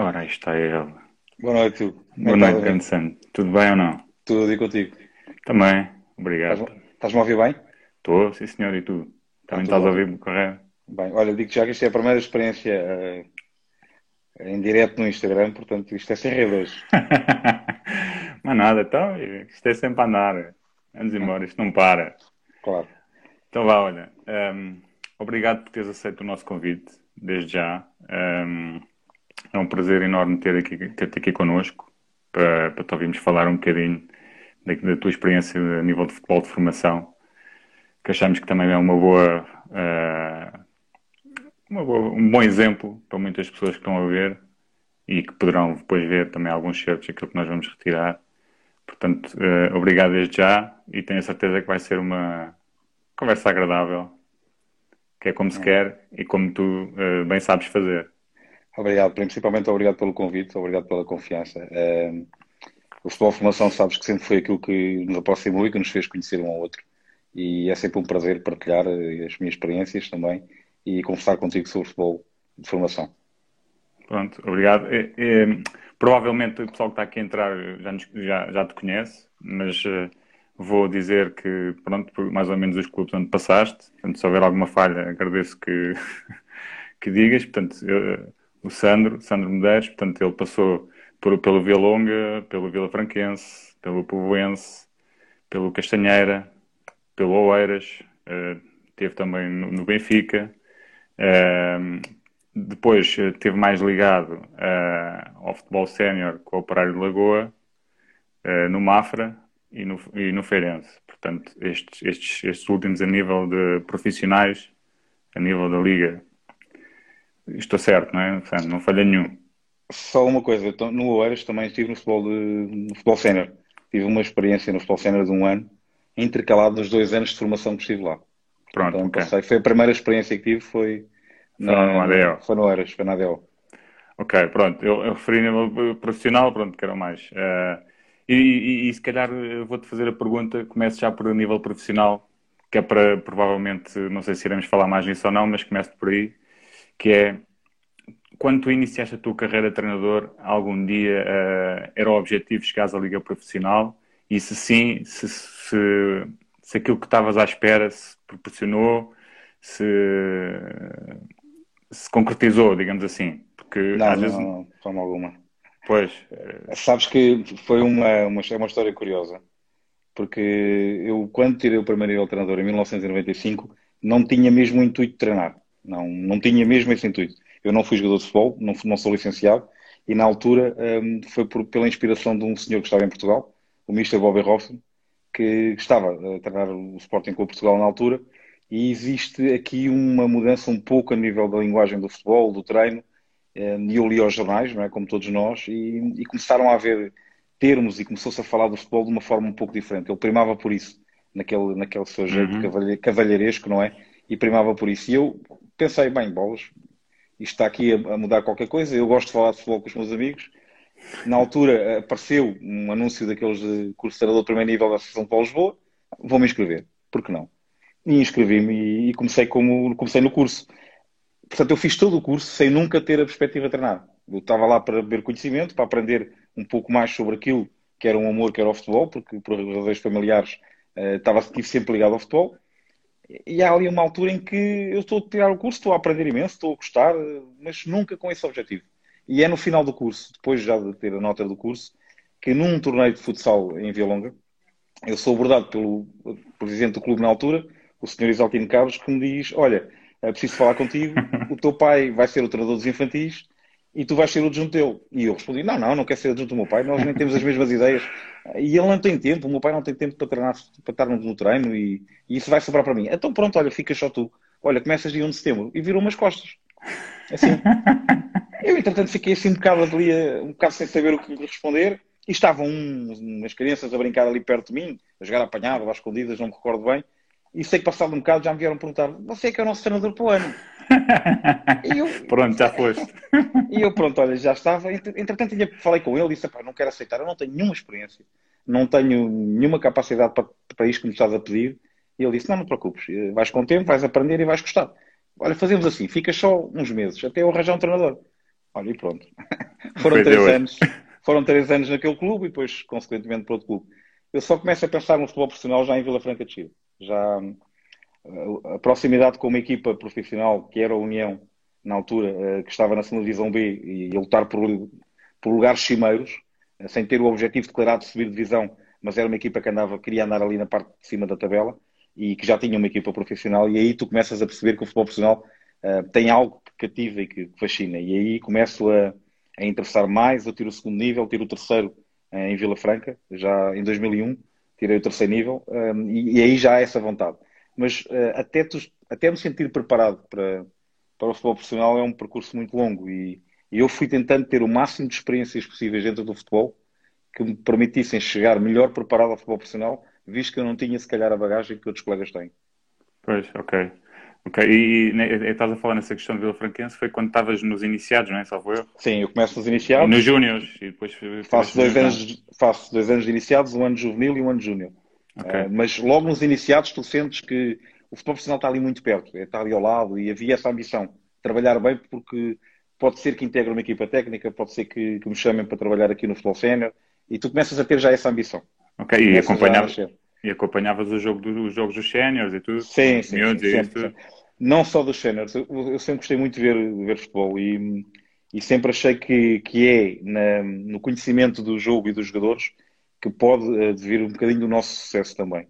Ora, aí está ele. Boa noite, Hugo. Boa é que noite, grande Sam. Tudo bem ou não? Tudo e contigo? Também, obrigado. Estás-me a ouvir bem? Estou, sim senhor, e tu? Também tudo estás a ouvir-me correto? Bem, olha, digo já que isto é a primeira experiência eh, em direto no Instagram, portanto isto é sem redes. Mas nada, então, isto é sempre a andar. Vamos embora, isto não para. Claro. Então vá, olha. hum, obrigado por teres aceito o nosso convite, desde já. Hum, é um prazer enorme ter aqui, ter-te aqui connosco para, para te ouvirmos falar um bocadinho da, da tua experiência a nível de futebol de formação, que achamos que também é uma boa, ah, uma boa- um bom exemplo para muitas pessoas que estão a ver e que poderão depois ver também alguns certos aquilo que nós vamos retirar. Portanto, eh, obrigado desde já e tenho a certeza que vai ser uma conversa agradável, que é como se quer e como tu eh, bem sabes fazer. Obrigado, principalmente obrigado pelo convite, obrigado pela confiança. O futebol de formação sabes que sempre foi aquilo que nos aproximou e que nos fez conhecer um ao outro. E é sempre um prazer partilhar eh, as minhas experiências também e conversar contigo sobre futebol de formação. Pronto, obrigado. Eh, eh, provavelmente o pessoal que está aqui a entrar já, nos- já, já te conhece, mas eh, vou dizer que, pronto, por mais ou menos os clubes onde passaste, portanto, se houver alguma falha, agradeço que, que digas. Portanto, eh, o Sandro, Sandro Medeiros, portanto, ele passou por, pelo Vila Longa, pelo Vila Franquense, pelo Povoense, pelo Castanheira, pelo Oeiras, eh, teve também no, no Benfica. Ehm, depois eh, esteve mais ligado eh, ao futebol sénior com o Operário de Lagoa, no Mafra e no, e no Feirense. Portanto, estes, estes, estes últimos a nível de profissionais, a nível da Liga. Estou certo, não é? Não falha nenhum. Só uma coisa, no Oeiras também estive no futebol, de, no futebol sénior. Tive uma experiência no futebol sénior de um ano, intercalado dos dois anos de formação que estive lá. Pronto, Então, ok. passei, foi a primeira experiência que tive, foi Foi no ADO. foi no Oeiras, foi na ADO. Ok, pronto. Eu, eu referi nível profissional, pronto, quero mais. Eh, e, e- e se calhar eh, vou-te fazer a pergunta, começo já por nível profissional, que é para, provavelmente, não sei se iremos falar mais nisso ou não, mas começo por aí, que é, quando tu iniciaste a tua carreira de treinador, algum dia eh, era o objetivo chegares à liga profissional? E se sim, se, se, se aquilo que estavas à espera se proporcionou, se, se concretizou, digamos assim? Porque Não, às não, vezes... não, de forma alguma. Pois, eh, Sabes que foi uma, uma, é uma história curiosa, porque eu, quando tirei o primeiro nível de treinador em 1995, não tinha mesmo o intuito de treinar. Não, não tinha mesmo esse intuito. Eu não fui jogador de futebol, não, não sou licenciado, e na altura hum, foi por- pela inspiração de um senhor que estava em Portugal, o Mr. Bobby Robson, que estava a treinar o Sporting Clube Portugal na altura, e existe aqui uma mudança um pouco a nível da linguagem do futebol, do treino, eh, e eu li aos jornais, não é, como todos nós, e, e começaram a haver termos e começou-se a falar do futebol de uma forma um pouco diferente. Ele primava por isso, naquele, naquele seu jeito Uhum. cavalhe- cavalheiresco, não é? E primava por isso. E eu pensei, bem, bolas, isto está aqui a, a mudar qualquer coisa. Eu gosto de falar de futebol com os meus amigos. Na altura apareceu um anúncio daqueles de curso de treinador primeiro nível da Associação de Paulo Lisboa. Vou-me inscrever. Por que não? E inscrevi-me e, e comecei, como, comecei no curso. Portanto, eu fiz todo o curso sem nunca ter a perspectiva de treinar. Eu estava lá para beber conhecimento, para aprender um pouco mais sobre aquilo que era um amor, que era o futebol, porque por razões familiares eh, estava, estive sempre ligado ao futebol. E há ali uma altura em que eu estou a tirar o curso, estou a aprender imenso, estou a gostar, mas nunca com esse objetivo. E é no final do curso, depois já de ter a nota do curso, que num torneio de futsal em Vialonga, eu sou abordado pelo presidente do clube na altura, o Sr. Isaltino Carlos, que me diz: Olha, é preciso falar contigo, o teu pai vai ser o treinador dos infantis e tu vais ser o adjunto dele. E eu respondi: Não, não, não quero ser adjunto do meu pai, nós nem temos as mesmas ideias. E ele não tem tempo, o meu pai não tem tempo para treinar, para estar no, no treino e, e isso vai sobrar para mim. Então pronto, olha, fica só tu. Olha, começas dia 1 de setembro e virou umas costas. Assim. Eu, entretanto, fiquei assim um bocado ali, um bocado sem saber o que lhe responder. E estavam umas crianças a brincar ali perto de mim, a jogar apanhado, às escondidas, não me recordo bem. E sei que passado um bocado já me vieram perguntar: Você é que é o nosso treinador para o ano? E eu, pronto, já foste. e eu, pronto, olha, já estava. Entre- Entretanto, falei com ele e disse: "Epá, não quero aceitar, eu não tenho nenhuma experiência, não tenho nenhuma capacidade para, para isto que me estás a pedir. E ele disse: Não, não te preocupes, eh, vais com o tempo, vais aprender e vais gostar. Olha, fazemos assim, ficas só uns meses, até eu arranjar um treinador. Olha, e pronto. foram três anos. Foram três anos naquele clube e depois, consequentemente, para outro clube. Eu só começo a pensar no futebol profissional já em Vila Franca de Chile. Já a proximidade com uma equipa profissional que era a União na altura, eh, que estava na segunda divisão B e a lutar por, por lugares cimeiros, eh, sem ter o objetivo declarado de subir divisão, mas era uma equipa que andava, queria andar ali na parte de cima da tabela e que já tinha uma equipa profissional e aí tu começas a perceber que o futebol profissional uh, tem algo que cativa e que fascina e aí começo a, a interessar mais, eu tiro o segundo nível, tiro o terceiro uh, em Vila Franca, já em 2001 tirei o terceiro nível um, e, e, aí já há essa vontade. Mas uh, até, tu, até me sentir preparado para, para o futebol profissional é um percurso muito longo e, e eu fui tentando ter o máximo de experiências possíveis dentro do futebol que me permitissem chegar melhor preparado ao futebol profissional, visto que eu não tinha, se calhar, a bagagem que outros colegas têm. Pois, ok. Ok, e, e estás a falar nessa questão de Vila Franquense, foi quando estavas nos iniciados, não é? Salvo eu? Sim, eu começo nos iniciados. nos júniores, e depois... Faço dois, anos, faço dois anos de iniciados, um ano juvenil e um ano júnior. Okay. Uh, mas logo nos iniciados tu sentes que o futebol profissional está ali muito perto, está ali ao lado e havia essa ambição, trabalhar bem porque pode ser que integre uma equipa técnica, pode ser que, que me chamem para trabalhar aqui no futebol sénior e tu começas a ter já essa ambição. Ok, e acompanhavas, e acompanhavas o jogo do, os jogos dos séniores e tudo? Sim, sim, sim sempre, sempre. Não só dos séniores, eu, eu, sempre gostei muito de ver, de ver futebol e, e sempre achei que, que é na, no conhecimento do jogo e dos jogadores que pode uh, vir um bocadinho do nosso sucesso também.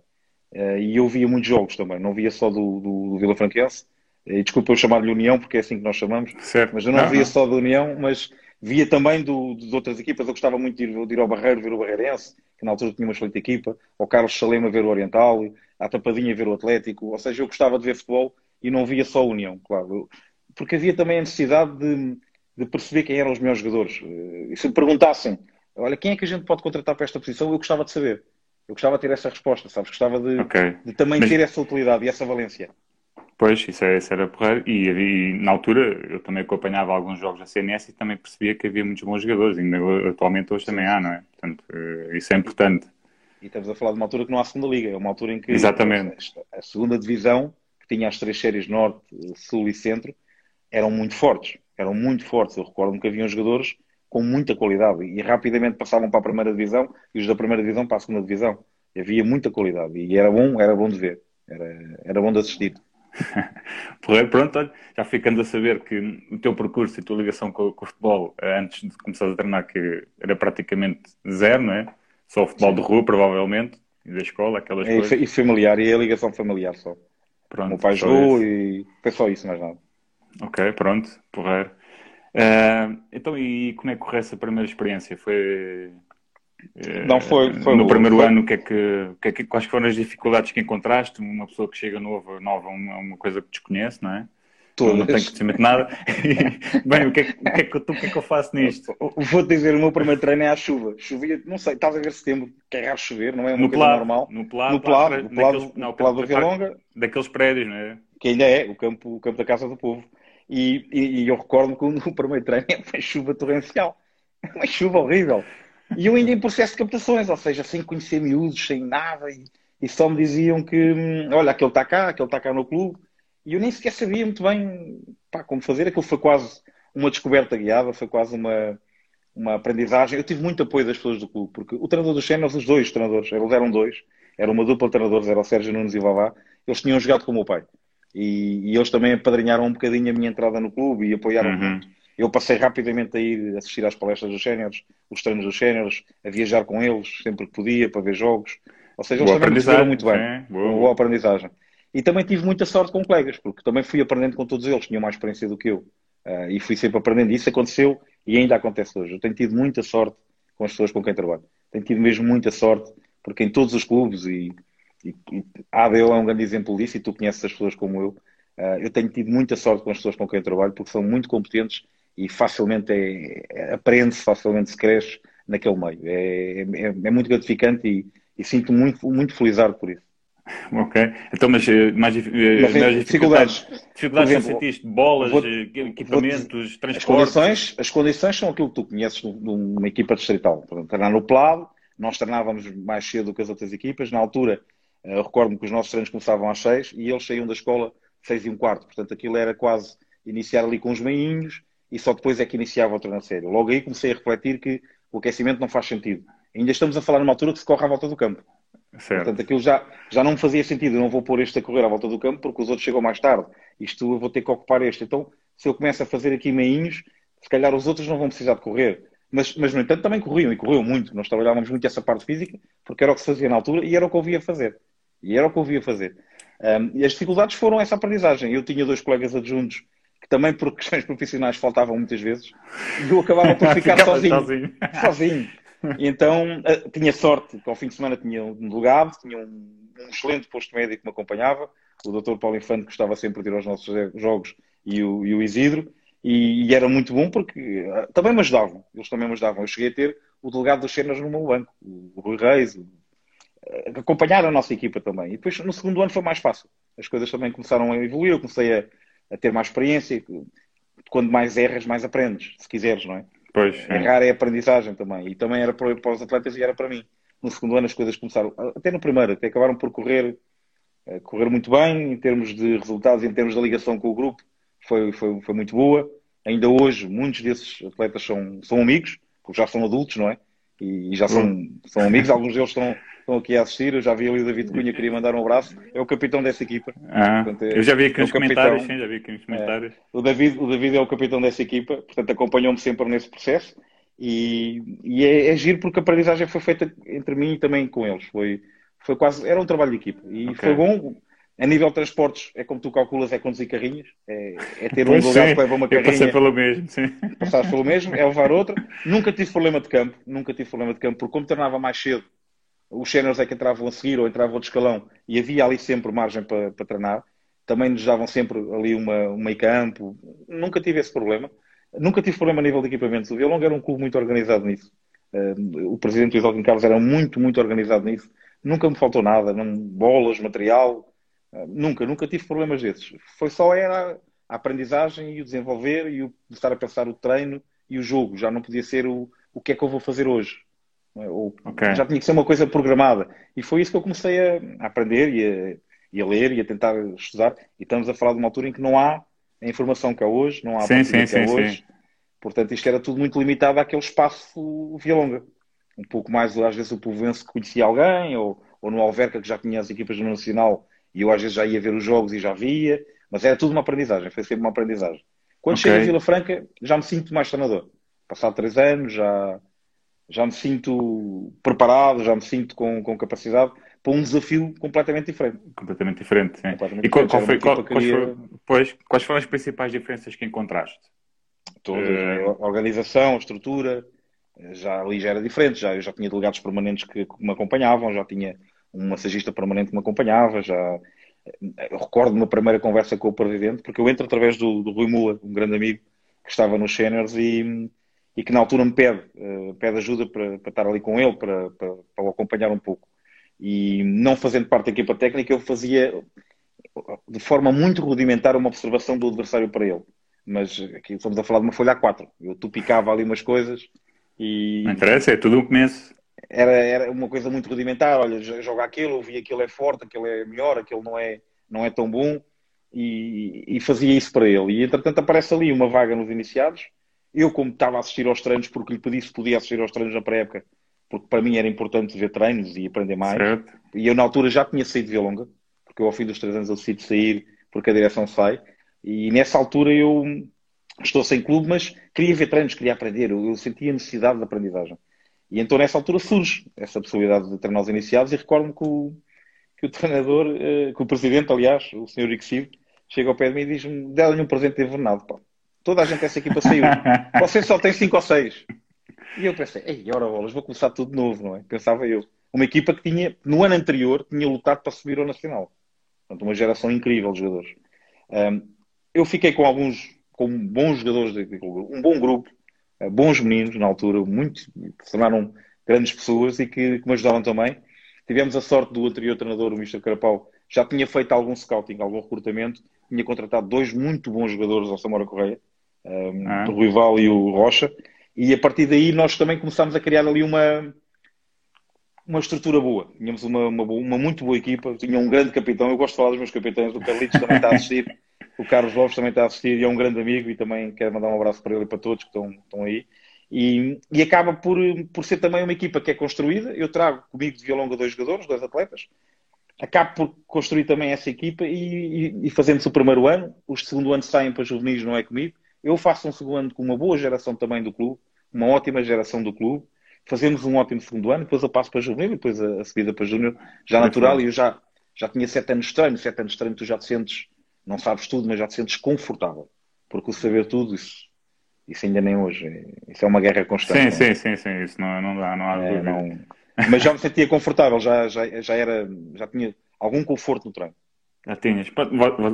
Uh, e eu via muitos jogos também, não via só do, do, do Vila Franquense, e desculpa eu chamar-lhe União, porque é assim que nós chamamos, certo. mas eu não, não via não. só do União, mas via também do, de outras equipas. Eu gostava muito de ir, de ir, ao Barreiro ver o Barreirense, que na altura tinha uma excelente equipa, ao Carlos Salema ver o Oriental, à Tapadinha ver o Atlético. Ou seja, eu gostava de ver futebol e não via só a União, claro. Porque havia também a necessidade de, de perceber quem eram os melhores jogadores. E se me perguntassem, olha, quem é que a gente pode contratar para esta posição, eu gostava de saber. Eu gostava de ter essa resposta, sabes? Gostava de, okay. de também Mas... ter essa utilidade e essa valência. Pois, isso, é, isso era porreiro. E, e, na altura eu também acompanhava alguns jogos da CNS e também percebia que havia muitos bons jogadores. Ainda atualmente hoje também há, não é? Portanto, eh, isso é importante. E estamos a falar de uma altura que não há segunda liga. É uma altura em que Exatamente. a segunda divisão, que tinha as três séries Norte, Sul e Centro, eram muito fortes. Eram muito fortes. Eu recordo-me que haviam jogadores com muita qualidade e rapidamente passavam para a primeira divisão e os da primeira divisão para a segunda divisão. E havia muita qualidade e era bom, era bom de ver. Era, era bom de assistir. Pronto, olha, já ficando a saber que o teu percurso e a tua ligação com, com o futebol eh, antes de começar a treinar que era praticamente zero, não é? Só o futebol Sim. de rua, provavelmente, e da escola, aquelas é, coisas. E familiar, e a ligação familiar só. Pronto, o meu pai jogou e foi só isso, mais nada. Ok, pronto, porreiro. Uh, então, e como é que correu essa primeira experiência? Foi não foi, foi no primeiro foi... ano, que é que, que, é que, quais foram as dificuldades que encontraste? Uma pessoa que chega nova, nova uma, uma coisa que desconhece, não é? Todas. Não, tem conhecimento de nada. Bem, o que, é, o, que é que, o que é que eu faço nisto? Vou-te dizer, o meu primeiro treino é à chuva. Chovia, não sei, estás a ver setembro, que é raro chover, não é uma no coisa normal. No plano, no plano, no plano, no plano do Via Longa. Daqueles prédios, não é? Que ainda é, o campo, o campo da Casa do Povo. E, e, e eu recordo que o primeiro treino foi chuva torrencial. Uma chuva horrível. E eu ainda em processo de captações, ou seja, sem conhecer miúdos, sem nada, e, e só me diziam que, hum, olha, aquele está cá, aquele está cá no clube, e eu nem sequer sabia muito bem pá, como fazer. Aquilo foi quase uma descoberta guiada, foi quase uma, uma aprendizagem. Eu tive muito apoio das pessoas do clube, porque o treinador dos Sénios, os dois treinadores, eles eram dois, era uma dupla de treinadores, era o Sérgio Nunes e o Vavá, eles tinham jogado com o meu pai. E, e eles também apadrinharam um bocadinho a minha entrada no clube e apoiaram uhum. muito. Eu passei rapidamente a ir assistir às palestras dos séniores, os treinos dos séniores, a viajar com eles sempre que podia para ver jogos. Ou seja, eles também me muito bem. É, boa, uma boa aprendizagem. E também tive muita sorte com colegas, porque também fui aprendendo com todos eles, tinham mais experiência do que eu. Uh, e fui sempre aprendendo. Isso aconteceu e ainda acontece hoje. Eu tenho tido muita sorte com as pessoas com quem trabalho. Tenho tido mesmo muita sorte, porque em todos os clubes, e, e, e a ADO é um grande exemplo disso, e tu conheces as pessoas como eu, uh, eu tenho tido muita sorte com as pessoas com quem trabalho, porque são muito competentes e facilmente é, é, aprende-se, facilmente se cresce naquele meio. É, é, é muito gratificante e, e, sinto muito, muito felizado por isso. Ok, então, mas eh, mais, eh, dificuldades, dificuldades exemplo, sentiste? Bolas, vou, eh, equipamentos, vou, transportes? As condições, as condições são aquilo que tu conheces numa equipa distrital. Treinar no plado, nós treinávamos mais cedo do que as outras equipas. Na altura, eu recordo-me que os nossos treinos começavam às seis e eles saíam da escola seis e um quarto. Portanto, aquilo era quase iniciar ali com os meinhos e só depois é que iniciava o treino a sério. Logo aí comecei a refletir que o aquecimento não faz sentido. Ainda estamos a falar numa altura que se corre à volta do campo. Certo. Portanto, aquilo já, já não me fazia sentido. Eu não vou pôr este a correr à volta do campo porque os outros chegam mais tarde. Isto eu vou ter que ocupar este. Então, se eu começo a fazer aqui meinhos, se calhar os outros não vão precisar de correr. Mas, mas no entanto, também corriam e corriam muito. Nós trabalhávamos muito essa parte física porque era o que se fazia na altura e era o que eu via fazer. E era o que eu via fazer. Um, e as dificuldades foram essa aprendizagem. Eu tinha dois colegas adjuntos que também por questões profissionais faltavam muitas vezes e eu acabava por ficar sozinho. sozinho. sozinho. E então uh, tinha sorte que ao fim de semana tinha um delegado, tinha um, um excelente posto médico que me acompanhava, o Dr. Paulo Infante que estava sempre a ir aos nossos jogos e o, e o Isidro. E, e, era muito bom porque uh, também me ajudavam, eles também me ajudavam. Eu cheguei a ter o delegado dos cenas no meu banco, o Rui Reis, o, uh, acompanhar a nossa equipa também. E depois no segundo ano foi mais fácil. As coisas também começaram a evoluir, eu comecei a, a ter mais experiência. Quando mais erras, mais aprendes, se quiseres, não é? Pois, Errar é aprendizagem também. E também era para, para os atletas e era para mim. No segundo ano as coisas começaram, até no primeiro, até acabaram por correr, eh, correr muito bem em termos de resultados, em termos da ligação com o grupo, foi, foi, foi muito boa. Ainda hoje, muitos desses atletas são, são amigos, porque já são adultos, não é? E, e já são, são amigos, alguns deles estão, estão aqui a assistir. Eu já vi ali o David Cunha, queria mandar um abraço. É o capitão dessa equipa. Ah, portanto, é, eu já vi aqui é nos comentários, sim, já vi aqui nos comentários. É, o, David, o David é o capitão dessa equipa, portanto acompanhou-me sempre nesse processo. E, e é, é giro porque a aprendizagem foi feita entre mim e também com eles. Foi, foi quase, era um trabalho de equipa. E okay. foi bom. A nível de transportes, é como tu calculas, é conduzir carrinhas. É, é ter um lugar que leva uma carrinha. Eu passei pelo mesmo, sim. Passaste pelo mesmo, é levar outra. Nunca tive problema de campo, nunca tive problema de campo, porque como treinava mais cedo, os séniores é que entravam a seguir ou entravam outro escalão e havia ali sempre margem para, para treinar. Também nos davam sempre ali uma, um meio campo. Nunca tive esse problema. Nunca tive problema a nível de equipamentos. O Vialonga era um clube muito organizado nisso. Uh, o presidente Isolino Carlos era muito, muito organizado nisso. Nunca me faltou nada, não, bolas, material, nunca, nunca tive problemas desses. Foi só era a aprendizagem e o desenvolver e o estar a pensar o treino e o jogo. Já não podia ser o, o que é que eu vou fazer hoje. É? Ou, okay. Já tinha que ser uma coisa programada. E foi isso que eu comecei a, aprender e a, e a, ler e a tentar estudar. E estamos a falar de uma altura em que não há a informação que há hoje, não há a sim, sim, que sim, há hoje. Sim. Portanto, isto era tudo muito limitado àquele espaço via longa. Um pouco mais, às vezes, o povoense que conhecia alguém, ou, ou no Alverca que já tinha as equipas no Nacional e eu às vezes já ia ver os jogos e já via. Mas era tudo uma aprendizagem, foi sempre uma aprendizagem. Quando okay. chego a Vila Franca, já me sinto mais treinador. Passado três anos, já, já me sinto preparado, já me sinto com, com capacidade para um desafio completamente diferente. Completamente diferente, sim. Completamente e qual, qual foi, qual, quais, queria... pois, quais foram as principais diferenças que encontraste? Todas. Uh... A organização, a estrutura, já ali já era diferente. Já, eu já tinha delegados permanentes que, que me acompanhavam, já tinha um massagista permanente me acompanhava, já... Eu recordo uma primeira conversa com o presidente, porque eu entro através do, do Rui Mula, um grande amigo que estava nos Seniors e e que na altura me pede, uh, pede ajuda para, para, estar ali com ele, para, para, para, o acompanhar um pouco. E não fazendo parte da equipa técnica, eu fazia de forma muito rudimentar uma observação do adversário para ele. Mas aqui estamos a falar de uma folha A4. Eu tupicava ali umas coisas e. Não interessa, é tudo um começo. Era, era uma coisa muito rudimentar. Olha, joga aquilo, eu vi aquilo é forte, aquilo é melhor, aquilo não é, não é tão bom. E, e fazia isso para ele. E entretanto aparece ali uma vaga nos iniciados eu, como estava a assistir aos treinos, porque lhe pedi se podia assistir aos treinos na pré-época, porque para mim era importante ver treinos e aprender mais. Certo. E eu, na altura, já tinha saído de Vilonga, porque eu, ao fim dos três anos, eu decido sair porque a direção sai. E nessa altura eu estou sem clube, mas queria ver treinos, queria aprender. Eu, eu sentia necessidade de aprendizagem. E então, nessa altura, surge essa possibilidade de treinar os iniciados. E recordo-me que o, que o treinador, eh, que o presidente, aliás, o senhor Ixib, chega ao pé de mim e diz-me: dá-lhe um presente envenenado, pá. Toda a gente dessa equipa saiu. Você só tem 5 ou 6. E eu pensei, ei, ora bolas, vou começar tudo de novo, não é? Pensava eu. Uma equipa que tinha, no ano anterior, tinha lutado para subir ao Nacional. Portanto, uma geração incrível de jogadores. Um, eu fiquei com alguns, com bons jogadores, de, um bom grupo, bons meninos na altura, muito, que se tornaram grandes pessoas e que, que me ajudavam também. Tivemos a sorte do anterior treinador, o Mr. Carapau, já tinha feito algum scouting, algum recrutamento, tinha contratado dois muito bons jogadores ao Samora Correia, um, ah. o Rival e o Rocha, e a partir daí nós também começámos a criar ali uma, uma estrutura boa. Tínhamos uma, uma, uma, muito boa equipa, tinha um grande capitão. Eu gosto de falar dos meus capitães, o Carlitos também está a assistir. O Carlos Lopes também está a assistir e é um grande amigo e também quero mandar um abraço para ele e para todos que estão, estão aí. E, e, acaba por, por ser também uma equipa que é construída. Eu trago comigo de violonga dois jogadores, dois atletas. Acabo por construir também essa equipa e, e, e fazendo-se o primeiro ano. Os segundo ano saem para juvenis, não é comigo. Eu faço um segundo ano com uma boa geração também do clube, uma ótima geração do clube. Fazemos um ótimo segundo ano, depois eu passo para juvenil, depois a, a subida para júnior, já natural. E eu já, já tinha sete anos de treino, sete anos de treino, tu já te sentes, não sabes tudo, mas já te sentes confortável. Porque o saber tudo, isso isso ainda nem hoje. Isso é uma guerra constante. Sim, é? sim, sim, sim. Isso não, não dá, não há é, não... Mas já me sentia confortável, já, já, já, era, já tinha algum conforto no treino. Já tinhas.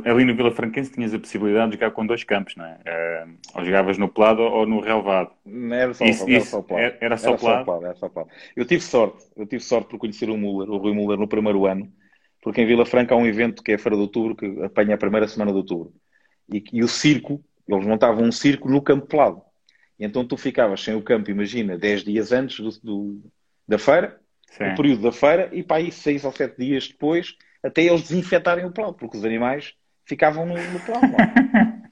Ali no Vila Franquense tinhas a possibilidade de jogar com dois campos, não é? Eh, ou jogavas no pelado ou no relevado. Era só, isso, era só pelado. Era, era, só, era pelado. só pelado. Era só pelado. Eu tive sorte. Eu tive sorte por conhecer o Muller, o Rui Muller, no primeiro ano. Porque em Vila Franca há um evento que é a Feira de Outubro, que apanha a primeira semana de Outubro. E, e o circo, eles montavam um circo no campo pelado. E então tu ficavas sem o campo, imagina, 10 dias antes do, do da feira, Sim. o período da feira, e para aí 6 ou 7 dias depois, até eles desinfetarem o plano, porque os animais ficavam no, no plano.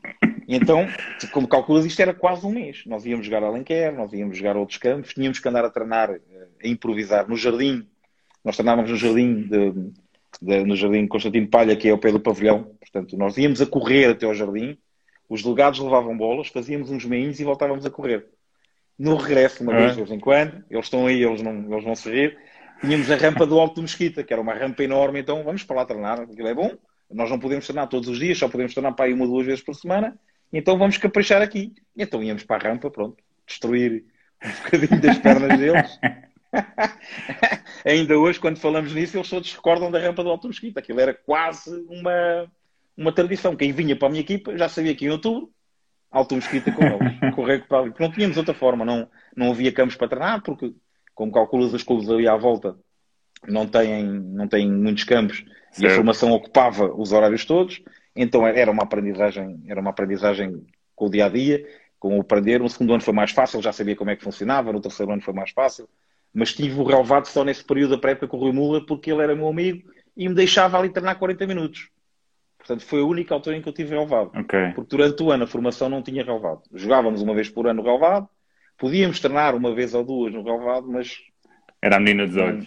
E então, como calculas, isto era quase um mês. Nós íamos jogar a Alenquer, nós íamos jogar outros campos, tínhamos que andar a treinar, eh, a improvisar no jardim. Nós treinávamos no jardim de, no jardim Constantino Palha, que é ao pé do pavilhão. Portanto, nós íamos a correr até ao jardim os delegados levavam bolas, fazíamos uns meinhos e voltávamos a correr. No regresso, uma vez de vez em quando, eles estão aí, eles não, eles vão se rir, tínhamos a rampa do Alto do Mesquita, que era uma rampa enorme, então vamos para lá treinar, aquilo é bom. Nós não podemos treinar todos os dias, só podemos treinar para aí uma ou duas vezes por semana, então vamos caprichar aqui. Então íamos para a rampa, pronto, destruir um bocadinho das pernas deles. Ainda hoje, quando falamos nisso, eles todos recordam da rampa do Alto Mesquita. Aquilo era quase uma, uma tradição. Quem vinha para a minha equipa já sabia que em outubro, alto mosquita com eles, correr para ali. Porque não tínhamos outra forma, não, não havia campos para treinar, porque, como calculas, as clubes ali à volta não têm, não têm muitos campos certo. e a formação ocupava os horários todos. Então era uma aprendizagem, era uma aprendizagem com o dia a dia, com o aprender. No segundo ano foi mais fácil, já sabia como é que funcionava, no terceiro ano foi mais fácil. Mas tive o relevado só nesse período da pré-época com o Rui Mula, porque ele era meu amigo e me deixava ali treinar 40 minutos. Portanto, foi a única altura em que eu tive relevado. Okay. Porque durante o ano a formação não tinha relevado. Jogávamos uma vez por ano no relevado, podíamos treinar uma vez ou duas no relevado, mas. Era a menina dos olhos.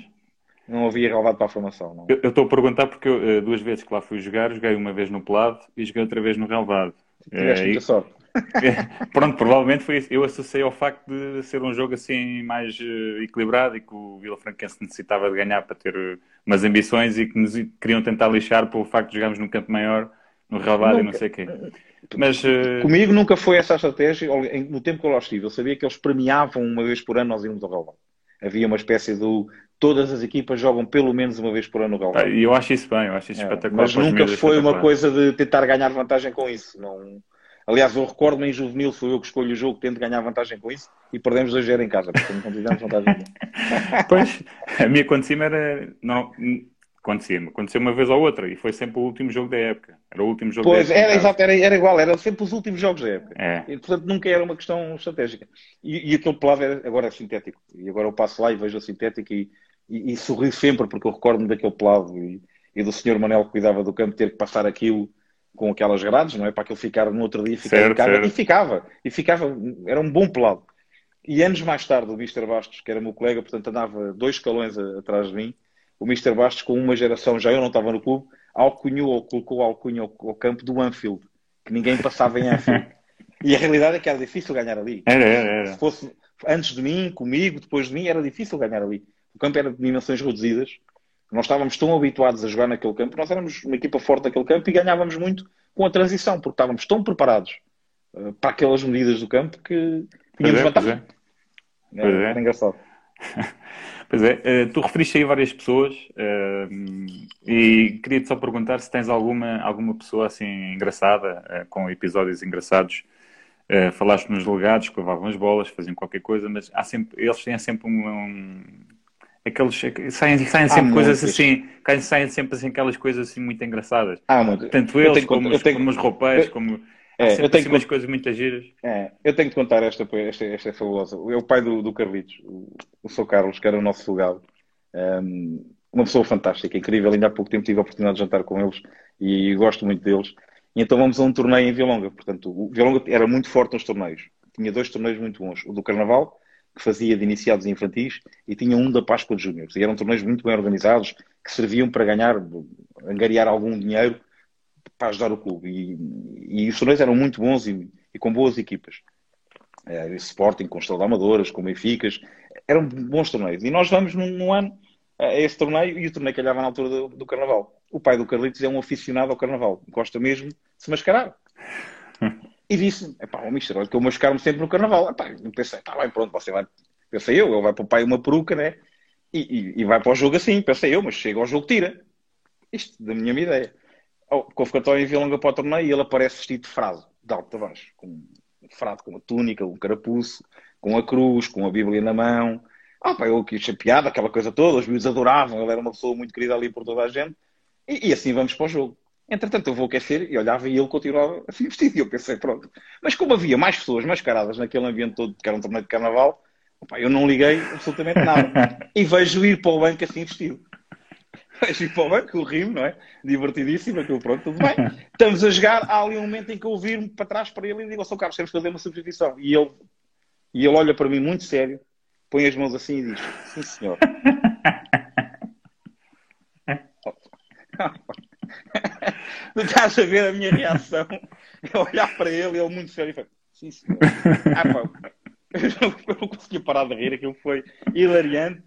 Não, não havia relevado para a formação. Não. Eu estou a perguntar porque eu, eh, duas vezes que lá fui jogar, joguei uma vez no pelado e joguei outra vez no relevado. Tiveste é, muita sorte. Pronto, provavelmente foi isso. Eu associei ao facto de ser um jogo assim mais uh, equilibrado e que o Vila Franquense necessitava de ganhar para ter uh, umas ambições e que nos queriam tentar lixar pelo facto de jogarmos num campo maior, no relevado e não sei o quê. Mas, uh... Comigo nunca foi essa a estratégia. No tempo que eu lá estive, eu sabia que eles premiavam uma vez por ano nós irmos ao relevado. Havia uma espécie do todas as equipas jogam pelo menos uma vez por ano no relevado. E eu acho isso bem, eu acho isso é, espetacular. Mas nunca foi uma coisa de tentar ganhar vantagem com isso. Não Aliás, eu recordo-me em juvenil, fui eu que escolho o jogo, tento ganhar vantagem com isso e perdemos 2-0 em casa, porque não tivemos vantagem. pois, a minha acontecia era. Não, acontecia-me, aconteceu uma vez ou outra e foi sempre o último jogo da época. Era o último jogo pois, da época. Pois, era exato, era, era igual, era sempre os últimos jogos da época. É. E, portanto, nunca era uma questão estratégica. E, e aquele pelado era, agora é sintético. E agora eu passo lá e vejo a sintética e, e, e sorri sempre, porque eu recordo-me daquele pelado e, e do senhor Manel que cuidava do campo ter que passar aquilo com aquelas grades, não é? Para aquilo ficar no outro dia ficar certo, certo. e ficava, e ficava, era um bom pelado. E anos mais tarde, o Mr. Bastos, que era meu colega, portanto andava dois escalões atrás de mim, o Mr. Bastos, com uma geração, já eu não estava no clube, alcunhou ou colocou alcunha ao, ao campo do Anfield, que ninguém passava em Anfield. e a realidade é que era difícil ganhar ali. Era, era, era. Se fosse antes de mim, comigo, depois de mim, era difícil ganhar ali. O campo era de dimensões reduzidas, nós estávamos tão habituados a jogar naquele campo, nós éramos uma equipa forte naquele campo e ganhávamos muito com a transição, porque estávamos tão preparados uh, para aquelas medidas do campo que tínhamos é, vantagem. Pois é. é. é. engraçado. Pois é, uh, tu referiste aí várias pessoas uh, e queria-te só perguntar se tens alguma, alguma pessoa assim engraçada, com episódios engraçados. falaste nos delegados que levavam as bolas, faziam qualquer coisa, mas há sempre, eles têm sempre um, um Aqueles, saem, saem sempre coisas assim, saem sempre assim aquelas coisas assim muito engraçadas. Ah, muito. Tanto eles como, os, tenho, como os roupeiros, como é, eu tenho assim umas coisas muito giras. É, eu tenho que contar esta, esta, esta é fabulosa. É o pai do, do Carlitos, o, o Sr. Carlos, que era o nosso fogado. Um, uma pessoa fantástica, incrível. Ainda há pouco tempo tive a oportunidade de jantar com eles e gosto muito deles. E então vamos a um torneio em Vilonga. Portanto, o Vilonga era muito forte nos torneios. Tinha dois torneios muito bons. O do Carnaval, que fazia de iniciados infantis, e tinha um da Páscoa de Júniores. E eram torneios muito bem organizados, que serviam para ganhar, angariar algum dinheiro para ajudar o clube. E, e os torneios eram muito bons e, e com boas equipas. É, Sporting, com Estrela Amadoras, com Benficas, eram bons torneios. E nós vamos num, num ano a esse torneio, e o torneio calhava na altura do, do, Carnaval. O pai do Carlitos é um aficionado ao Carnaval, gosta mesmo de se mascarar. E disse: é pá, o mister, olha que eu mascaro-me sempre no Carnaval. Epá, eu pensei: tá bem, pronto, você vai. Pensei eu, ele vai para o pai uma peruca, né? E, e, e, vai para o jogo assim, pensei eu, mas chega ao jogo, tira. Isto da minha ideia. Oh, convocatório em Vilonga para o torneio e ele aparece vestido de frase, de alto a baixo, com um frado, com uma túnica, um carapuço, com a cruz, com a Bíblia na mão. Ah, pá, eu quis piada, aquela coisa toda, os miúdos adoravam, ele era uma pessoa muito querida ali por toda a gente. E, e assim vamos para o jogo. Entretanto, eu vou aquecer e olhava e ele continuava assim vestido. E eu pensei, pronto. Mas como havia mais pessoas mascaradas naquele ambiente todo, que era um torneio de carnaval, opa, eu não liguei absolutamente nada. E vejo ir para o banco assim vestido. Vejo ir para o banco, o rimo, não é? Divertidíssimo, aquilo pronto, tudo bem. Estamos a jogar, há ali um momento em que eu viro-me para trás para ele e digo, São Carlos, temos que fazer uma substituição. E ele, e ele olha para mim muito sério, põe as mãos assim e diz, sim senhor. estás a ver a minha reação? Eu olhar para ele, ele muito sério e falei, sim senhor. Ah, pá, eu não conseguia parar de rir, aquilo foi hilariante.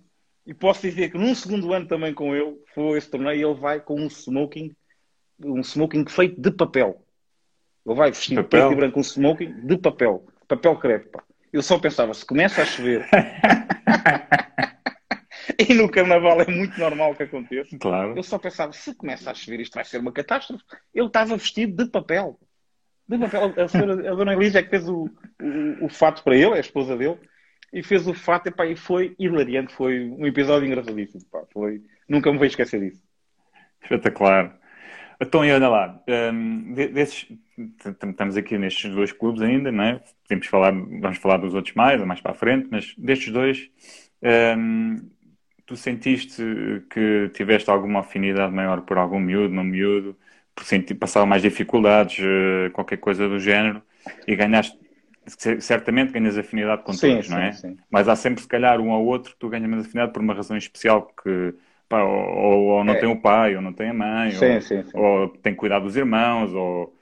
E posso dizer que num segundo ano também com ele, foi esse torneio, ele vai com um smoking, um smoking feito de papel. Ele vai vestido papel. preto e branco, um smoking de papel. Papel crepe, pá. Eu só pensava, se começa a chover... E no carnaval é muito normal que aconteça. Claro. Eu só pensava, se começa a chover, isto vai ser uma catástrofe. Ele estava vestido de papel. De papel. A, senhora, a dona Elisa é que fez o, o, o, fato para ele, é a esposa dele, e fez o fato epá, e foi hilariante. Foi um episódio engraçadíssimo. Epá, foi... Nunca me vou esquecer disso. Espetacular. Então, e olha lá, um, desses, estamos aqui nestes dois clubes ainda, não é? Temos falar, vamos falar dos outros mais, mais para a frente, mas destes dois, um, tu sentiste que tiveste alguma afinidade maior por algum miúdo, no miúdo, por sentir, passar mais dificuldades, eh, qualquer coisa do género, e ganhaste, certamente ganhas afinidade com sim, todos, sim, não é? Sim. Mas há sempre, se calhar, um ou outro que tu ganhas mais afinidade por uma razão especial que pá, ou, ou, não é. tem o pai, ou não tem a mãe, ou, ou, tem que cuidar dos irmãos, ou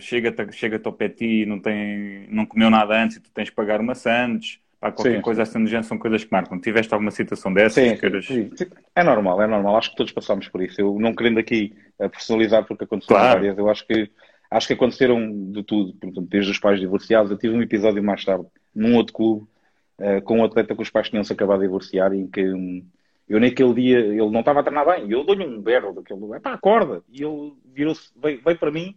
chega-te chega ao pé de ti e não, tem, não comeu nada antes e tu tens que pagar uma sandes Há qualquer sim, coisa assim do género, são coisas que marcam. Tiveste alguma situação dessas? Sim, queiras... sim, É normal, é normal. Acho que todos passamos por isso. Eu não querendo aqui eh, personalizar porque aconteceram claro. várias, eu acho que acho que aconteceram de tudo, desde os pais divorciados. Eu tive um episódio mais tarde, num outro clube, uh, com um atleta que os pais tinham-se acabado de divorciar e em que um, eu naquele dia, ele não estava a treinar bem, eu dou-lhe um berro daquele lugar, pá, acorda. E ele virou-se, veio, veio, para mim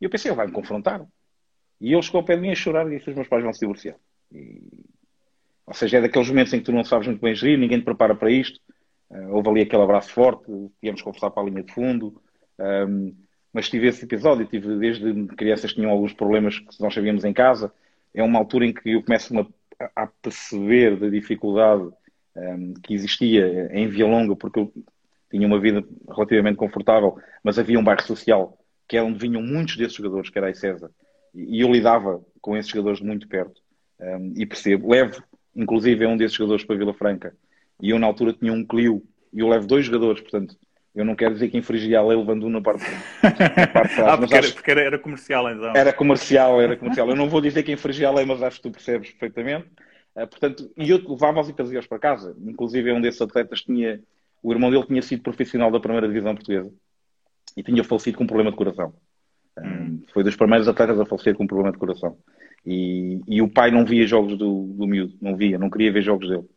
e eu pensei, ele vai-me confrontar. E ele chegou ao pé de mim a chorar e disse, os meus pais vão se divorciar. E ou seja, é daqueles momentos em que tu não sabes muito bem gerir, ninguém te prepara para isto. Uh, houve ali aquele abraço forte, viemos conversar para a linha de fundo. Um, mas tive esse episódio, tive desde crianças que tinham alguns problemas que nós sabíamos em casa. É uma altura em que eu começo a, a perceber da dificuldade um, que existia em Via Longa, porque eu tinha uma vida relativamente confortável, mas havia um bairro social que é onde vinham muitos desses jogadores, que era a César, e eu lidava com esses jogadores de muito perto. Um, e percebo, levo inclusive é um desses jogadores para Vila Franca. E eu na altura tinha um Clio e eu levo dois jogadores, portanto, eu não quero dizer que infringia a lei levando um na parte, na parte de trás. ah, porque, era, porque era, era, comercial então. Era comercial, era comercial. Eu não vou dizer que infringia a lei, mas acho que tu percebes perfeitamente. Uh, portanto, e eu levava-os e trazia-os para casa. Inclusive, um desses atletas tinha, o irmão dele tinha sido profissional da primeira divisão portuguesa e tinha falecido com um problema de coração. Hum. foi dos primeiros atletas a falecer com um problema de coração. E, e o pai não via jogos do, do miúdo, não via, não queria ver jogos dele.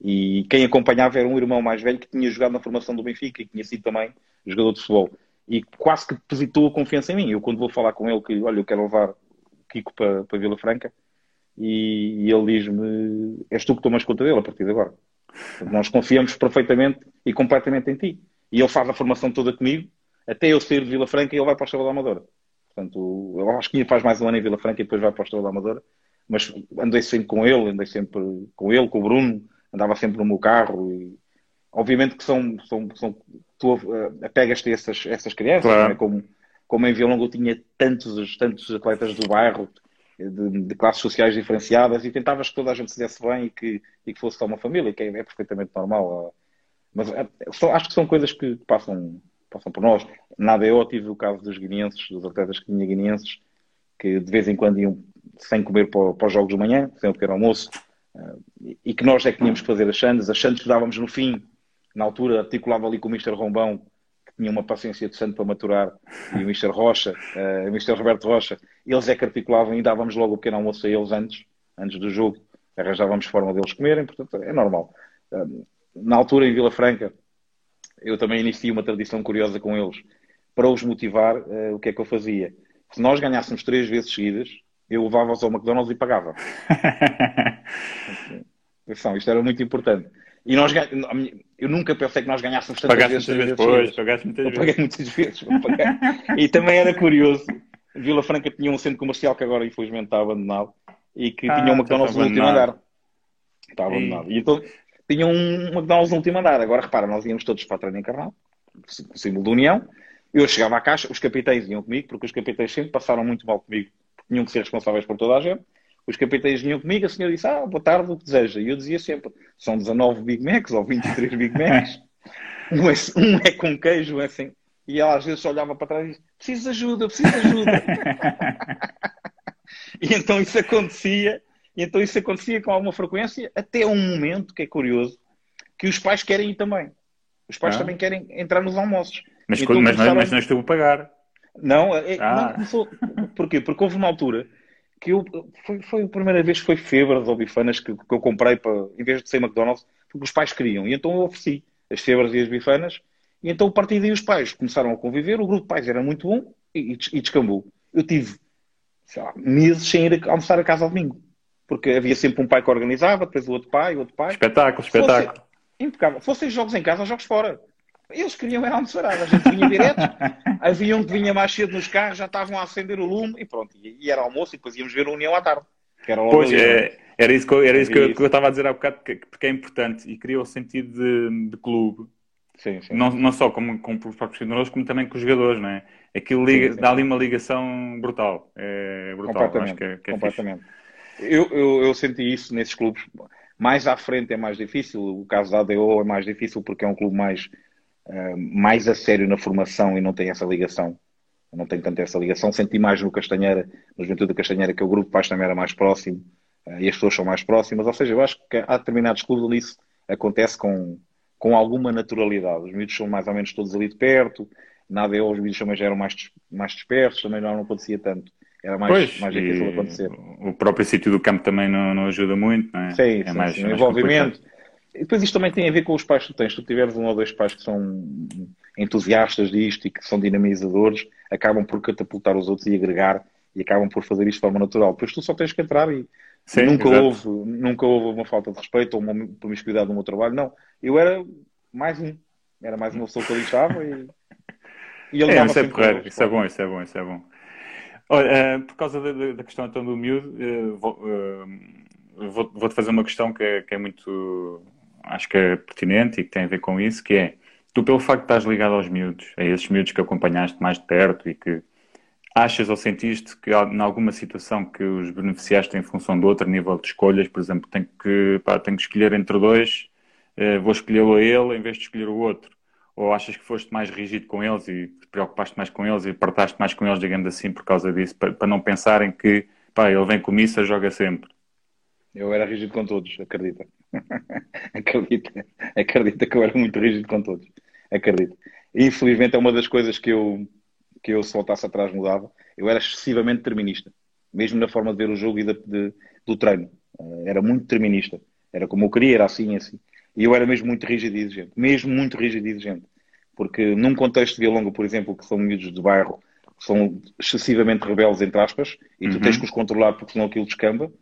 E quem acompanhava era um irmão mais velho que tinha jogado na formação do Benfica e que tinha sido também jogador de futebol. E quase que depositou a confiança em mim. Eu, quando vou falar com ele, que olha, eu quero levar o Kiko para, para Vila Franca, e, e ele diz-me: És tu que tomas conta dele a partir de agora. Nós confiamos perfeitamente e completamente em ti. E ele faz a formação toda comigo, até eu sair de Vila Franca e ele vai para o Estrela da Amadora. Portanto, eu acho que faz mais um ano em Vila Franca e depois vai para o Estrela Amadora. Mas andei sempre com ele, andei sempre com ele, com o Bruno, andava sempre no meu carro. E, obviamente que são, são, são tu uh, apegas-te a essas, essas crianças, claro. é? como, como em Vila Longa eu tinha tantos, tantos atletas do bairro, de, de, classes sociais diferenciadas, e tentavas que toda a gente se desse bem e que, e que fosse só uma família, que é, é perfeitamente normal. Mas é, acho que são coisas que passam, passam por nós. Na ADO tive o caso dos guineenses, dos atletas que guineenses, que de vez em quando iam sem comer para, para os jogos de manhã, sem o pequeno almoço, uh, e que nós é que tínhamos que fazer as chandes. As chandes que dávamos no fim, na altura, articulava ali com o Mr. Rombão, que tinha uma paciência de santo para maturar, e o Mr. Rocha, uh, o Mr. Roberto Rocha, eles é que articulavam e dávamos logo o pequeno almoço a eles antes, antes do jogo, arranjávamos forma deles comerem, portanto é normal. Uh, na altura, em Vila Franca, eu também iniciei uma tradição curiosa com eles. Para os motivar, uh, o que é que eu fazia? Se nós ganhássemos três vezes seguidas, eu levava-os ao McDonald's e pagava. Atenção, isto era muito importante. E nós, eu nunca pensei que nós ganhássemos tantas pagaste vezes. Muitas vezes, pagaste muitas eu vezes. paguei muitas vezes. e também era curioso. Vila Franca tinha um centro comercial que agora infelizmente está abandonado e que ah, tinha um McDonald's no último andar. Está abandonado. E, e então tinha um McDonald's no último andar. Agora repara, nós íamos todos para a treino encarnado, o símbolo da União. Eu chegava à caixa, os capitães iam comigo, porque os capitães sempre passaram muito mal comigo, tinham que ser responsáveis por toda a gente. Os capitães vinham comigo, a senhora disse, ah, boa tarde, o que deseja? E eu dizia sempre, são 19 Big Macs ou 23 Big Macs. um, é, um é com queijo, é assim. E ela às vezes olhava para trás e disse, preciso de ajuda, preciso de ajuda. e então isso acontecia, então isso acontecia com alguma frequência, até um momento, que é curioso, que os pais querem ir também. Os pais ah. também querem entrar nos almoços. Mas, então, mas, começaram... mas não estou a pagar. Não, é, ah. não, não porquê? Porque houve uma altura que eu, foi, foi a primeira vez que foi febras ou bifanas que, que eu comprei para, em vez de ser McDonald's, porque os pais queriam. E então eu ofereci as febras e as bifanas. E então, a partir daí, os pais começaram a conviver. O grupo de pais era muito bom e, e descambou. Eu tive lá, meses sem ir almoçar a casa ao domingo. Porque havia sempre um pai que organizava, depois o outro pai, o outro pai. Espetáculo, espetáculo. Fosse, impecável. Fossem jogos em casa, jogos fora. Eles queriam era almoçar, a gente vinha direto, havia um que vinha mais cedo nos carros, já estavam a acender o lume e pronto, e, era almoço e depois íamos ver a União à tarde. pois, ali, é, era isso, que eu, era isso que, eu, que eu estava a dizer há bocado, porque é importante e cria o sentido de, de clube. Sim, sim. Não, não só como, com os próprios treinadores, como também com os jogadores, não é? Aquilo liga, sim, dá ali uma ligação brutal. É brutal. Completamente. Que é, que é completamente. Eu, eu, eu, senti isso nesses clubes. Mais à frente é mais difícil. O caso da ADO é mais difícil porque é um clube mais uh, mais a sério na formação e não tem essa ligação. Não tem tanto essa ligação. Senti mais no Castanheira, no Juventude da Castanheira, que o grupo pais também era mais próximo uh, e as pessoas são mais próximas. Ou seja, eu acho que há determinados clubes ali isso acontece com, com alguma naturalidade. Os miúdos são mais ou menos todos ali de perto. Na ADO os miúdos também já eram mais, mais dispersos, também não acontecia tanto. Era mais, pois, mais difícil acontecer. O próprio sítio do campo também não, não ajuda muito, não é? Sim, é sim, mais, sim. Mais envolvimento. Complicado. E depois isto também tem a ver com os pais que tu tens. Se tu tiveres um ou dois pais que são entusiastas disto e que são dinamizadores, acabam por catapultar os outros e agregar e acabam por fazer isto de forma natural. Depois tu só tens que entrar e Sim, nunca, houve, nunca houve uma falta de respeito ou uma promiscuidade no meu trabalho. Não, eu era mais um. Era mais uma pessoa que ali estava e, e ele é, isso é porreiro, isso é bom, isso é bom, isso é bom. Olha, uh, por causa da, da, questão então do miúdo, uh, vou, uh, vou, vou-te fazer uma questão que é, que é muito acho que é pertinente e que tem a ver com isso, que é, tu pelo facto de estás ligado aos miúdos, a esses miúdos que acompanhaste mais de perto e que achas ou sentiste que em alguma situação que os beneficiaste em função de outro nível de escolhas, por exemplo, tenho que, pá, tenho que escolher entre dois, eh, vou escolhê-lo a ele em vez de escolher o outro? Ou achas que foste mais rígido com eles e te preocupaste mais com eles e partaste mais com eles, digamos assim, por causa disso, para, para não pensarem que, pá, ele vem com missa, joga sempre? Eu era rígido com todos, acredita. acredita. Acredita que eu era muito rígido com todos. Acredita. Infelizmente é uma das coisas que eu, que eu se voltasse atrás mudava. Eu era excessivamente determinista. Mesmo na forma de ver o jogo e de, de, do treino. Eh, era muito determinista. Era como eu queria, era assim assim. E eu era mesmo muito rígido e exigente. Mesmo muito rígido e exigente. Porque num contexto de Vialonga, por exemplo, que são miúdos de bairro, que são excessivamente rebeldes, entre aspas, e tu uhum. tens que os controlar porque senão aquilo descamba,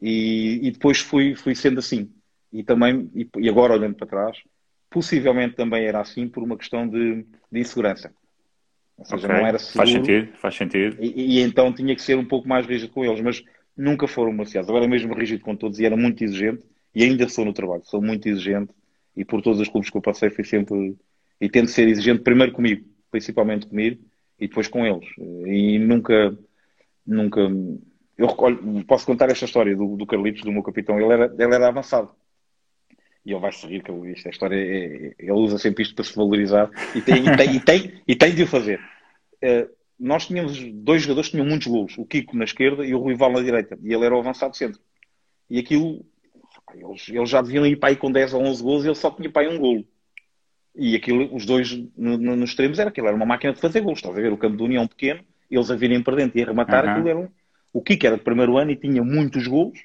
e, e depois fui, fui sendo assim. E também, e, e, agora olhando para trás, possivelmente também era assim por uma questão de, de insegurança. Ou seja, okay. não era seguro. Faz sentido, faz sentido. E, e, então tinha que ser um pouco mais rígido com eles, mas nunca foram demasiados. Agora mesmo rígido com todos e era muito exigente, e ainda sou no trabalho, sou muito exigente, e por todos os clubes que eu passei fui sempre, e tento ser exigente primeiro comigo, principalmente comigo, e depois com eles. E nunca, nunca. Eu recolho, posso contar esta história do, do Carlitos, do meu capitão. Ele era, ele era avançado. E ele vai se rir, que ele, esta história é, ele usa sempre isto para se valorizar e tem, e tem, e tem, e tem de o fazer. Uh, nós tínhamos dois jogadores que tinham muitos golos, o Kiko na esquerda e o Ruival na direita, e ele era o avançado centro. E aquilo, eles, eles já deviam ir para aí com 10 ou 11 golos e ele só tinha para aí um golo. E aquilo, os dois no, no, nos extremos, era aquilo, era uma máquina de fazer golos. Estás a ver? O campo de União pequeno, eles a virem para dentro e a rematar, uhum. aquilo era um... O Kiko era de primeiro ano e tinha muitos golos,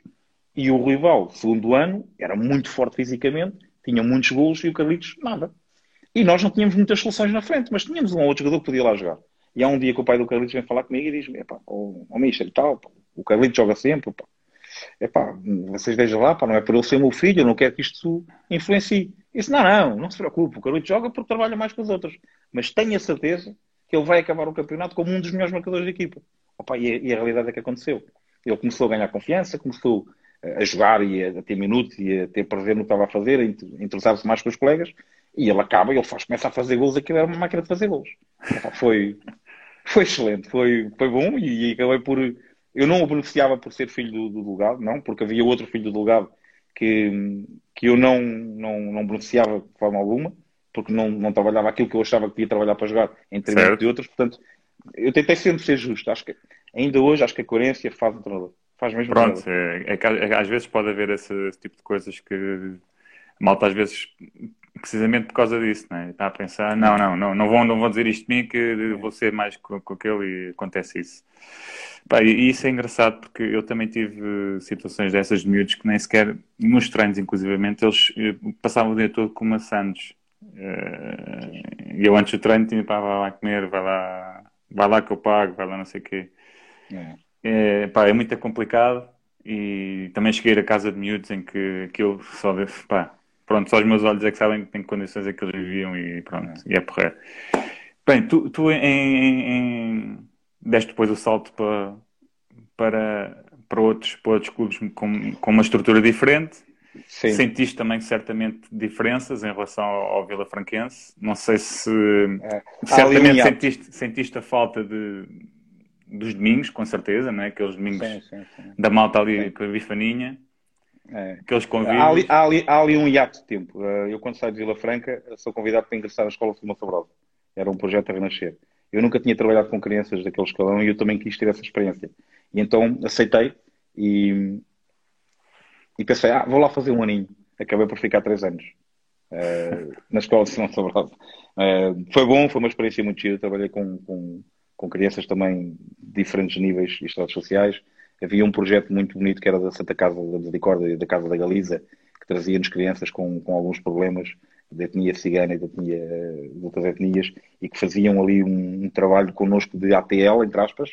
e o Rival, segundo ano, era muito forte fisicamente, tinha muitos golos, e o Carlitos, nada. E nós não tínhamos muitas soluções na frente, mas tínhamos um outro jogador que podia lá jogar. E há um dia que o pai do Carlitos vem falar comigo e diz-me: o, o Michel, tal, pá, o Carlitos joga sempre, pá. Epá, vocês vejam lá, pá, não é por ele ser meu filho, eu não quero que isto influencie. Eu disse: Não, não, não se preocupe, o Carlitos joga porque trabalha mais que os outros. Mas tenha certeza que ele vai acabar o campeonato como um dos melhores marcadores da equipa. Opa, e, a, e a realidade é que aconteceu. Ele começou a ganhar confiança, começou a jogar e a, ter minutos e a ter prazer no que estava a fazer, a interessar-se mais com os colegas, e ele acaba, ele faz, começa a fazer gols, aquilo era uma máquina de fazer gols. Foi, foi excelente, foi, foi bom e, e acabei por. Eu não o beneficiava por ser filho do, do delegado, não, porque havia outro filho do delegado que, que eu não, não, não beneficiava de forma alguma, porque não, não trabalhava aquilo que eu achava que ia trabalhar para jogar em detrimento de outros. Portanto, eu tentei sempre ser justo. Acho que ainda hoje acho que a coerência faz o treinador. Faz mesmo Pronto, é, é, que às vezes pode haver esse, esse, tipo de coisas que a malta às vezes precisamente por causa disso, né? está a pensar, não, não, não, não vão, não vão dizer isto de mim que vou ser mais com, com aquele e acontece isso. Pá, e isso é engraçado porque eu também tive situações dessas de miúdos que nem sequer, nos treinos inclusivamente, eles eh, passavam o dia todo com maçãs. Eh, e eu antes do treino tinha, pá, vai lá comer, vai lá, vai lá que eu pago, vai lá não sei o quê. É. É, pá, é muito complicado e também cheguei a casa de miúdos em que aquilo só, pá, pronto, só os meus olhos é que sabem em que condições é que eles viviam e pronto, é. e é porrer. Bem, tu, tu em, em, em, deste depois o salto para, para, para, outros, para outros clubes com, com uma estrutura diferente. Sim. Sentiste também certamente diferenças em relação ao, ao Vila Franquense. Não sei se é. certamente sentiste, sentiste a falta de, dos domingos, com certeza, não é? Aqueles domingos sim, sim, da malta ali com a bifaninha. É. Aqueles convívios. Há ali, há, ali, há ali, um hiato de tempo. Eh, eu, quando saio de Vila Franca, sou convidado para ingressar na Escola de Filma Sobrosa. Era um projeto a renascer. Eu nunca tinha trabalhado com crianças daquele escalão e eu também quis ter essa experiência. E então aceitei e, e pensei, ah, vou lá fazer um aninho. Acabei por ficar três anos uh, na Escola de Filma Sobrosa. Uh, foi bom, foi uma experiência muito gira. Trabalhei com, com, com crianças também de diferentes níveis e estados sociais havia um projeto muito bonito que era da Santa Casa da Misericórdia e da Casa da Galiza, que trazia-nos crianças com, com alguns problemas de etnia cigana e etnia, de outras etnias e que faziam ali um, um, trabalho connosco de ATL, entre aspas,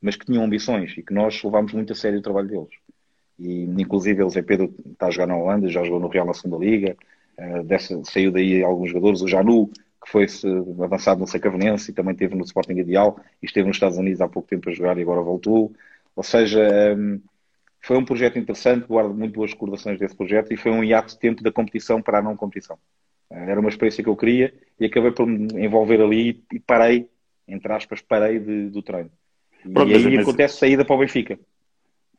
mas que tinham ambições e que nós levámos muito a sério o trabalho deles. E, inclusive, eles, Pedro está a jogar na Holanda, já jogou no Real na segunda Liga, uh, dessa, saiu daí alguns jogadores, o Janu, que foi avançado no Sacavenense e também esteve no Sporting Ideal e esteve nos Estados Unidos há pouco tempo a jogar e agora voltou. Ou seja, um, foi um projeto interessante, guardo muito boas recordações desse projeto e foi um hiato de tempo da competição para a não competição. Eh, era uma experiência que eu queria e acabei por me envolver ali e parei, entre aspas, parei de, do treino. E Pronto, aí mas... acontece saída para o Benfica,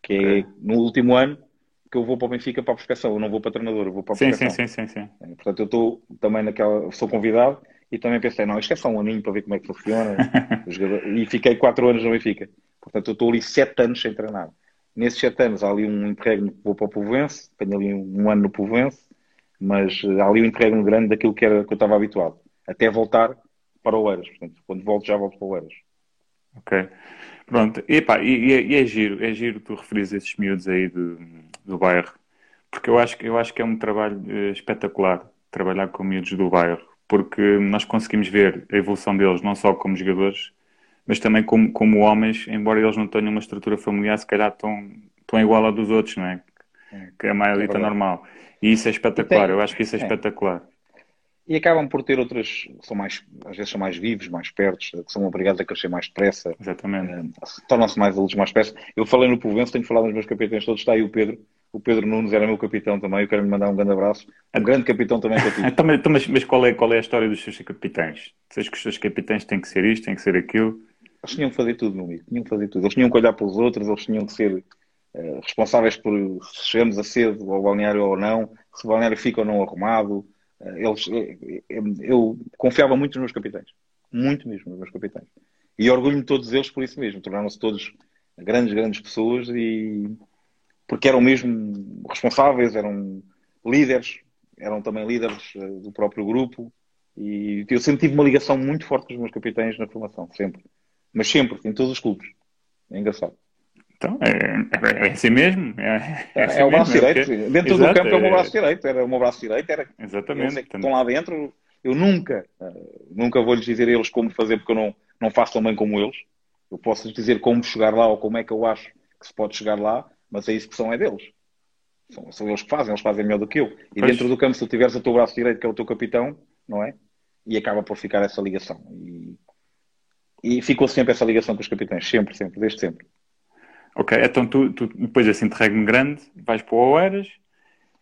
que é no último ano que eu vou para o Benfica para a prospeção, eu não vou para treinador, eu vou para a prospeção. Sim, sim, sim, sim, sim. Eh, portanto, eu estou também naquela, sou convidado e também pensei, não, isto é só um aninho para ver como é que funciona. e fiquei quatro anos no Benfica. Portanto, eu estou ali sete anos sem treinar. Nesses sete anos há ali um interregno que vou para o Povense, tenho ali um ano no Povense, mas há ali um interregno grande daquilo que, era, que eu estava habituado. Até voltar para o Eiras. Portanto, quando volto, já volto para o Eiras. Ok. Pronto. E, pá, e, e, é giro, é giro tu referires esses miúdos aí do, do bairro. Porque eu acho, eu acho que é um trabalho uh, espetacular trabalhar com miúdos do bairro. Porque nós conseguimos ver a evolução deles não só como jogadores, mas também como, como homens, embora eles não tenham uma estrutura familiar, se calhar estão, estão igual à dos outros, não é? Que é a maioria é normal. E isso é espetacular, tem, eu acho que isso é, é, espetacular. E acabam por ter outras, são mais, às vezes são mais vivos, mais perto, que são obrigados a crescer mais depressa. Exatamente. Uh, Tornam-se mais adultos mais depressa. Eu falei no Provenço, tenho falado nos meus capítulos todos, está aí o Pedro, O Pedro Nunes era meu capitão também, eu quero lhe mandar um grande abraço. Um grande capitão também que eu tive. então, mas, mas qual, é, qual é a história dos seus capitães? Vocês que os seus capitães têm que ser isto, têm que ser aquilo? Eles tinham que fazer tudo, meu amigo. Tinham que fazer tudo. Eles tinham que olhar para os outros, eles tinham que ser uh, responsáveis por se chegamos a cedo ao balneário ou não, se o balneário fica ou não arrumado. Uh, eles, eu, eu confiava muito nos meus capitães. Muito mesmo nos meus capitães. E orgulho-me de todos eles por isso mesmo. Tornaram-se todos grandes, grandes pessoas e porque eram mesmo responsáveis, eram líderes, eram também líderes do próprio grupo. E eu sempre tive uma ligação muito forte com os meus capitães na formação, sempre. Mas sempre, em todos os clubes. É engraçado. Então, é, é assim mesmo. É, é, assim é o braço direito. Porque... Dentro Exato, do campo é o meu braço direito. Era o meu braço direito. Era... Exatamente. Eles estão lá dentro. Eu nunca, uh, nunca vou lhes dizer a eles como fazer, porque eu não, não faço tão bem como eles. Eu posso lhes dizer como chegar lá ou como é que eu acho que se pode chegar lá, mas a execução é deles. São, são eles que fazem, eles fazem melhor do que eu. E pois. dentro do campo, se tu tiveres o teu braço direito, que é o teu capitão, não é? E acaba por ficar essa ligação. E e ficou sempre essa ligação com os capitães, sempre, sempre, desde sempre. Ok, então tu, tu depois assim de regno grande, vais para o Oeiras.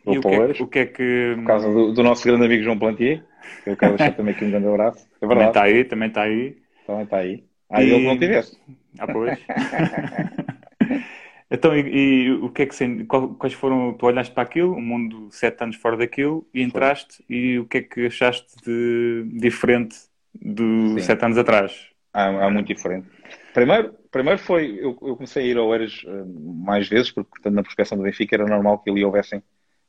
Vou e para o, que é, o que é que. Por causa do, do, nosso grande amigo João Plantier, que eu quero deixar também aqui um grande abraço. É. Também está aí, também está aí. Também está aí. Ah, e... ele não tivesse. Ah, pois. então, e, e, o que é que quais foram, tu olhaste para aquilo, um mundo sete anos fora daquilo, e entraste, Foi. e o que é que achaste de diferente dos sete anos atrás? Há, há muito diferente. Primeiro, primeiro foi, eu, eu comecei a ir ao Eiras uh, mais vezes, porque portanto, na prospecção do Benfica era normal que ali houvessem,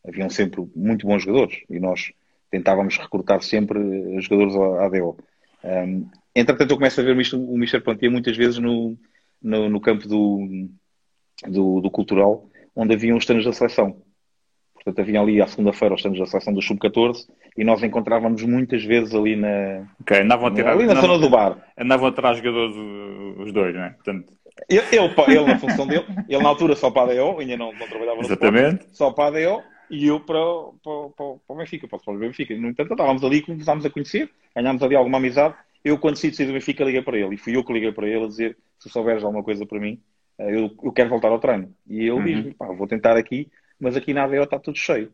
haviam sempre muito bons jogadores e nós tentávamos recrutar sempre eh, jogadores à ADO. Um, entretanto, eu começo a ver o Mister Plantia muitas vezes no, no, no campo do, do, do, cultural, onde havia uns treinos da seleção. Portanto, havia ali à segunda-feira os treinos da seleção do Sub-14 e nós encontrávamos muitas vezes ali na. Ok, andavam a tirar. Ali na zona do bar. Andavam a tirar jogadores os dois, não é? Portanto... Ele, ele, ele, na função dele, ele na altura só para a ADO, ainda não, não trabalhava no Exatamente. Sport, só para a ADO e eu para, para, para, para o Benfica, para o Benfica. No entanto, estávamos ali, começámos a conhecer, ganhámos ali alguma amizade. Eu, quando sair do Benfica, liguei para ele e fui eu que liguei para ele a dizer: se souberes alguma coisa para mim, eh, eu, eu quero voltar ao treino. E ele uhum. diz-me: vou tentar aqui, mas aqui na ADO está tudo cheio.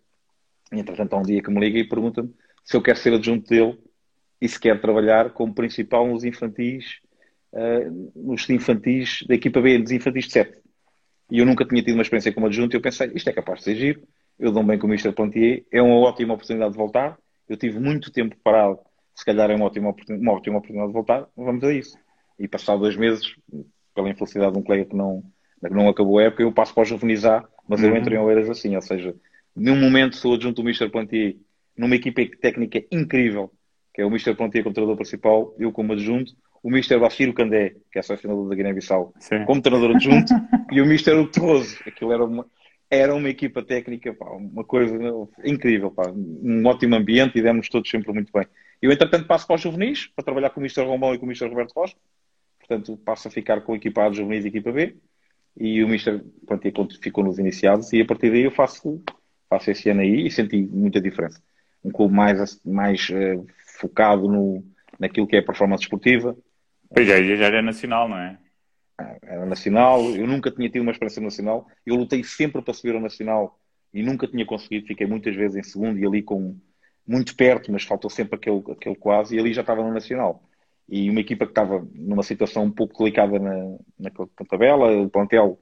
E entretanto, há um dia que me liga e pergunta-me se eu quero ser adjunto dele e se quer trabalhar como principal nos infantis, uh, nos infantis da equipa B, dos infantis de 7. E eu nunca tinha tido uma experiência como adjunto e eu pensei, isto é capaz de ser giro, eu dou bem com o Mr. Plantier, é uma ótima oportunidade de voltar, eu tive muito tempo parado, se calhar é uma ótima, uma ótima oportunidade de voltar, vamos a isso. E passado dois meses, pela infelicidade de um colega que não, que não acabou a época, eu passo para o juvenizar, mas uhum. eu entro em Oeiras assim, ou seja, num momento sou adjunto do Mr. Plantier, numa equipa técnica incrível, que é o Mr. Plantier como treinador principal, eu como adjunto, o Mr. Bashir Candé, que é selecionador da Guiné-Bissau, como treinador adjunto, e o Mr. Terroso. Aquilo era uma, era uma equipa técnica, pá, uma coisa incrível, pá, um ótimo ambiente e demos todos sempre muito bem. Eu, entretanto, passo para os juvenis, para trabalhar com o Mr. Romão e com o Mr. Roberto Rocha, portanto, passo a ficar com a equipa A de juvenis e a equipa B, e o Mr. Plantier ficou nos iniciados, e a partir daí eu faço faço esse ano aí e senti muita diferença. Um clube mais, mais uh, focado no, naquilo que é a performance esportiva. Pois é, já era nacional, não é? Ah, era nacional, eu nunca tinha tido uma experiência nacional. Eu lutei sempre para subir ao nacional e nunca tinha conseguido. Fiquei muitas vezes em segundo e ali com muito perto, mas faltou sempre aquele, aquele quase. E ali já estava no nacional. E uma equipa que estava numa situação um pouco delicada na, na tabela, o plantel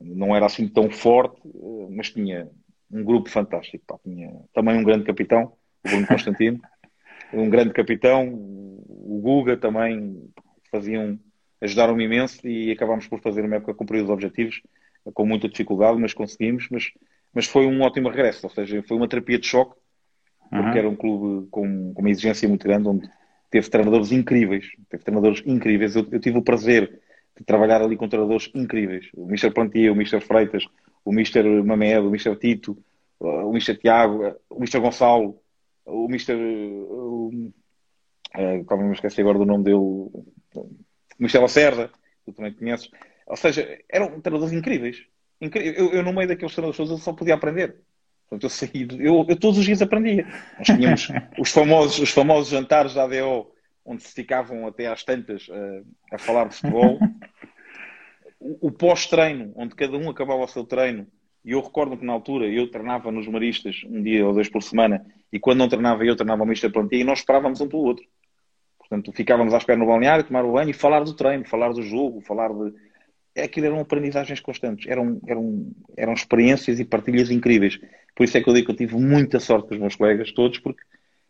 não era assim tão forte, eh, mas tinha um grupo fantástico. Pá. Tinha também um grande capitão, o Bruno Constantino, um grande capitão, o Guga também faziam, ajudaram-me imenso e acabámos por fazer uma época cumprir os objetivos com muita dificuldade, mas conseguimos. Mas, mas foi um ótimo regresso, ou seja, foi uma terapia de choque, porque uhum. era um clube com, com, uma exigência muito grande, onde teve treinadores incríveis, teve treinadores incríveis. Eu, eu tive o prazer de trabalhar ali com treinadores incríveis, o Mr. Plantia, o Mr. Freitas, o Mr. Mamed, o Mr. Tito, o Mr. Tiago, o Mr. Gonçalo, o Mr. O, uh, me esqueci agora do nome dele, o Mr. Lacerda, tu também conheces. Ou seja, eram treinadores incríveis. Eu, eu, no meio daqueles treinadores eu só podia aprender. Portanto, eu, saí, eu, eu todos os dias aprendia. Nós tínhamos os famosos, os famosos jantares da ADO, onde se ficavam até às tantas uh, a falar de futebol o, pós-treino, onde cada um acabava o seu treino E eu recordo que na altura eu treinava nos Maristas um dia ou dois por semana e quando não treinava eu, treinava o Mister Plantia e nós esperávamos um pelo outro. Portanto, ficávamos à espera no balneário, tomar o banho e falar do treino, falar do jogo, falar de. É, aquilo eram aprendizagens constantes, eram, eram, eram experiências e partilhas incríveis. Por isso é que eu digo que eu tive muita sorte com os meus colegas, todos, porque.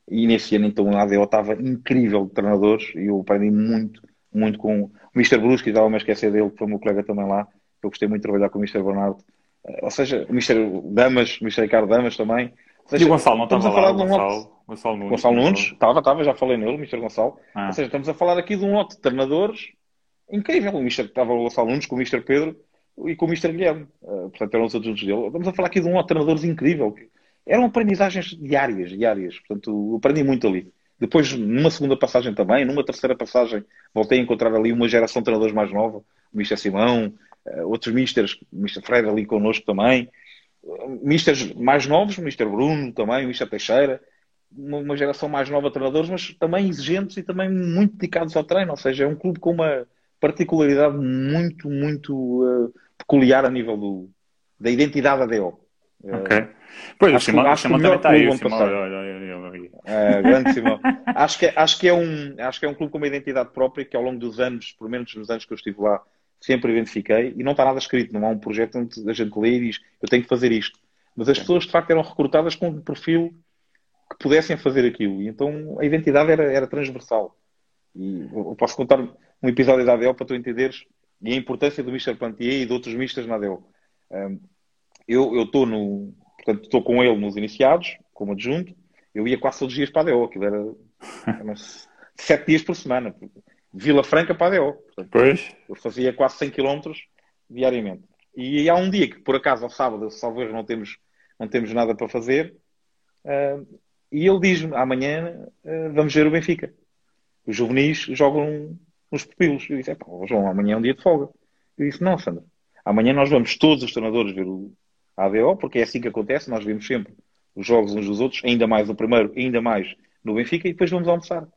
E nesse ano, então, o ADO estava incrível de treinadores e eu aprendi muito, muito com o Mr. Brusque, estava-me a esquecer dele, que foi o meu colega também lá. Eu gostei muito de trabalhar com o Mr. Bernardo ou seja, o Mr. Damas, o Mr. Ricardo Damas também. Seja, e o Gonçalo não estava lá, o Gonçalo, Gonçalo Nunes. Gonçalo Nunes, estava, estava, já falei nele, o Mr. Gonçalo. Ah. Ou seja, estamos a falar aqui de um lote de treinadores incrível. O Mr. estava o Gonçalo Nunes com o Mr. Pedro e com o Mr. Guilherme. Uh, portanto, eram os adultos dele. Estamos a falar aqui de um treinadores incrível. Eram aprendizagens diárias, diárias. Portanto, aprendi muito ali. Depois, numa segunda passagem também, numa terceira passagem, voltei a encontrar ali uma geração de treinadores mais nova. O Mr. Simão, uh, outros misters, o Mr. Fred ali connosco também, uh, misters mais novos, o Mr. Bruno também, o Mr. Teixeira, uma, geração mais nova de treinadores, mas também exigentes e também muito dedicados ao treino, ou seja, é um clube com uma particularidade muito, muito uh, peculiar a nível do, da identidade da DO. Ok. Pois, acho o Simão, acho Simão também está aí. O Simão, olha, olha, olha, grande Simão. acho, que, acho, que é um, acho que é um clube com uma identidade própria que ao longo dos anos, pelo menos nos anos que eu estive lá, sempre identifiquei, e não está nada escrito, não há um projeto onde a gente lê e diz eu tenho que fazer isto. Mas as pessoas de facto eram recrutadas com um perfil que pudessem fazer aquilo, e então a identidade era, era transversal. E eu posso contar um episódio da ADL para tu entenderes e a importância do Mr. Plantier e de outros mistas na ADL. eu estou no. Portanto, estou com ele nos iniciados, como adjunto. Eu ia quase todos os dias para a ADO, aquilo era, era sete dias por semana. Vila Franca para a DO. Portanto, pois. Eu fazia quase 100 km diariamente. E há um dia que, por acaso, ao sábado, salvo erro, não temos, não temos nada para fazer, uh, e ele diz-me, amanhã uh, vamos ver o Benfica. Os juvenis jogam nos pupilos. Eu disse, João, amanhã é um dia de folga. Eu disse, não, Sandra, amanhã nós vamos todos os treinadores ver o ADO, porque é assim que acontece, nós vemos sempre os jogos uns dos outros, ainda mais o primeiro, ainda mais no Benfica, e depois vamos almoçar.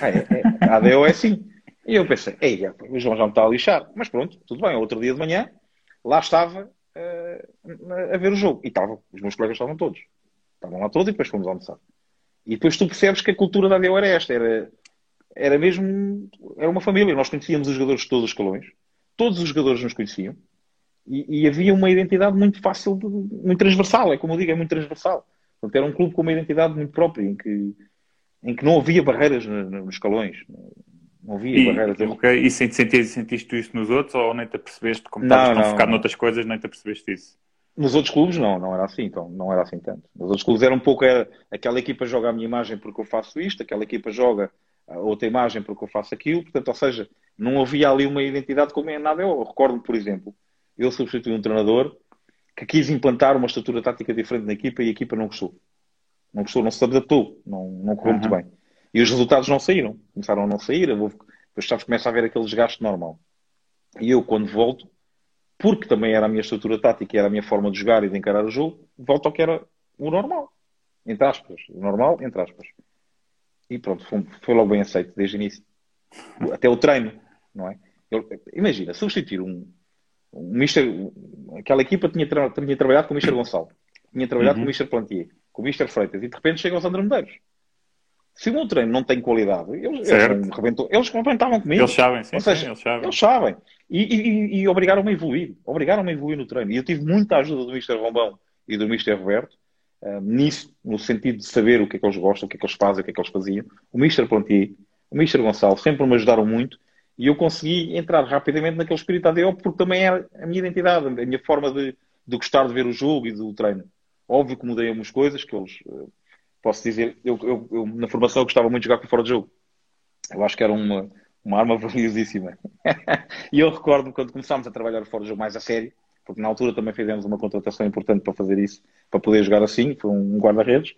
Ah, é, é, a ADO é assim. E eu pensei, ei, o João já me está a lixar. Mas pronto, tudo bem. Outro dia de manhã, lá estava uh, a ver o jogo. E estavam, os meus colegas estavam todos. Estavam lá todos e depois fomos almoçar. E depois tu percebes que a cultura da ADO era esta. Era, era mesmo, era uma família. Nós conhecíamos os jogadores de todos os escalões. Todos os jogadores nos conheciam. E, e havia uma identidade muito fácil, de, muito transversal. É como eu digo, é muito transversal. Portanto, era um clube com uma identidade muito própria, em que em que não havia barreiras nos escalões. Não havia e, barreiras. Okay. E sentiste, sentiste isso nos outros ou nem te apercebeste, como estavas tão focado noutras coisas, nem te apercebeste isso? Nos outros clubes não, não era assim, então, não era assim tanto. Nos outros clubes era um pouco, era, aquela equipa joga a minha imagem porque eu faço isto, aquela equipa joga a outra imagem porque eu faço aquilo, portanto, ou seja, não havia ali uma identidade como é nada. Eu recordo, por exemplo, eu substituí um treinador que quis implantar uma estrutura tática diferente na equipa e a equipa não gostou. Não gostou, não se adaptou, não, não correu uhum. muito bem. E os resultados não saíram. Começaram a não sair, depois sabes, começa a haver aquele desgaste normal. E eu, quando volto, porque também era a minha estrutura tática, era a minha forma de jogar e de encarar o jogo, volto ao que era o normal. Entre aspas. O normal, entre aspas. E pronto, foi, foi logo bem aceito desde o início. Até o treino, não é? Eu, imagina, substituir um, um Mister, aquela equipa tinha, tinha trabalhado com o Mister Gonçalo, tinha trabalhado uhum. com o Mister Plantier, com o Mister Freitas e de repente chega o Sandro Medeiros. Se o meu treino não tem qualidade, eles, eles, rebentou, eles rebentavam comigo. Eles sabem, sim, seja, sim, eles sabem. Eles sabem. E, e, e obrigaram-me a evoluir. Obrigaram-me a evoluir no treino. E eu tive muita ajuda do Mister Rombão e do Mister Roberto uh, nisso, no sentido de saber o que é que eles gostam, o que é que eles fazem, o que é que eles faziam. O Mister Plantier, o Mister Gonçalo sempre me ajudaram muito e eu consegui entrar rapidamente naquele espírito ADO porque também era a minha identidade, a minha forma de, de gostar de ver o jogo e do treino. Óbvio que mudei algumas coisas, que eles, posso dizer, eu, eu, eu, na formação eu gostava muito de jogar com fora de jogo. Eu acho que era uma, uma arma valiosíssima. e eu recordo quando começámos a trabalhar fora de jogo mais a sério, porque na altura também fizemos uma contratação importante para fazer isso, para poder jogar assim, foi um guarda-redes,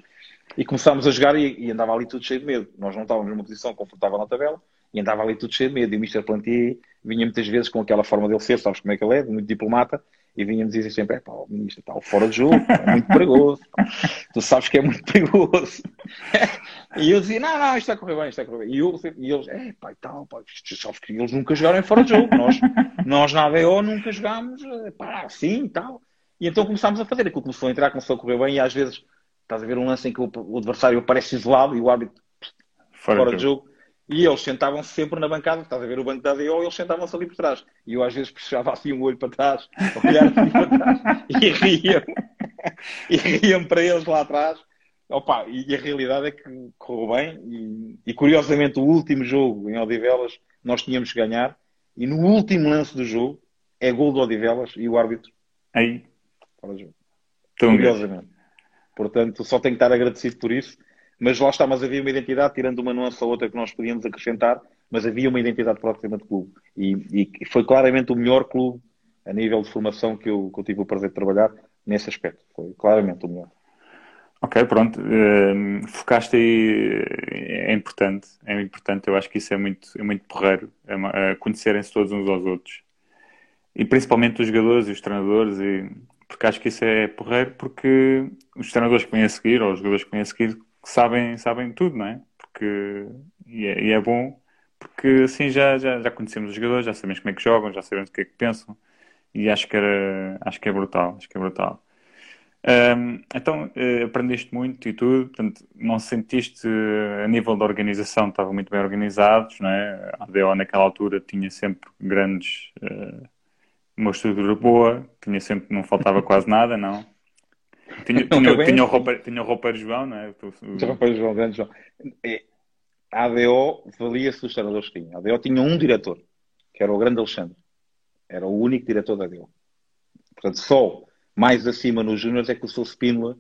e começámos a jogar e, e, andava ali tudo cheio de medo. Nós não estávamos numa posição confortável na tabela, e andava ali tudo cheio de medo. E o Mr. Plantier vinha muitas vezes com aquela forma dele ser, sabes como é que ele é, muito diplomata, e vinha-me dizer sempre: é pá, o ministro está fora de jogo, é muito perigoso. tu sabes que é muito perigoso. e eu dizia: não, não, isto vai correr bem, isto vai correr bem. E, eu, e eles: é pá, e tal, pá, sabes que eles nunca jogaram fora de jogo. Nós, nós na ABO nunca jogámos, pá, assim e tal. E então começámos a fazer. Aquilo começou a entrar, começou a correr bem e às vezes estás a ver um lance em que o, o adversário aparece isolado e o árbitro fora, fora de jogo. E eles sentavam-se sempre na bancada, estás a ver o banco da ADO, eles sentavam-se ali por trás. E eu às vezes puxava assim um olho para trás, olhar assim para trás, e riam. e riam para eles lá atrás. Opa, e a realidade é que correu bem. E, e, curiosamente, o último jogo em Odivelas, nós tínhamos que ganhar. E no último lance do jogo, é gol do Odivelas e o árbitro. Aí. Fora de jogo. Curiosamente. Portanto, só tenho que estar agradecido por isso mas lá está, mas havia uma identidade, tirando uma nuance ou outra que nós podíamos acrescentar, mas havia uma identidade próxima de clube. E, e, foi claramente o melhor clube a nível de formação que eu, que eu tive o prazer de trabalhar nesse aspecto. Foi claramente o melhor. Ok, pronto. Uh, focaste aí, é importante, é importante. Eu acho que isso é muito, é muito porreiro, é, é conhecerem-se todos uns aos outros. E principalmente os jogadores e os treinadores, e, porque acho que isso é porreiro, porque os treinadores que vêm a seguir, ou os jogadores que vêm a seguir, sabem, sabem tudo, não é? Porque, e, é, e é bom, porque assim já, já, já conhecemos os jogadores, já sabemos como é que jogam, já sabemos o que é que pensam, e acho que, era, acho que é brutal, acho que é brutal. Um, então, uh, aprendeste muito e tudo, portanto, não sentiste uh, a nível da organização, estavam muito bem organizados, não é? A ADO naquela altura tinha sempre grandes, uh, uma estrutura boa, tinha sempre, não faltava quase nada, não? Tinha, tinha, tinha, o roupa, tinha o roupeiro João, não é? Tinha o roupeiro João, grande João. É, a ADO valia-se dos treinadores que tinha. A ADO tinha um diretor, que era o grande Alexandre. Era o único diretor da ADO. Portanto, só mais acima nos Júniores é que o seu Spínola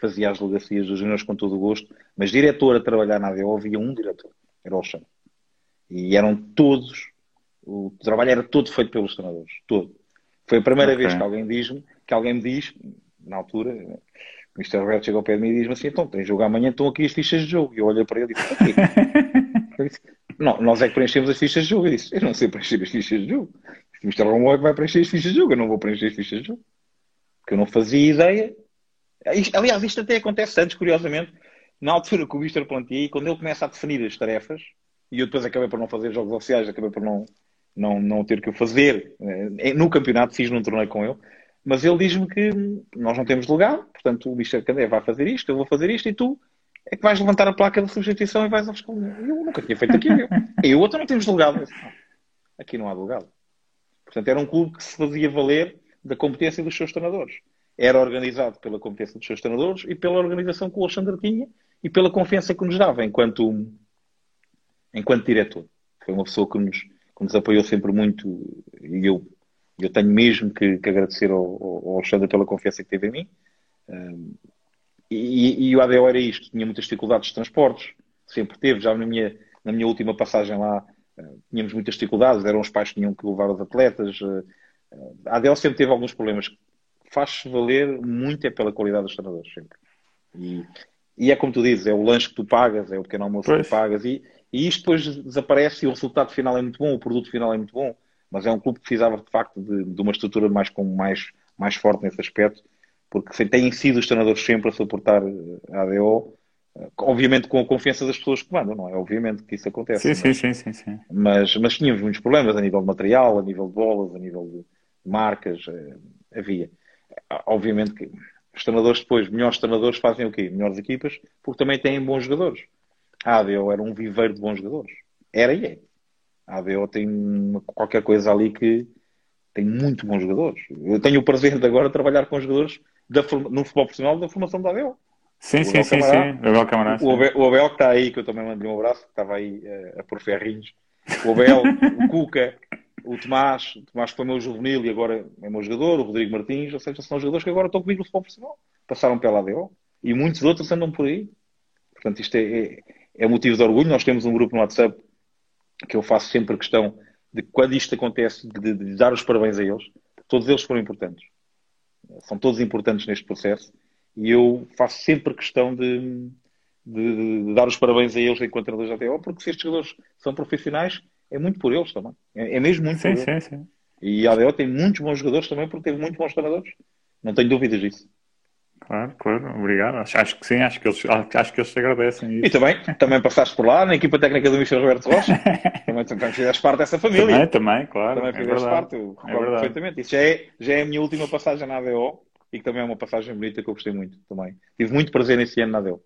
fazia as legacias dos Júniores com todo o gosto, mas diretor a trabalhar na ADO havia um diretor, era o Alexandre. E eram todos, o trabalho era todo feito pelos treinadores, todo. Foi a primeira okay. vez que alguém diz-me, que alguém me diz, na altura, o Mr. Roberto chegou ao pé de mim e diz-me assim: então, tens jogo amanhã, estão aqui as fichas de jogo. E eu olhei para ele e disse: ok. não, nós é que preenchemos as fichas de jogo. Eu disse: eu não sei preencher as fichas de jogo. O Mr. Romulo é que vai preencher as fichas de jogo. Eu não vou preencher as fichas de jogo. Porque eu não fazia ideia. Aliás, isto até acontece antes, curiosamente, na altura que o Mr. Plantier, quando ele começa a definir as tarefas, e eu depois acabei por não fazer jogos oficiais, acabei por não, não, não ter que o fazer. Eh, no campeonato fiz num torneio com ele mas ele diz-me que nós não temos legado, portanto o Michel Candé vai fazer isto, eu vou fazer isto, e tu é que vais levantar a placa de substituição e vais ao fiscal. Eu nunca tinha feito aquilo. Eu, eu outro não temos legado. Disse, não, aqui não há legado. Portanto, era um clube que se fazia valer da competência dos seus treinadores. Era organizado pela competência dos seus treinadores e pela organização que o Alexandre tinha e pela confiança que nos dava enquanto, enquanto diretor. Foi uma pessoa que nos, que nos apoiou sempre muito e eu eu tenho mesmo que, que agradecer ao, ao, Alexandre pela confiança que teve em mim. Um, e, e, o ADO era isto, tinha muitas dificuldades de transportes, sempre teve, já na minha, na minha última passagem lá uh, tínhamos muitas dificuldades, eram os pais que tinham que levar os atletas. Uh, a ADO sempre teve alguns problemas. Faz-se valer muito é pela qualidade dos treinadores, sempre. E, e é como tu dizes, é o lanche que tu pagas, é o pequeno almoço pois. que tu pagas, e, e isto depois desaparece e o resultado final é muito bom, o produto final é muito bom mas é um clube que precisava de facto de, de uma estrutura mais, com, mais, mais forte nesse aspecto, porque têm sido os treinadores sempre a suportar a ADO, eh, obviamente com a confiança das pessoas que mandam, não é? Obviamente que isso acontece. Sim, mas, sim, sim, sim, sim. Mas, mas tínhamos muitos problemas a nível de material, a nível de bolas, a nível de marcas, eh, havia. Obviamente que os treinadores depois, melhores treinadores fazem o quê? Melhores equipas, porque também têm bons jogadores. A ADO era um viveiro de bons jogadores. Era e é. A ADO tem qualquer coisa ali que tem muito bons jogadores. Eu tenho o prazer de agora trabalhar com jogadores da, no futebol profissional da formação da ADO. Sim, sim, sim, sim. O Abel Camará. O Abel, o Abel que está aí, que eu também mandei um abraço, que estava aí uh, a pôr ferrinhos. O Abel, o Cuca, o Tomás, o Tomás que foi meu juvenil e agora é meu jogador, o Rodrigo Martins, ou seja, são jogadores que agora estão comigo no futebol profissional. Passaram pela ADO. E muitos outros andam por aí. Portanto, isto é, é, é motivo de orgulho. Nós temos um grupo no WhatsApp que eu faço sempre questão de quando isto acontece, de, de, dar os parabéns a eles. Todos eles foram importantes. São todos importantes neste processo. E eu faço sempre questão de, de, de dar os parabéns a eles enquanto treinadores da TO, porque se estes jogadores são profissionais, é muito por eles também. É, é mesmo muito sim, por sim, eles. Sim. E a ADO tem muitos bons jogadores também, porque teve muitos bons treinadores. Não tenho dúvidas disso. Claro, claro, obrigado. Acho, acho, que sim, acho que, eles, acho que eles te agradecem. Isso. E também, também passaste por lá na equipa técnica do Michel Roberto Rocha. também, também fizeste parte dessa família. Também, também, claro. Também é fizeste é parte, eu recordo é perfeitamente. Isso já é, já é a minha última passagem na ADO e que também é uma passagem bonita que eu gostei muito também. Tive muito prazer nesse ano na dele.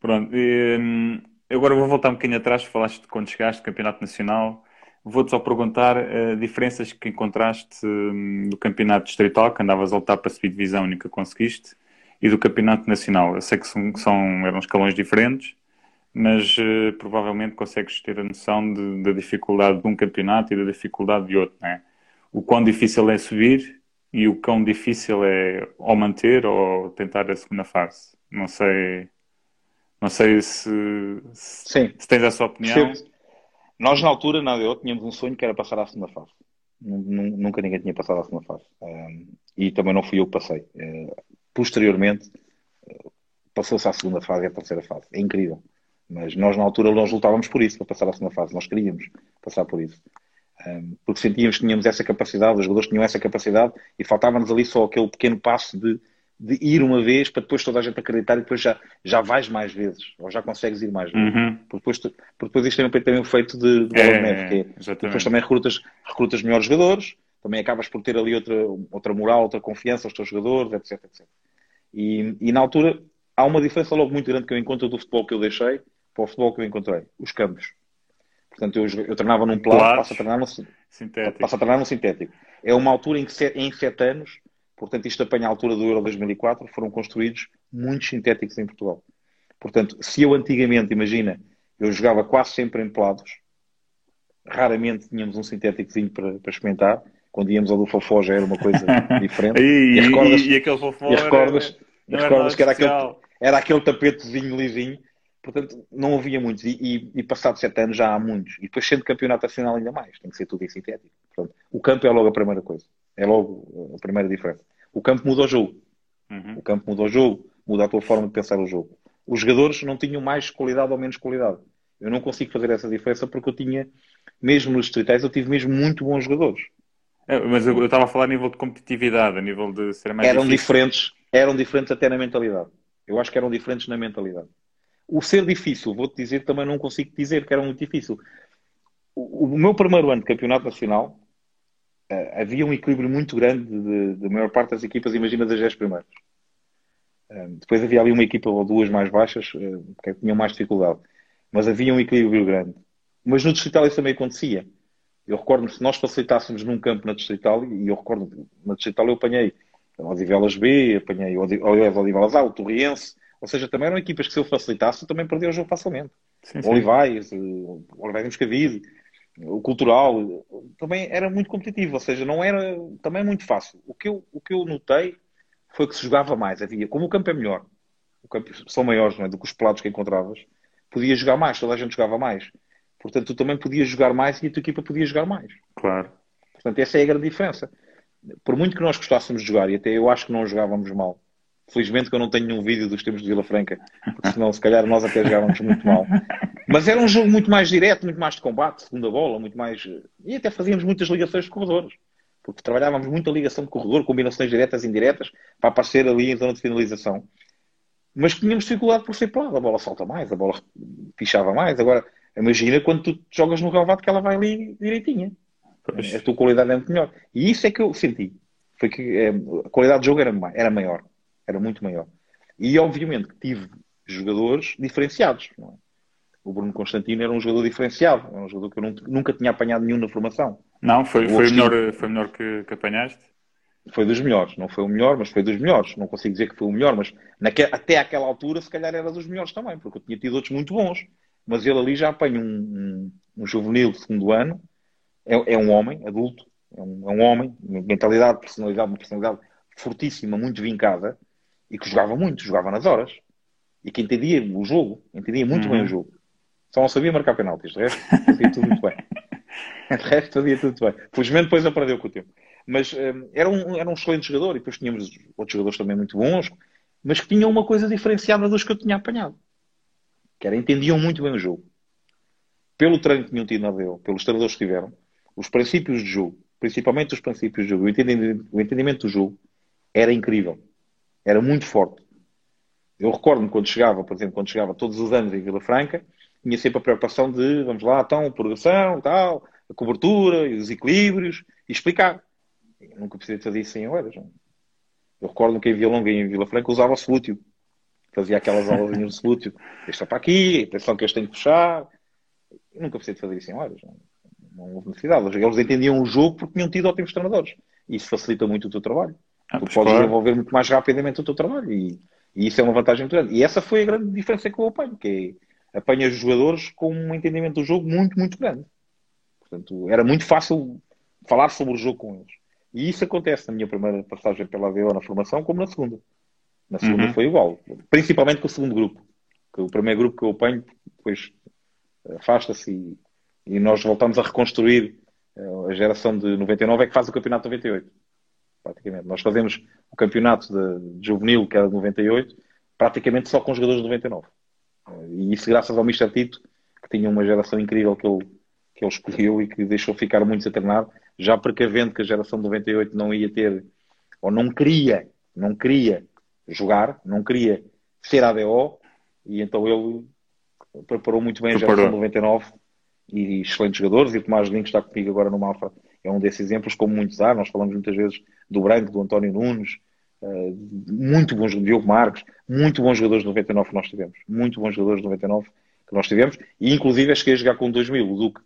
Pronto, e, hum, agora vou voltar um bocadinho atrás, falaste de quando chegaste, Campeonato Nacional. Vou-te só perguntar uh, diferenças que encontraste um, do Campeonato Distrital, que andavas a lutar para subir divisão e nunca conseguiste, e do Campeonato Nacional. Eu sei que são, são eram escalões diferentes, mas uh, provavelmente consegues ter a noção de, da dificuldade de um campeonato e da dificuldade de outro, né? O quão difícil é subir e o quão difícil é ou manter ou tentar a segunda fase. Não sei, não sei se, se, se tens essa opinião. Sim. Nós, na altura, na ADO, tínhamos um sonho que era passar à segunda fase. Nunca ninguém tinha passado à segunda fase. E também não fui eu que passei. Uh, posteriormente, uh, passou-se à segunda fase e à terceira fase. É incrível. Mas nós, na altura, nós lutávamos por isso, para passar à segunda fase. Nós queríamos passar por isso. Porque sentíamos que tínhamos essa capacidade, os jogadores tinham essa capacidade e faltava-nos ali só aquele pequeno passo de, de, ir uma vez para depois toda a gente acreditar e depois já, já vais mais vezes, ou já consegues ir mais vezes. Uhum. Porque, depois, porque depois isto também tem um feito de, de bola é, de neve, que é, depois também recrutas, recrutas melhores jogadores, também acabas por ter ali outra, outra moral, outra confiança aos teus jogadores, etc. etc. E, e na altura há uma diferença logo muito grande que eu encontro do futebol que eu deixei para o futebol que eu encontrei, os campos. Portanto, eu, eu treinava num plano, passo a treinar num sintético. Passo a treinar num sintético. É uma altura em que em sete anos, portanto, isto apanha a altura do Euro 2004, foram construídos muitos sintéticos em Portugal. Portanto, se eu antigamente, imagina, eu jogava quase sempre em pelados, raramente tínhamos um sintéticozinho para, para experimentar. Quando íamos ao do Fofó já era uma coisa diferente. e, e, recordas, e, e aquele Fofó e recordas, era, recordas que era aquele, era aquele tapetezinho lisinho Portanto, não havia muitos. E, e, e passado sete anos já há muitos. E depois, sendo campeonato nacional, ainda mais. Tem que ser tudo em sintético. Portanto, o campo é logo a primeira coisa. É logo a primeira diferença. O campo muda o jogo. Uhum. O campo muda o jogo, muda a tua forma de pensar o jogo. Os jogadores não tinham mais qualidade ou menos qualidade. Eu não consigo fazer essa diferença porque eu tinha, mesmo nos distritais, eu tive mesmo muito bons jogadores. É, mas eu, estava a falar a nível de competitividade, a nível de ser mais Eram difícil. diferentes, eram diferentes até na mentalidade. Eu acho que eram diferentes na mentalidade. O ser difícil, vou-te dizer, também não consigo dizer que era muito difícil. O, o meu primeiro ano de campeonato nacional uh, havia um equilíbrio muito grande de, maior parte das equipas, imagina das 10 primeiras. Uh, depois havia ali uma equipa ou duas mais baixas uh, que tinham mais dificuldade. Mas havia um equilíbrio grande. Mas no Distrital isso também acontecia. Eu recordo-me, se nós facilitássemos num campo na Distrital, e eu recordo na Distrital eu apanhei Odivelas B, apanhei Odivelas A, o Torriense, ou seja, também eram equipas que se eu facilitasse, também perdia o jogo facilmente. Sim, sim. O Olivais, o Olivais Moscavide, o Cultural, também era muito competitivo, ou seja, não era também muito fácil. O que eu, o que eu notei foi que se jogava mais. Havia, como o campo é melhor, o campo são maiores não é, do que os pelados que encontravas, podia jogar mais, toda a gente jogava mais. Portanto, tu também podias jogar mais e a tua equipa podia jogar mais. Claro. Portanto, essa é a grande diferença. Por muito que nós gostássemos de jogar, e até eu acho que não jogávamos mal, Felizmente que eu não tenho nenhum vídeo dos tempos de Vila Franca, porque senão se calhar nós até jogávamos muito mal. Mas era um jogo muito mais direto, muito mais de combate, segunda bola, muito mais. E até fazíamos muitas ligações de corredores. Porque trabalhávamos muita ligação de corredor, combinações diretas e indiretas, para aparecer ali em zona de finalização. Mas tínhamos dificuldade por ser plano. A bola salta mais, a bola pichava mais. Agora, imagina quando tu jogas no relevado que ela vai ali direitinha. Pois. A tua qualidade é muito melhor. E isso é que eu senti. Foi que é, a qualidade de jogo era, era maior era muito maior. E obviamente que tive jogadores diferenciados. É? O Bruno Constantino era um jogador diferenciado, era um jogador que eu nunca, tinha apanhado nenhum na formação. Não, foi, foi, o melhor, foi melhor que, que apanhaste? Foi dos melhores, não foi o melhor, mas foi dos melhores. Não consigo dizer que foi o melhor, mas naque, até aquela altura, se calhar, era dos melhores também, porque eu tinha tido outros muito bons. Mas ele ali já apanha um, um, um juvenil de segundo ano, é, é, um homem adulto, é um, é um homem, mentalidade, personalidade, uma personalidade fortíssima, muito vincada, e que jogava muito, jogava nas horas. E que entendia o jogo, entendia muito uhum. bem o jogo. Só não sabia marcar penaltis, de resto fazia tudo muito bem. De resto fazia tudo bem. Felizmente depois aprendeu com o tempo. Mas um, era, um, era um excelente jogador e depois tínhamos outros jogadores também muito bons, mas que tinham uma coisa diferenciada dos que eu tinha apanhado. Que era, entendiam muito bem o jogo. Pelo treino que tinham tido na DEO, pelos treinadores que tiveram, os princípios de jogo, principalmente os princípios de jogo, o entendimento, o entendimento do jogo, era incrível. Era muito forte. Eu recordo-me quando chegava, por exemplo, quando chegava todos os anos em Vila Franca, tinha sempre a preocupação de, vamos lá, então, progressão, tal, a cobertura e os equilíbrios, e explicar. Eu nunca precisei fazer isso em horas. Eu recordo que em Vila Longa e em Vila Franca usava o solútil. Fazia aquelas aulas de solútil. Este é para aqui, atenção que este tem que puxar. Eu nunca precisei de fazer isso em horas. Não, não houve necessidade. Eles entendiam o jogo porque tinham tido ótimos treinadores. Isso facilita muito o teu trabalho. Ah, tu podes claro. desenvolver muito mais rapidamente o teu trabalho. E, e, isso é uma vantagem muito grande. E essa foi a grande diferença que eu apanho, que é apanha os jogadores com um entendimento do jogo muito, muito grande. Portanto, era muito fácil falar sobre o jogo com eles. E isso acontece na minha primeira passagem pela ADO na formação, como na segunda. Na segunda uhum. foi igual. Principalmente com o segundo grupo. Que o primeiro grupo que eu apanho, depois afasta-se e, e, nós voltamos a reconstruir eh, a geração de 99 é que faz o campeonato de 98. Praticamente. Nós fazemos o campeonato de, de juvenil, que era de 98, praticamente só com jogadores de 99. E isso graças ao Mr. Tito, que tinha uma geração incrível que ele, que ele escolheu e que deixou ficar muitos a treinar já precavendo que a geração de 98 não ia ter, ou não queria, não queria jogar, não queria ser ADO, e então ele preparou muito bem a geração de 99 e excelentes jogadores, e o Tomás Link está comigo agora no Malfa, é um desses exemplos, como muitos há, nós falamos muitas vezes do Branco, do António Nunes, uh, muito bons, do Diogo Marques, muito bons jogadores de 99 que nós tivemos, muito bons jogadores de 99 que nós tivemos, e inclusive cheguei a jogar com 2000, o Duque,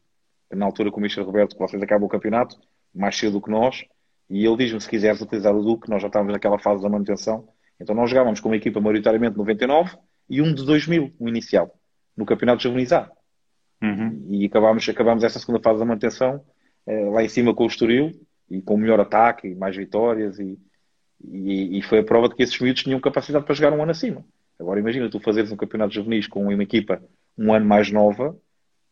na altura com o Michel Roberto, que vocês acabam o campeonato, mais cedo do que nós, e ele diz-me se quiseres utilizar o Duque, nós já estávamos naquela fase da manutenção, então nós jogávamos com uma equipa maioritariamente 99 e um de 2000, o inicial, no campeonato juvenilizado. Uhum. E acabámos, acabámos essa segunda fase da manutenção lá em cima com o Estoril, e com o melhor ataque, e mais vitórias, e, e, e, foi a prova de que esses miúdos tinham capacidade para jogar um ano acima. Agora imagina tu fazeres um campeonato juvenis com uma equipa um ano mais nova,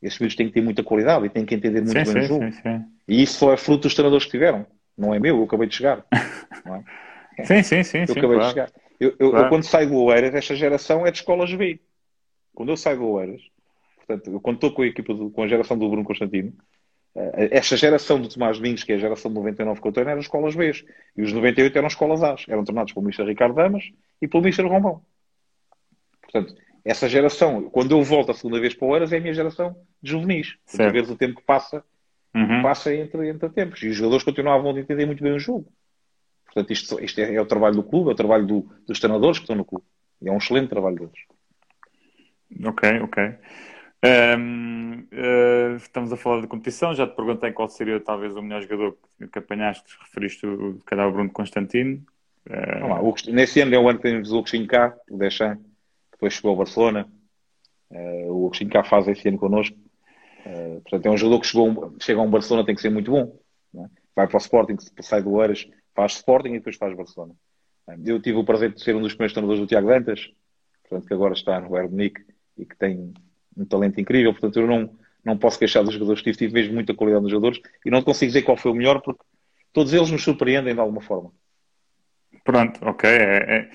esses miúdos têm que ter muita qualidade e têm que entender muito sim, bem sim, o jogo. Sim, e isso só é fruto dos treinadores que tiveram. Não é meu, eu acabei de chegar. É? Sim, sim, sim. Eu acabei claro. de chegar. Eu, eu, claro. eu, quando saio do Oeiras, esta geração é de escolas B. Quando eu saio do Oeiras, portanto, eu, quando estou com a equipa, do, com a geração do Bruno Constantino, esta geração do Tomás Domingos, que é a geração de 99 que eu treino, eram escolas B. E os 98 eram escolas A. Eram treinados pelo Mr. Ricardo Damas e pelo Mr. Rombão. Portanto, essa geração, quando eu volto a segunda vez para o Oeiras, é a minha geração de juvenis. Por vezes o tempo que passa, uhum. passa entre, entre tempos. E os jogadores continuavam a entender muito bem o jogo. Portanto, isto, isto é, é, o trabalho do clube, é o trabalho do, dos treinadores que estão no clube. E é um excelente trabalho deles. Ok, ok. Um, uh, eh, estamos a falar de competição. Já te perguntei qual seria talvez o melhor jogador que apanhaste, referiste o, calhar, o Bruno Constantino. Uh... Lá, o, nesse ano é o ano que temos o Agostinho cá, o Deschamps depois chegou ao Barcelona. Uh, o Agostinho cá faz esse ano connosco. Uh, portanto, é um jogador que chegou, chega a um Barcelona, tem que ser muito bom. É? Vai para o Sporting, sai do Eiras, faz Sporting e depois faz Barcelona. Eu tive o prazer de ser um dos primeiros treinadores do Tiago Dantas, portanto, que agora está no Bayern Munique e que tem um talento incrível. Portanto, eu não, não posso queixar dos jogadores que tive, tive mesmo muita qualidade nos jogadores e não consigo dizer qual foi o melhor porque todos eles nos surpreendem de alguma forma. Pronto, ok. É, é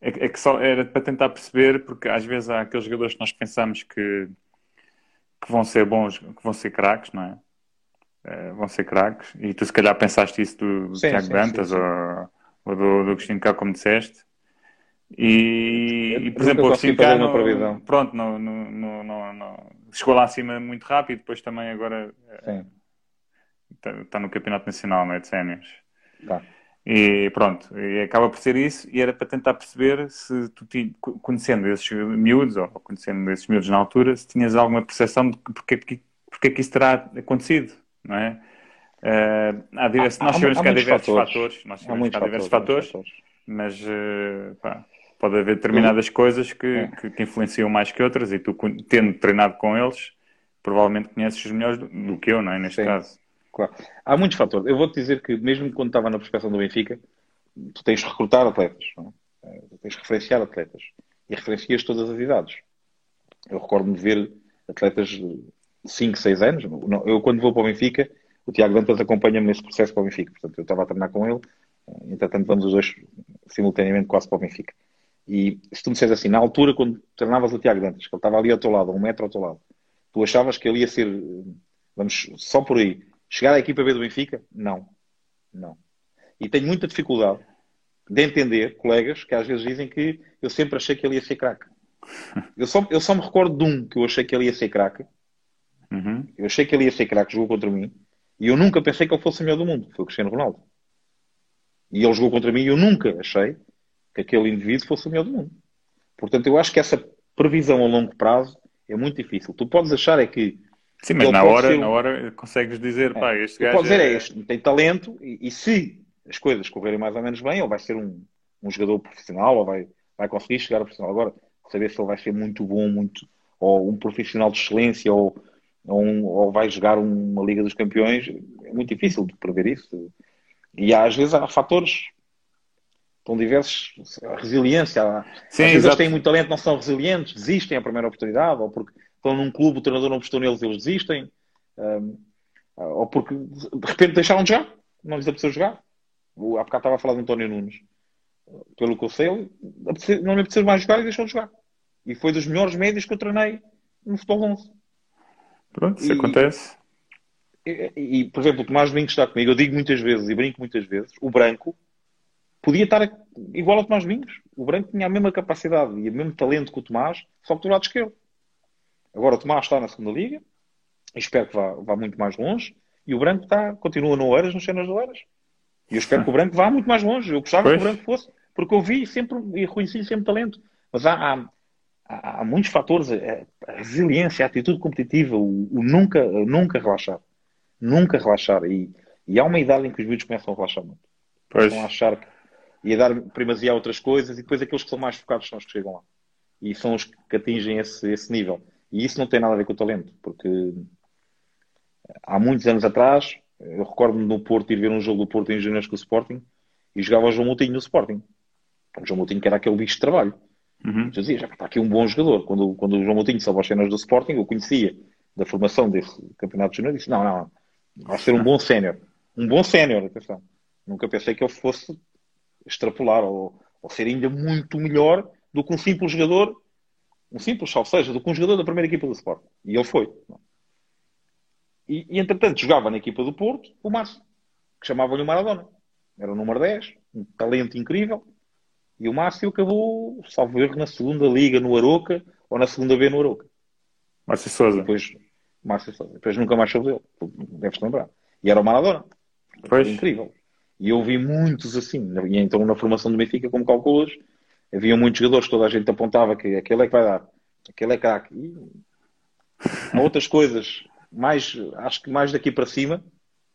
é, é, que só era para tentar perceber, porque às vezes há aqueles jogadores que nós pensamos que, que vão ser bons, que vão ser craques, não é? é vão ser craques, e tu se calhar pensaste isso do, do sim, Tiago sim, Dantas sim, ou, ou, do, do Agostinho Cá, como disseste. E, e por exemplo, o Cá, no, pronto, no, no, no, chegou lá acima muito rápido, depois também agora está, está no Campeonato Nacional, não é? De Sénios. Tá. E pronto, e acaba por ser isso, e era para tentar perceber se tu, conhecendo esses miúdos, ou conhecendo esses miúdos na altura, se tinhas alguma percepção de porque, porque, porque é que isso terá acontecido, não é? Uh, há diversos, há, nós sabemos que há diversos fatores, fatores nós sabemos que há diversos fatores, fatores, mas uh, pá, pode haver determinadas uhum. coisas que, é. que, que, influenciam mais que outras, e tu, tendo treinado com eles, provavelmente conheces os melhores do, do que eu, não é? Neste Sim. caso. Claro. Há muitos fatores. Eu vou-te dizer que, mesmo quando estava na prospeção do Benfica, tu tens de recrutar atletas, é? tens de referenciar atletas e referencias todas as idades. Eu recordo-me de ver atletas de 5, 6 anos. Eu, quando vou para o Benfica, o Tiago Dantas acompanha-me nesse processo para o Benfica. Portanto, eu estava a treinar com ele, entretanto, vamos os dois simultaneamente quase para o Benfica. E se tu me disseres assim, na altura, quando treinavas o Tiago Dantas, que ele estava ali ao teu lado, a um metro ao teu lado, tu achavas que ele ia ser, vamos, só por aí, Chegar à equipa B do Benfica? Não. Não. E tenho muita dificuldade de entender colegas que às vezes dizem que eu sempre achei que ele ia ser craque. Eu só, eu só me recordo de um que eu achei que ele ia ser craque. Uhum. Eu achei que ele ia ser craque, jogou contra mim. E eu nunca pensei que ele fosse o melhor do mundo. Foi o Cristiano Ronaldo. E ele jogou contra mim e eu nunca achei que aquele indivíduo fosse o melhor do mundo. Portanto, eu acho que essa previsão a longo prazo é muito difícil. Tu podes achar é que. Sim, mas na hora, na hora consegues dizer, é, pá, este gajo. Pode dizer, é, é este, tem talento e, e, se as coisas correrem mais ou menos bem, ele vai ser um, um jogador profissional ou vai, vai conseguir chegar a profissional. Agora, saber se ele vai ser muito bom, muito, ou um profissional de excelência, ou, ou, um, ou vai jogar uma Liga dos Campeões, é muito difícil de prever isso. E às vezes há fatores tão diversos, a resiliência. Sim, às vezes eles têm muito talento, não são resilientes, desistem à primeira oportunidade, ou porque estão num clube, o treinador não apostou neles, eles desistem, um, ou porque de repente deixaram de jogar, não lhes apeteceu jogar. Há bocado estava a falar de António Nunes. Pelo que eu sei, não lhe apeteceu mais jogar e deixou de jogar. E foi dos melhores médios que eu treinei no futebol 11. Pronto, isso e, acontece. E, e, por exemplo, o Tomás Domingos está comigo, eu digo muitas vezes e brinco muitas vezes, o branco podia estar igual ao Tomás Domingos. O branco tinha a mesma capacidade e o mesmo talento que o Tomás, só que do lado esquerdo. Agora o Tomás está na segunda liga, espero que vá, vá muito mais longe, e o branco está, continua no Oeiras, nos cenas do Oeiras. E eu espero que o branco vá muito mais longe. Eu gostava pois. que o branco fosse, porque eu vi sempre e reconheci sempre talento. Mas há, há, há, muitos fatores, a, resiliência, a atitude competitiva, o, o nunca, nunca relaxar. Nunca relaxar. E, e há uma idade em que os vídeos começam a relaxar muito. Pois. Começam a achar que e a dar primazia a outras coisas, e depois aqueles que são mais focados são os que chegam lá. E são os que atingem esse, esse nível. E isso não tem nada a ver com o talento, porque há muitos anos atrás, eu recordo-me no Porto ir ver um jogo do Porto em Juniors com o Sporting e jogava o João Moutinho no Sporting. O João Moutinho que era aquele bicho de trabalho. Uhum. Eu dizia, já está aqui um bom jogador. Quando, quando o João Moutinho salva as cenas do Sporting, eu conhecia da formação desse campeonato de junior e disse, não, não, vai ser um bom sénior. Um bom sénior, atenção. Nunca pensei que ele fosse extrapolar ou, ou ser ainda muito melhor do que um simples jogador, um simples, ou seja, do que um jogador da primeira equipa do Sport. E ele foi. E, e entretanto, jogava na equipa do Porto o Márcio, que chamavam-lhe o Maradona. Era o número 10, um talento incrível. E o Márcio acabou, salvo erro, na segunda liga no Aroca ou na segunda B no Aroca. Márcio Souza. Depois, Márcio Souza. Depois nunca mais soube dele. Deves-te lembrar. E era o Maradona. Pois. incrível. E eu vi muitos assim. E então, na formação do Benfica, como calculas, havia muitos jogadores que toda a gente apontava que aquele é que vai dar, aquele é craque. E há outras coisas, mais, acho que mais daqui para cima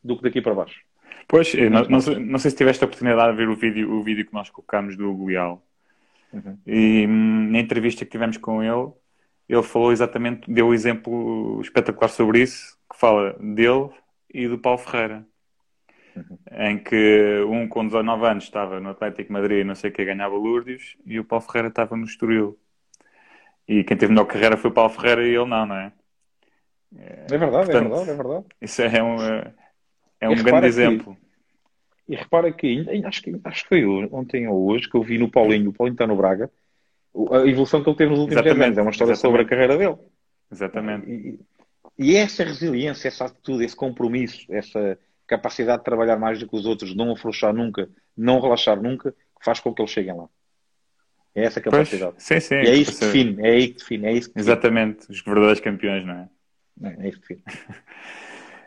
do que daqui para baixo. Pois, não, não, sei, não, sei, se tiveste a oportunidade de ver o vídeo, o vídeo que nós colocámos do Hugo Uhum. E hum, na entrevista que tivemos com ele, ele falou exatamente, deu um exemplo espetacular sobre isso, que fala dele e do Paulo Ferreira em que um com 19 anos estava no Atlético Madrid, não sei o que, ganhava Lourdes, e o Paulo Ferreira estava no Estoril. E quem teve melhor carreira foi o Paulo Ferreira e ele não, não é? É, é verdade, Portanto, é verdade, é verdade. Isso é um, é um grande exemplo. Que, e repara que, acho que acho que foi ontem ou hoje que eu vi no Paulinho, o Paulinho está no Braga, a evolução que ele teve nos últimos 10 anos. É uma história exatamente. sobre a carreira dele. Exatamente. E, e essa resiliência, essa atitude, esse compromisso, essa capacidade de trabalhar mais do que os outros, não afrouxar nunca, não relaxar nunca, que faz com que eles cheguem lá. É essa capacidade. Pois, sim, sim. E é isso que define, é aí que define, é isso que define. Exatamente, os verdadeiros campeões, não é? É, é isso que define.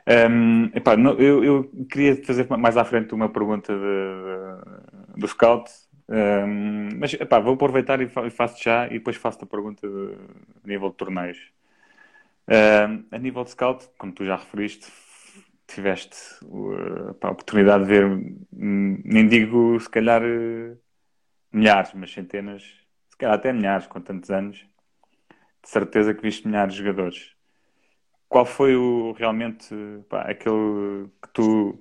um, epá, eu, eu, queria fazer mais à frente uma pergunta de, de, do Scout, um, mas epá, vou aproveitar e faço já e depois faço a pergunta de, a nível de torneios. Um, a nível de Scout, como tu já referiste, tiveste a oportunidade de ver, hum, nem digo se calhar uh, milhares, mas centenas, se calhar até milhares, com tantos anos, de certeza que viste milhares de jogadores. Qual foi o realmente pá, aquele que tu,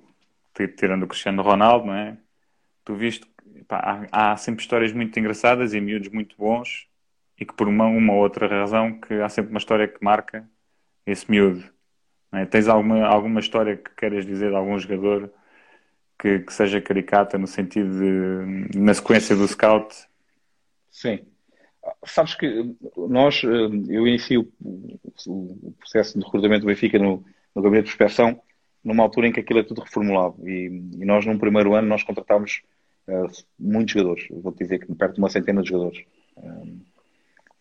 tirando o Cristiano Ronaldo, não é? Tu viste, pá, há, há, sempre histórias muito engraçadas e miúdos muito bons e que por uma, uma ou outra razão que há sempre uma história que marca esse miúdo. É? Tens alguma, alguma história que queiras dizer de algum jogador que, que seja caricata no sentido de, na sequência do scout? Sim. Sabes que nós, eh, eu inicio o, processo de recrutamento do Benfica no, no gabinete de prospeção numa altura em que aquilo é tudo reformulado e, e nós num primeiro ano nós contratámos uh, muitos jogadores, vou-te dizer que perto de uma centena de jogadores. Um,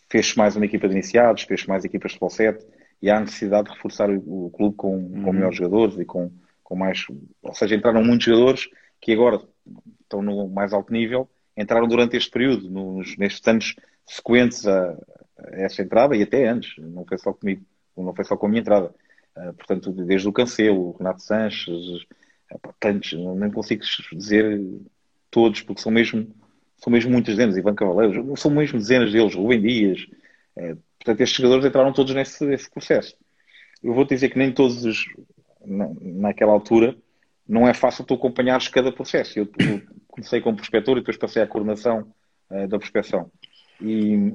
fez-se mais uma equipa de iniciados, fez-se mais equipas de futebol 7, e há necessidade de reforçar o, o clube com, uhum. com melhores jogadores e com, com mais. Ou seja, entraram muitos jogadores que agora estão no mais alto nível, entraram durante este período, nos, nestes anos sequentes a, a, essa entrada e até antes, não foi só comigo, não foi só com a minha entrada. Uh, portanto, desde o Cancelo, o Renato Sanches, uh, tantos, nem consigo dizer todos, porque são mesmo, são mesmo muitas dezenas, Ivan Cavaleiro, são mesmo dezenas deles, Rubem Dias. Uh, portanto, estes jogadores entraram todos nesse, nesse processo. Eu vou dizer que nem todos os, na, naquela altura, não é fácil tu acompanhares cada processo. Eu, eu comecei como prospector e depois passei à coordenação uh, da prospecção. E,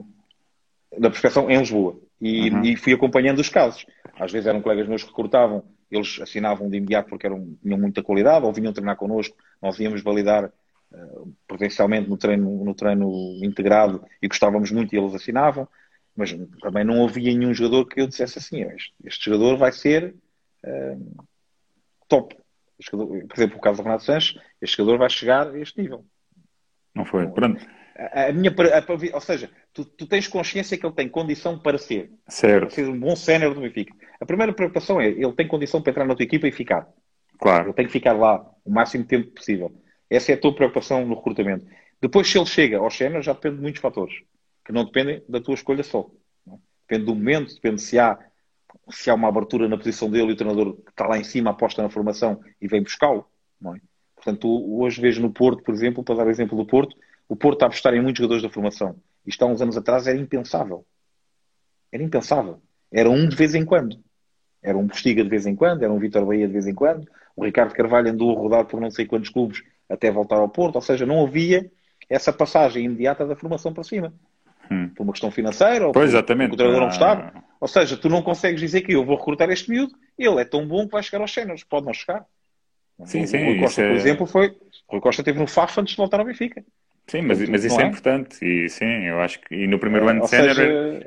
da prospecção em Lisboa. E, uhum. e, fui acompanhando os casos. Às vezes eram colegas meus que recrutavam, eles assinavam de imediato porque eram, tinham muita qualidade, ou vinham treinar connosco, nós íamos validar uh, potencialmente no treino, no treino integrado e gostávamos muito e eles assinavam. Mas também não havia nenhum jogador que eu dissesse assim: este, este jogador vai ser uh, top jogador, por exemplo, o caso do Renato Sanches, este jogador vai chegar a este nível. Não foi, pronto. A, a minha, a, ou seja, tu, tu, tens consciência que ele tem condição para ser. Certo. Para ser um bom sénior do Benfica. A primeira preocupação é, ele tem condição para entrar na tua equipa e ficar. Claro. Ele tem que ficar lá o máximo tempo possível. Essa é a tua preocupação no recrutamento. Depois, se ele chega ao sénior, já depende de muitos fatores, que não dependem da tua escolha só. Depende do momento, depende se há se há uma abertura na posição dele e o treinador que está lá em cima aposta na formação e vem buscá-lo. É? Portanto, hoje vejo no Porto, por exemplo, para dar o exemplo do Porto, o Porto está a apostar em muitos jogadores da formação. Isto há uns anos atrás era impensável. Era impensável. Era um de vez em quando. Era um Postiga de vez em quando, era um Vitor Bahia de vez em quando. O Ricardo Carvalho andou a rodar por não sei quantos clubes até voltar ao Porto. Ou seja, não havia essa passagem imediata da formação para cima. Hum. Por uma questão financeira, ou pois, exatamente. porque o treinador não estava. Ou seja, tu não consegues dizer que eu vou recrutar este miúdo, ele é tão bom que vai chegar aos cenas, pode não chegar. Sim, o, sim. O Rui Costa, é... por exemplo, foi. O Rui Costa teve no FAF antes de voltar ao Benfica. Sim, mas, mas isso é? é? importante. E sim, eu acho que e no primeiro é, ano de sénior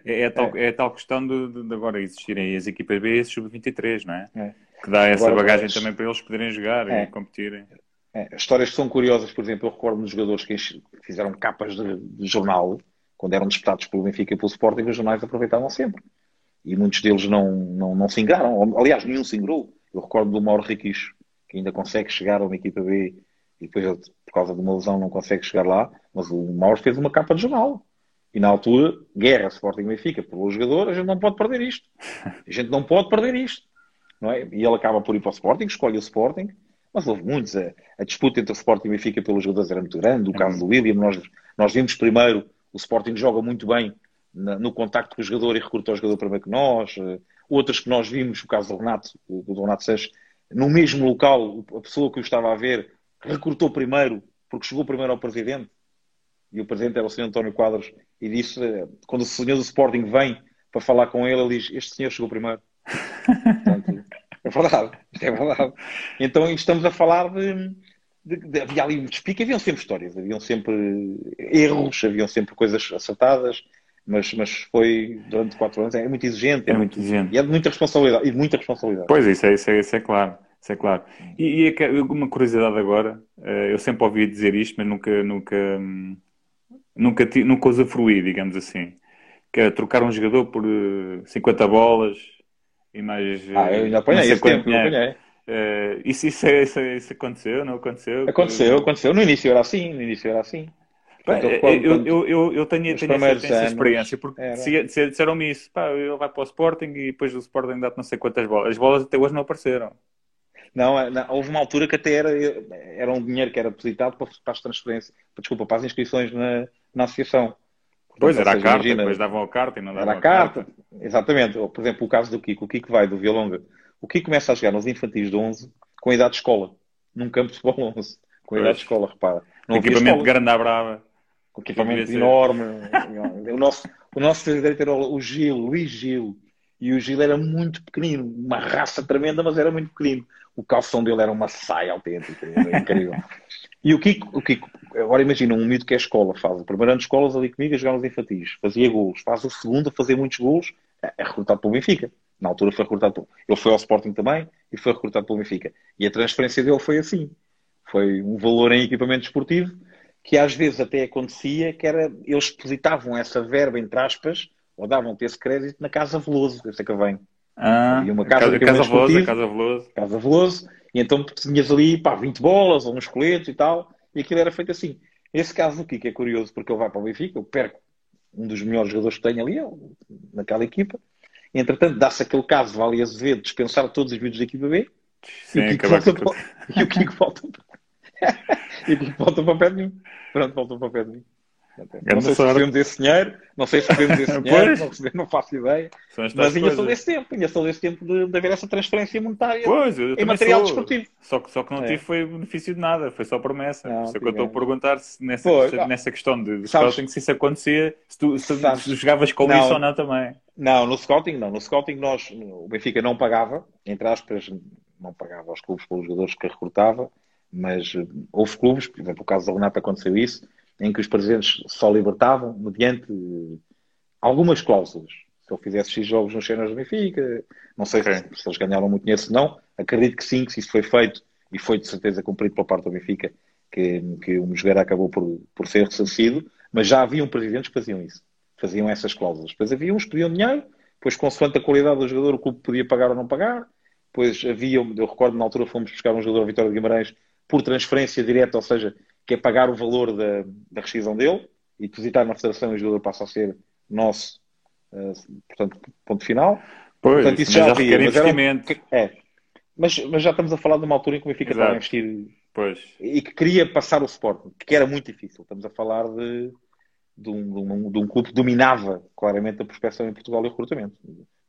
é, é, tal, é. é tal questão de, de, agora existirem as equipas B e esses sub-23, não é? é? Que dá essa agora, bagagem mas... também para eles poderem jogar e competirem. Histórias que são curiosas, por exemplo, eu recordo dos jogadores que fizeram capas de, de jornal quando eram disputados pelo Benfica e pelo Sporting, os jornais aproveitavam sempre. E muitos deles não, não, não se engaram. Aliás, nenhum se engrou. Eu recordo do Mauro Riquicho, que ainda consegue chegar a uma equipa B e depois, por causa de uma lesão, não consegue chegar lá. Mas o Mauro fez uma capa de jornal. E na altura, guerra Sporting Benfica pelo jogador, a gente não pode perder isto. A gente não pode perder isto. Não é? E ele acaba por ir para o Sporting, escolhe o Sporting. Mas houve muitos. A, a disputa entre o Sporting e o Benfica pelos jogadores era muito grande. O caso do William, nós, nós vimos primeiro o Sporting joga muito bem no contacto com o jogador e recruta o jogador primeiro que nós. Eh, outras que nós vimos, o caso do Renato, do Renato Sanches, no mesmo local, a pessoa que o estava a ver recrutou primeiro, porque chegou primeiro ao presidente. E o presidente era o senhor António Quadros e disse, eh, quando o senhor do Sporting vem para falar com ele, ele diz, este senhor chegou primeiro. Portanto, é verdade, é verdade. Então estamos a falar de, de, de, havia ali um despique, haviam sempre histórias, haviam sempre erros, haviam sempre coisas acertadas, mas, mas foi durante quatro anos, é muito exigente. É, é muito exigente. E é de muita responsabilidade. E muita responsabilidade. Pois, isso é, isso é, isso é claro. Isso é claro. E, e é uma curiosidade agora, eh, eu sempre ouvi dizer isto, mas nunca, nunca, nunca, nunca usufruí, digamos assim. Que é trocar um jogador por 50 eh, bolas e mais. Ah, eu ainda apanhei esse tempo, eu apanhei. Uh, isso, isso, isso, isso, aconteceu, não aconteceu? Aconteceu, aconteceu. No início era assim, no início era assim. Portanto, eu, quando, eu, eu, eu, eu, tenho, tenho essa, essa experiência, porque disseram-me isso, pá, ele vai para o Sporting e depois o Sporting dá-te não sei quantas bolas. As bolas até hoje não apareceram. Não, é, não, houve uma altura que até era, era um dinheiro que era depositado para, para as transferências, para, desculpa, para as inscrições na, na associação. Portanto, pois, era seja, a carta, imagina, depois davam a carta e não davam era a carta. carta. Exatamente. Por exemplo, o caso do Kiko. O Kiko vai do Vialonga o que começa a jogar nos infantis de 11 com a idade de escola, num campo de futebol 11, com a idade de escola, repara. Não equipamento grande à brava. Com equipamento enorme. o nosso, o nosso direito era o Gil, Luís Gil. E o Gil era muito pequenino, uma raça tremenda, mas era muito pequenino. O calção dele era uma saia autêntica, era incrível. E o Kiko, o Kiko, agora imagina um miúdo que é escola, faz o primeiro ano de escolas ali comigo a jogar nos infantis, fazia golos, faz o segundo a fazer muitos golos, é, é recrutado pelo Benfica. Na altura foi recrutado pelo... Ele foi ao Sporting também e foi recrutado pelo Benfica. E a transferência dele foi assim. Foi um valor em equipamento esportivo que às vezes até acontecia que era... Eles depositavam essa verba, entre aspas, ou davam-te esse crédito na Casa Veloso. Essa que vem. Ah, e uma casa, casa, casa Veloso, Casa Veloso. Casa Veloso. E então tinhas ali, pá, 20 bolas ou uns coletes e tal, e aquilo era feito assim. Esse caso aqui, que é curioso, porque ele vai para o Benfica, eu perco um dos melhores jogadores que tenho ali, naquela equipa, entretanto, dá-se aquele caso de Vale Azevedo dispensar todos os vídeos da equipa B, Sim, e, o Kiko volta para... e o Kiko volta e o Kiko volta para o pé de mim. Pronto, volta para o pé de mim. Não sei se recebemos esse dinheiro, não sei se recebemos esse dinheiro, não, recebemos, não faço ideia. Mas ainda sou desse tempo, ainda sou desse tempo de, de haver essa transferência monetária pois, em material sou. desportivo. Só que, só que não é. tive foi benefício de nada, foi só promessa. Não, é que eu estou a perguntar se nessa, pois, nessa questão de, de scouting, se isso acontecia, se tu, se tu jogavas com não, isso ou não também. Não, no scouting não. No scouting nós, o Benfica não pagava, entre aspas, não pagava aos clubes pelos jogadores que recrutava, mas houve clubes, por exemplo, o caso da Renata aconteceu isso, em que os presidentes só libertavam mediante algumas cláusulas. Se ele fizesse X jogos nos cenas do Benfica, não sei okay. se, se, eles ganharam muito dinheiro, se não, acredito que sim, que se isso foi feito e foi de certeza cumprido pela parte do Benfica, que, que o Mosgueira acabou por, por ser ressarcido, mas já haviam presidentes que faziam isso, faziam essas cláusulas. Depois havia uns que pediam dinheiro, depois consoante a qualidade do jogador o clube podia pagar ou não pagar, depois havia, eu recordo na altura fomos buscar um jogador Vitória de Guimarães por transferência direta, ou seja, que é pagar o valor da, da rescisão dele e depositar na federação e o jogador passa a ser nosso, uh, portanto, ponto final. Pois, portanto, isso já, já havia, mas investimento. Um, é, mas, mas, já estamos a falar de uma altura em que o Benfica estava a investir pois. e que queria passar o suporte, que era muito difícil. Estamos a falar de, de, um, de, um, de um clube que dominava claramente a prospecção em Portugal e o recrutamento.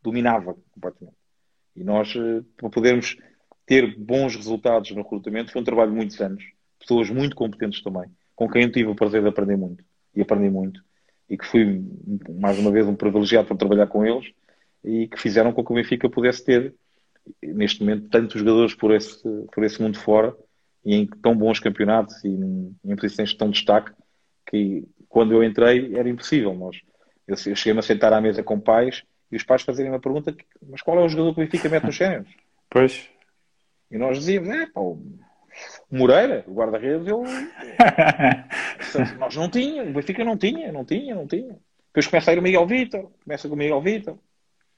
Dominava completamente. E nós, eh, para podermos ter bons resultados no recrutamento, foi um trabalho de muitos anos pessoas muito competentes também, com quem eu tive o prazer de aprender muito. E aprendi muito. E que fui, mais uma vez, um privilegiado para trabalhar com eles e que fizeram com que o Benfica pudesse ter, neste momento, tantos jogadores por esse, por esse mundo fora e em tão bons campeonatos e em, posições de tão destaque que quando eu entrei era impossível. Nós, eu, cheguei-me a sentar à mesa com pais e os pais fazerem uma pergunta: mas qual é o jogador que o Benfica mete nos sénios? Pois. E nós dizíamos: é, pá, o Moreira, o guarda-redes, eu. Nós não tínhamos, o Benfica não tinha, não tinha, não tinha. Depois começa a ir o Miguel Vitor, começa com o Miguel Vitor,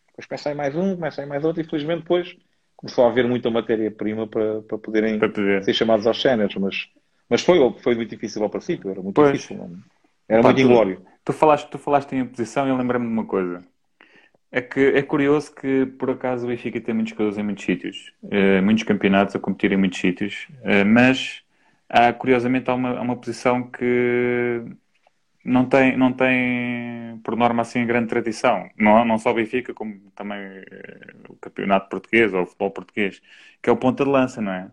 depois começa a ir mais um, começa a ir mais outro, e felizmente depois começou a haver muita matéria-prima para, para poderem para poder. ser chamados aos cenas, mas, mas foi, foi muito difícil ao princípio, era muito pois. difícil. Não? Era Pá, muito inglório. Tu, tu, falaste, tu falaste em oposição e eu lembrei-me de uma coisa. É que é curioso que, por acaso, o Benfica tem muitos jogadores em muitos sítios, uh, muitos campeonatos a competir em muitos sítios, uh, mas há, curiosamente há uma, há uma posição que não tem, não tem, por norma, assim, grande tradição. Não, não só o Benfica, como também uh, o campeonato português ou o futebol português, que é o ponta de lança, não é?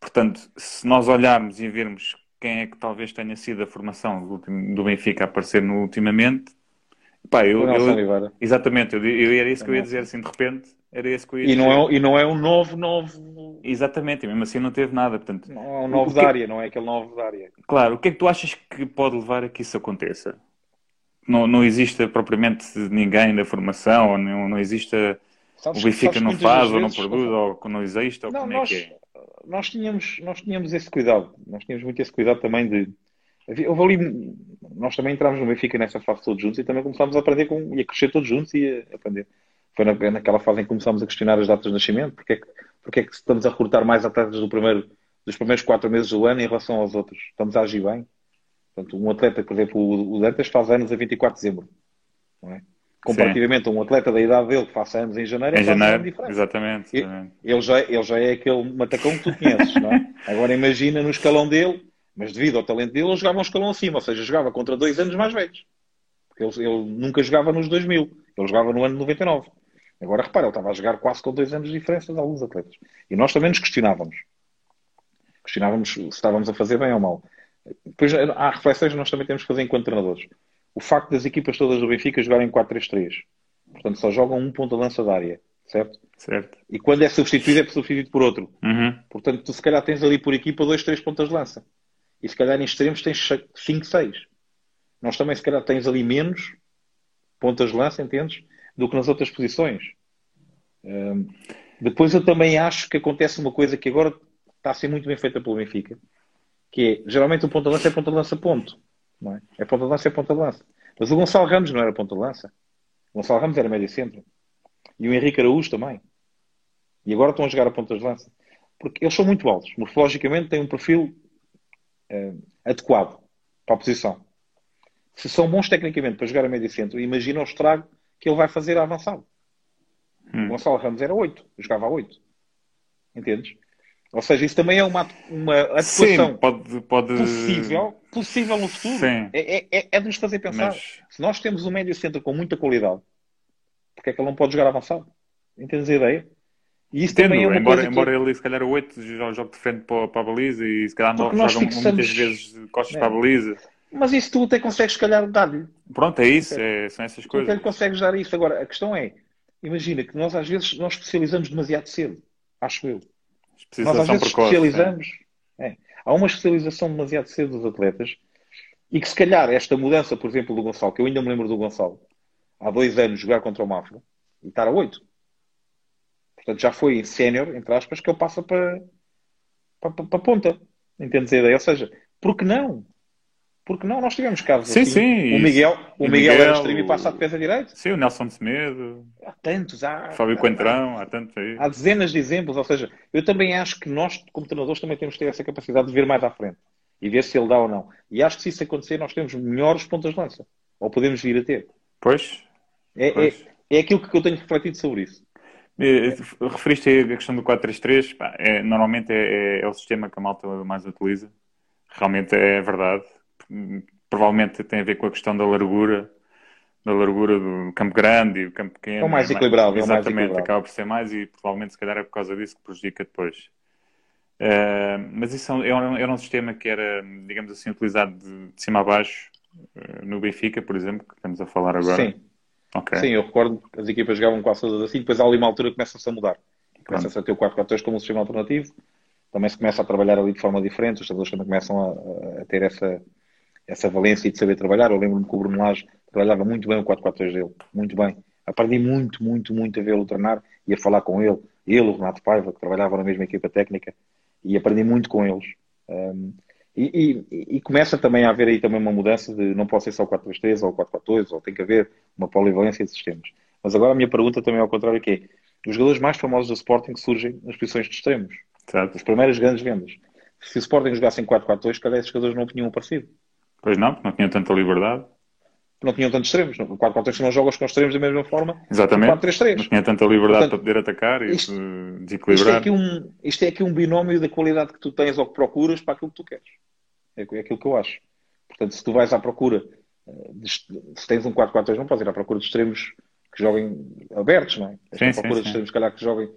Portanto, se nós olharmos e virmos quem é que talvez tenha sido a formação do, do Benfica a aparecer no ultimamente, Pá, eu, eu exatamente, eu, eu, era isso que eu ia dizer assim, de repente, era isso que eu ia e dizer. Não é, e não é um novo, novo. Exatamente, e mesmo assim não teve nada. Portanto, não é um novo da área, não é aquele novo da área. Claro, o que é que tu achas que pode levar a que isso aconteça? Não, não existe propriamente ninguém da formação, ou não, não existe. Sabes, o Benfica não faz, ou não produz, ou não existe, ou não, como nós, é que é? Nós tínhamos, nós tínhamos esse cuidado, nós tínhamos muito esse cuidado também de Houve ali, nós também entramos no Benfica nessa fase todos juntos e também começámos a aprender com, e a crescer todos juntos e a aprender. Foi na, naquela fase em que começámos a questionar as datas de nascimento, porque é que, porque é que estamos a recrutar mais atletas do primeiro, dos primeiros quatro meses do ano em relação aos outros? Estamos a agir bem. Portanto, um atleta, por exemplo, o, Dantas faz anos a 24 de dezembro. Não é? Comparativamente a um atleta da idade dele que faça anos em janeiro, em janeiro, exatamente. exatamente. Ele, já, ele já é aquele matacão que tu conheces, não é? Agora imagina no escalão dele mas devido ao talento dele, ele jogava um escalão acima, ou seja, jogava contra dois anos mais velhos. Porque ele, ele nunca jogava nos 2000, ele jogava no ano de 99. Agora repara, ele estava a jogar quase com dois anos de diferença de alguns atletas. E nós também nos questionávamos. Questionávamos se estávamos a fazer bem ou mal. Depois há reflexões que nós também temos que fazer enquanto treinadores. O facto das equipas todas do Benfica jogarem 4-3-3. Portanto, só jogam um ponto de lança da área. Certo? Certo. E quando é substituído, é substituído por outro. Uhum. Portanto, tu se calhar tens ali por equipa dois, três pontas de lança. E se calhar em extremos tens 5, 6. Nós também, se calhar, tens ali menos pontas de lança, entendes? Do que nas outras posições. Um, depois eu também acho que acontece uma coisa que agora está a ser muito bem feita pelo Benfica, que é, geralmente o ponta lança é ponta lança ponto. Não é? é ponta lança é ponta lança. Mas o Gonçalo Ramos não era ponta lança. O Gonçalo Ramos era médio centro. E o Henrique Araújo também. E agora estão a jogar a pontas de lança. Porque eles são muito altos. Morfologicamente têm um perfil uh, adequado para a posição. Se são bons tecnicamente para jogar a médio centro, imagina o estrago que ele vai fazer a avançado. Hum. Gonçalo Ramos era 8, jogava a 8. Entendes? Ou seja, isso também é uma, uma atuação Sim, pode, pode... possível, possível no futuro. Sim. É, é, é de nos fazer pensar. Mas... Se nós temos um médio centro com muita qualidade, porque é que ele não pode jogar avançado? Entendes a ideia? E isso Entendo, também é uma embora, coisa embora que... ele se calhar o 8 joga de frente para, para a baliza e se calhar não joga fixamos... muitas vezes costas é. para a baliza. Mas isso tu até consegues, se calhar, dar-lhe. Pronto, é isso, é, são essas coisas. Tu até consegues dar isso. Agora, a questão é, imagina que nós às vezes nós especializamos demasiado cedo, acho eu. Nós às vezes precoce, especializamos. É. Há uma especialização demasiado cedo dos atletas e que se calhar esta mudança, por exemplo, do Gonçalo, que eu ainda me lembro do Gonçalo, há dois anos jogar contra o Mafra e estar a oito. Portanto, já foi sénior, entre aspas, que ele passa para, para, para, ponta. Entendes a ideia? Ou seja, por que não? Porque não, nós tivemos casos sim, assim. Sim, o Miguel, o Miguel, Miguel era extremo e passa a defesa direito. Sim, o Nelson de Semedo. Há tantos, há. Fábio Coentrão, há, há tantos aí. Há dezenas de exemplos, ou seja, eu também acho que nós, como treinadores, também temos que ter essa capacidade de ver mais à frente e ver se ele dá ou não. E acho que se isso acontecer, nós temos melhores pontas de lança. Ou podemos vir a ter. Pois. É, é pois. é, é aquilo que eu tenho refletido sobre isso. Referiste aí a questão do 4-3-3. É, normalmente é, é, é, o sistema que a malta mais utiliza. Realmente é verdade provavelmente tem a ver com a questão da largura, da largura do campo grande e o campo pequeno. É o mais equilibrado. Exatamente, é mais equilibrado. acaba por ser mais e provavelmente se calhar é por causa disso que prejudica depois. Uh, mas isso era é um, era um sistema que era, digamos assim, utilizado de, de cima a baixo uh, no Benfica, por exemplo, que estamos a falar agora. Sim. Okay. Sim, eu recordo que as equipas jogavam quase todas assim, depois há ali uma altura que começa-se a mudar. Começa-se a ter o 4-4-2 como um sistema alternativo, também se começa a trabalhar ali de forma diferente, os jogadores também começam a, a ter essa, essa valência de saber trabalhar. Eu lembro-me que o Bruno Lage trabalhava muito bem o 4-4-2 dele, muito bem. Aprendi muito, muito, muito a vê-lo treinar e a falar com ele. Ele, o Renato Paiva, que trabalhava na mesma equipa técnica, e aprendi muito com eles. Um, e, e, e, começa também a haver aí também uma mudança de não pode ser só o 4-3-3 ou o 4-4-2, ou tem que haver uma polivalência de sistemas. Mas agora a minha pergunta também é ao contrário, que é, os jogadores mais famosos do Sporting surgem nas posições de extremos. Certo. As primeiras grandes vendas. Se o Sporting jogasse em 4-4-2, cada esses jogadores não tinham aparecido. Pois não, porque não tinham tanta liberdade. Não tinham tantos extremos. O 4-4-3 não jogas com extremos da mesma forma. Exatamente. 4-3-3. Não tinha tanta liberdade Portanto, para poder atacar e isto, desequilibrar. Isto é, aqui um, isto é aqui um binómio da qualidade que tu tens ou que procuras para aquilo que tu queres. É, é aquilo que eu acho. Portanto, se tu vais à procura, eh, de, se tens um 4-4-2, não podes ir à procura de extremos que joguem abertos, não é? Sim, à procura sim, de extremos, calhar, que joguem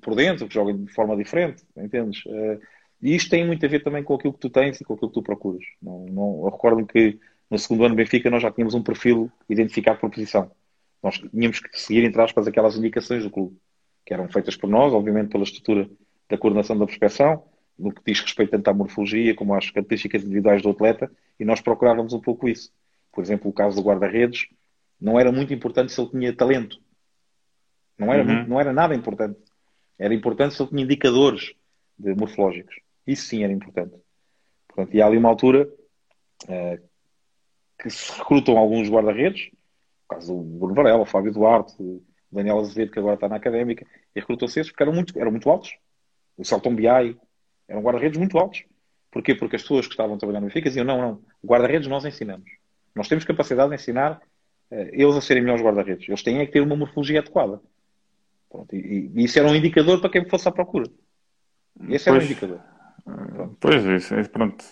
por dentro, que joguem de forma diferente, entendes? Uh, e isto tem muito a ver também com aquilo que tu tens e com aquilo que tu procuras. Não, não, eu recordo que no segundo ano do Benfica nós já tínhamos um perfil identificado por posição. Nós tínhamos que seguir, entre aspas, aquelas indicações do clube, que eram feitas por nós, obviamente pela estrutura da coordenação da prospeção, no que diz respeito tanto à morfologia como às características individuais do atleta, e nós procurávamos um pouco isso. Por exemplo, o caso do guarda-redes, não era muito importante se ele tinha talento. Não era, uhum. muito, não era nada importante. Era importante se ele tinha indicadores de morfológicos. Isso sim era importante. Portanto, e há ali uma altura uh, que se recrutam alguns guarda-redes, no caso do Bruno Varela, o Fábio Duarte, o Daniel Azevedo, que agora está na académica, e recrutam-se esses porque eram muito, eram muito altos. O Celton Biai, eram guarda-redes muito altos. Porquê? Porque as pessoas que estavam trabalhando no Benfica diziam: não, não, guarda-redes nós ensinamos. Nós temos capacidade de ensinar uh, eles a serem melhores guarda-redes. Eles têm é que ter uma morfologia adequada. Pronto, e, e, isso era um indicador para quem fosse à procura. Esse pois, era um indicador. Pronto. Pois, isso, é, pronto.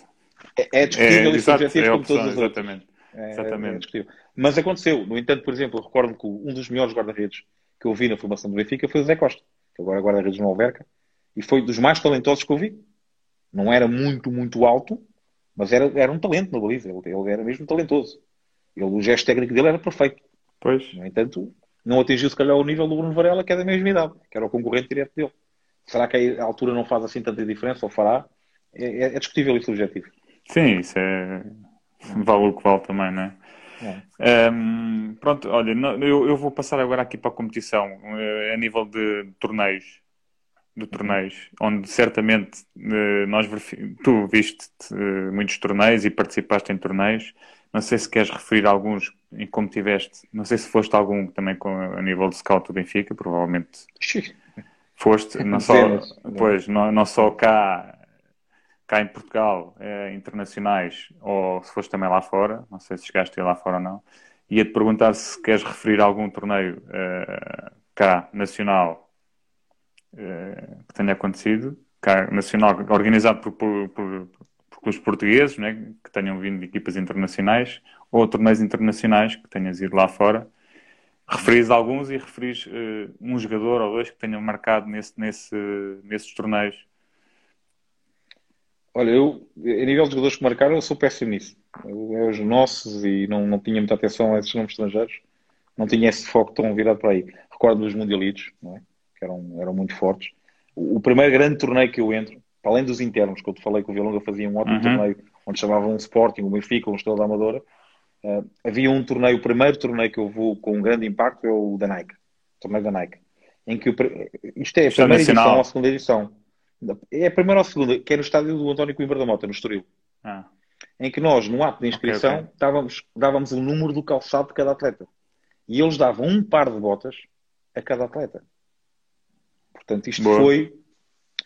É, é discutível é, e subjetivo é como todos os exatamente. outros. É, exatamente. É discutível. Mas aconteceu. No entanto, por exemplo, recordo que um dos melhores guarda-redes que eu vi na formação do Benfica foi o Zé Costa, que agora é guarda-redes no Alverca, e foi dos mais talentosos que eu vi. Não era muito, muito alto, mas era, era um talento na baliza. Ele, ele era mesmo talentoso. Ele, o gesto técnico dele era perfeito. Pois. No entanto, não atingiu se calhar o nível do Bruno Varela, que é da mesma idade, que era o concorrente direto dele. Será que a altura não faz assim tanta diferença, ou fará? É, é, é discutível e subjetivo. Sim, isso é. Vale o que vale também, não é? é. Um, pronto, olha, eu, eu, vou passar agora aqui para a competição eh, a nível de torneios, de torneios, onde certamente eh, nós tu viste eh, muitos torneios e participaste em torneios. Não sei se queres referir alguns em como tiveste. Não sei se foste algum também com, a nível de scout do Benfica, provavelmente. Foste, não só, pois, não, não só cá, cá em Portugal, é, internacionais, ou se foste também lá fora, não sei se chegaste lá fora ou não, ia-te perguntar se queres referir algum torneio cá, nacional, uh, que tenha acontecido, cá, nacional, organizado por, por, por, por clubes portugueses, né, que tenham vindo de equipas internacionais, ou torneios internacionais que tenhas ido lá fora. Referis alguns e referis uh, um jogador ou dois que tenham marcado nesse, nesse, nesses torneios. Olha, eu, a nível de jogadores que marcaram, eu sou péssimo nisso. Eu, os nossos e não, não tinha muita atenção a esses nomes estrangeiros. Não tinha esse foco tão virado para aí. Recordo dos Mundialitos, não é? Que eram, eram muito fortes. O, o, primeiro grande torneio que eu entro, para além dos internos, que eu te falei que o Vilonga fazia um ótimo uhum. torneio, onde chamavam um Sporting, um Benfica, um Estrela da Amadora, uh, havia um torneio, o primeiro torneio que eu vou com um grande impacto é o da Nike, o torneio da Nike. Em que o, isto é a primeira edição a segunda edição é a primeira ou a segunda, que é no estádio do António Coimbra da Mota, no Estoril. Ah. Em que nós, no ato de inscrição, okay, okay. Dávamos, dávamos o número do calçado de cada atleta. E eles davam um par de botas a cada atleta. Portanto, isto Boa. foi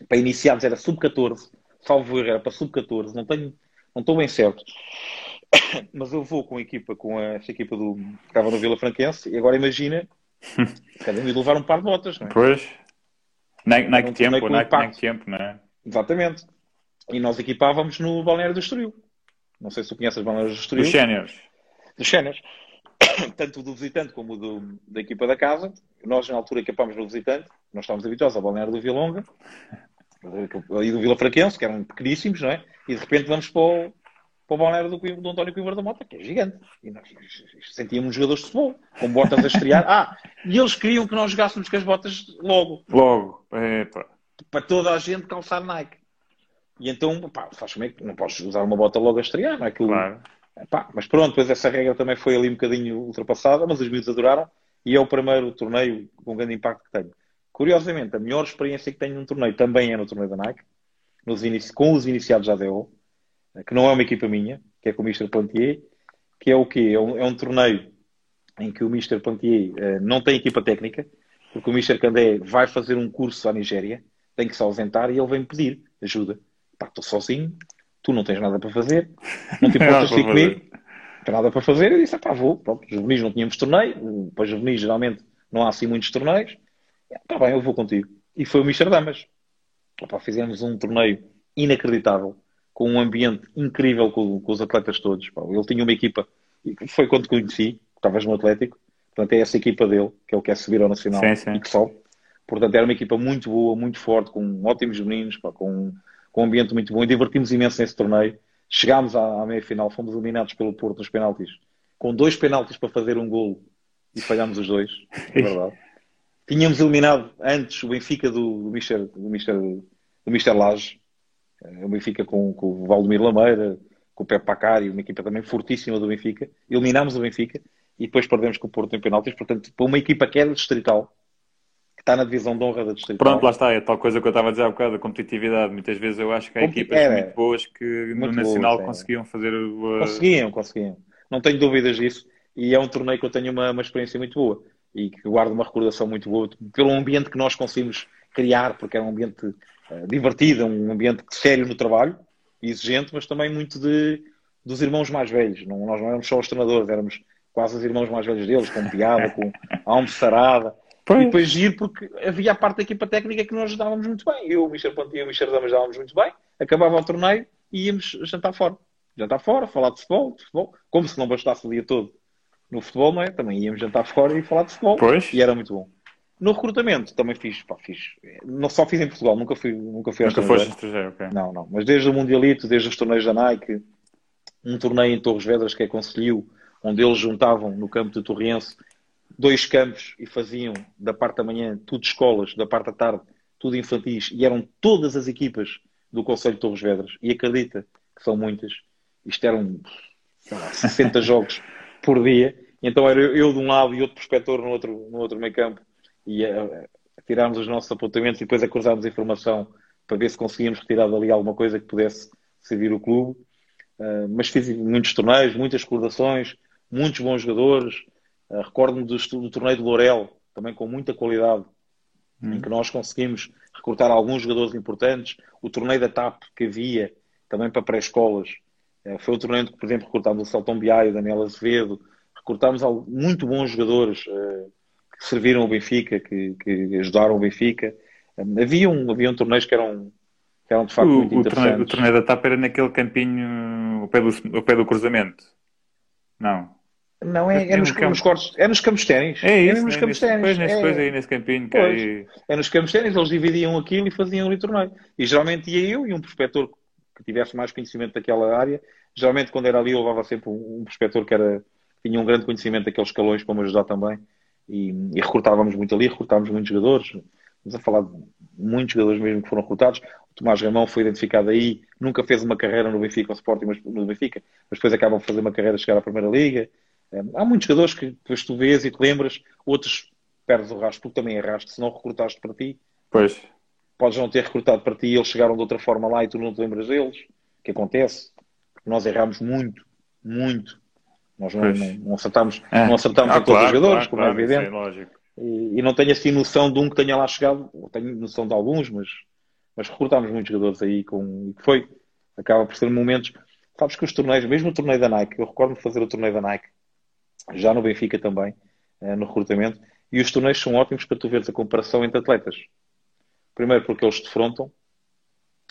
para iniciados, era sub-14, salvo erro, era para sub-14, não tenho, não estou bem certo. Mas eu vou com a equipa, com a, essa equipa do, que estava no Vila Franquense, e agora imagina, cada um levar um par de botas, não é? Pois. Nike, Nike tempo, Nike, Nike tempo, não é? Exatamente. E nós equipávamos no balneário do Estoril. Não sei se tu conheces as balneários do Estoril. Dos séniores. Dos séniores. Tanto do visitante como do, da equipa da casa. Nós, na altura, equipámos no visitante. Nós estávamos habituados ao balneário do Vilonga e do Vila Fraquense, que eram pequeníssimos, não é? E de repente vamos para o, para o balneário do, do António Coimbra da Mota, que é gigante. E nós sentíamos jogadores de futebol, com botas a estrear. Ah, e eles queriam que nós jogássemos com as botas logo. Logo, Epa. Para toda a gente calçar Nike. E então, pá, faz como é que não podes usar uma bota logo a estrear, não é? Aquilo... Claro. Mas pronto, depois essa regra também foi ali um bocadinho ultrapassada, mas os miúdos adoraram e é o primeiro torneio com grande impacto que tenho. Curiosamente, a melhor experiência que tenho num torneio também é no torneio da Nike, nos inici... com os iniciados da ADO, que não é uma equipa minha, que é com o Mr. Plantier, que é o quê? É um, é um torneio em que o Mr. Plantier uh, não tem equipa técnica, porque o Mr. Candé vai fazer um curso à Nigéria, tem que se ausentar e ele vem pedir ajuda. Pá, estou sozinho, tu não tens nada para fazer, não te importas de comigo, não tem nada para fazer. Eu disse, pá, vou. Pronto, os juvenis não tínhamos torneio, para os juvenis geralmente não há assim muitos torneios. Está bem, eu vou contigo. E foi o Mr. Damas. Pá, fizemos um torneio inacreditável com um ambiente incrível com, com os atletas todos. Ele tinha uma equipa, foi quando conheci, estavas no Atlético, portanto é essa equipa dele, que é o que quer subir ao Nacional sim, sim. e que sobe. Portanto, era uma equipa muito boa, muito forte, com ótimos meninos, pá, com, com um ambiente muito bom e divertimos imenso nesse torneio. Chegámos à, à meia-final, fomos eliminados pelo Porto nos penaltis, com dois penaltis para fazer um golo e falhámos os dois, é verdade. Tínhamos eliminado antes o Benfica do, do Mister, do Mister, do Mister Laje, é o Benfica com, com o Valdemir Lameira, com o Pepe Pacari, uma equipa também fortíssima do Benfica. Eliminámos o Benfica e depois perdemos com o Porto em penaltis. Portanto, para uma equipa que é distrital, que está na divisão de honra da distrital. Pronto, lá está. É tal coisa que eu estava a dizer há bocado, a competitividade. Muitas vezes eu acho que há equipas era, muito boas que muito no Nacional boas, conseguiam fazer... Uh... Conseguiam, conseguiam. Não tenho dúvidas disso. E é um torneio que eu tenho uma, uma experiência muito boa e que guardo uma recordação muito boa pelo ambiente que nós conseguimos criar, porque é um ambiente uh, divertido, um ambiente sério no trabalho, exigente, mas também muito de, dos irmãos mais velhos. Não, nós não éramos só os treinadores, éramos quase os irmãos mais velhos deles, com piada, com almoçarada. Pois. E depois giro, porque havia a parte da equipa técnica que nós ajudávamos muito bem. Eu, o Michel Pontinho e o Michel Damas ajudávamos muito bem. Acabava o torneio e íamos jantar fora. Jantar fora, falar de futebol, de futebol. Como se não bastasse o dia todo no futebol, não é? Também íamos jantar fora e falar de futebol. Pois. E era muito bom. No recrutamento também fiz, pá, fiz. Não só fiz em Portugal, nunca fui, nunca fui nunca foste estrangeiro, ok. Não, não. Mas desde o Mundialito, desde os torneios da Nike, um torneio em Torres Vedras que é Conselho, onde eles juntavam no campo de Torriense dois campos e faziam da parte da manhã tudo escolas, da parte da tarde tudo infantis, e eram todas as equipas do Conselho de Torres Vedras. E acredita que são muitas. Isto eram lá, 60 jogos por dia. Então era eu de um lado e outro prospector no outro, no outro meio campo e a, a tirarmos os nossos apontamentos e depois a cruzarmos informação para ver se conseguíamos retirar dali alguma coisa que pudesse servir o clube. Uh, mas fiz muitos torneios, muitas recordações, muitos bons jogadores. Uh, Recordo-me do, do, torneio de Lourel, também com muita qualidade. hum. em que nós conseguimos recrutar alguns jogadores importantes. O torneio da TAP que havia também para pré-escolas eh, foi o torneio que, por exemplo, recrutámos o Celton Biaio, o Daniel Azevedo, recrutámos muito bons jogadores eh, que serviram o Benfica, que, que ajudaram o Benfica. Havia um, havia um torneios que eram, que eram de facto o, muito o interessantes. Torneio, o torneio da TAP era naquele campinho ao pé do, ao pé do cruzamento? Não. Não, é, é, nos, campo. nos cortes, é nos campos ténis. É isso, é nos é campos ténis. É, coisa aí, nesse campinho. Que aí... É nos campos ténis, eles dividiam aquilo e faziam ali torneio. E geralmente ia eu e um prospector que tivesse mais conhecimento daquela área. Geralmente, quando era ali, eu levava sempre um, prospector que era, tinha um grande conhecimento daqueles escalões para me ajudar também. E, e recrutávamos muito ali, recrutávamos muitos jogadores. Estamos a falar de muitos jogadores mesmo que foram recrutados. O Tomás Ramão foi identificado aí, nunca fez uma carreira no Benfica, ou Sporting, mas no Benfica, mas depois acabam de fazer uma carreira, chegar à Primeira Liga. Há muitos jogadores que depois tu vês e te lembras, outros perdes o rastro, tu também erraste, se não recrutaste para ti. Pois. Podes não ter recrutado para ti e eles chegaram de outra forma lá e tu não te lembras deles. O que acontece? Nós erramos muito, muito. Nós não, não, não acertamos, é. não acertamos ah, a todos claro, os jogadores, claro, como é claro, é evidente. É lógico. E, e, não tenho assim noção de um que tenha lá chegado, tenho noção de alguns, mas, mas recrutámos muitos jogadores aí com. E foi. Acaba por ser momentos. Sabes que os torneios, mesmo o torneio da Nike, eu recordo-me de fazer o torneio da Nike, já no Benfica também, eh, no recrutamento, e os torneios são ótimos para tu veres a comparação entre atletas. Primeiro porque eles defrontam,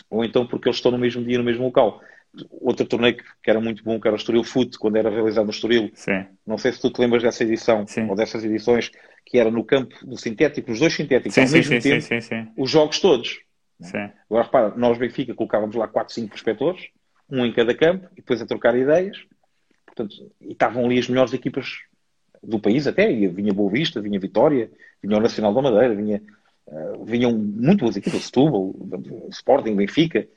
ou então porque eles estão no mesmo dia, no mesmo local. Outro torneio que era muito bom, que era o Estoril Foot, quando era realizado no Estoril. Sim. Não sei se tu te lembras dessa edição, sim. ou dessas edições, que era no campo do sintético, os dois sintéticos, sim, ao mesmo tempo, os jogos todos. Agora repara, nós Benfica colocávamos lá 4, 5 prospectores, um em cada campo, e depois a trocar ideias, Portanto, e estavam ali as melhores equipas do país até, e vinha Boa Vista, vinha Vitória, vinha o Nacional da Madeira, vinha, uh, vinham muito boas equipas, Setúbal, Sporting, Benfica,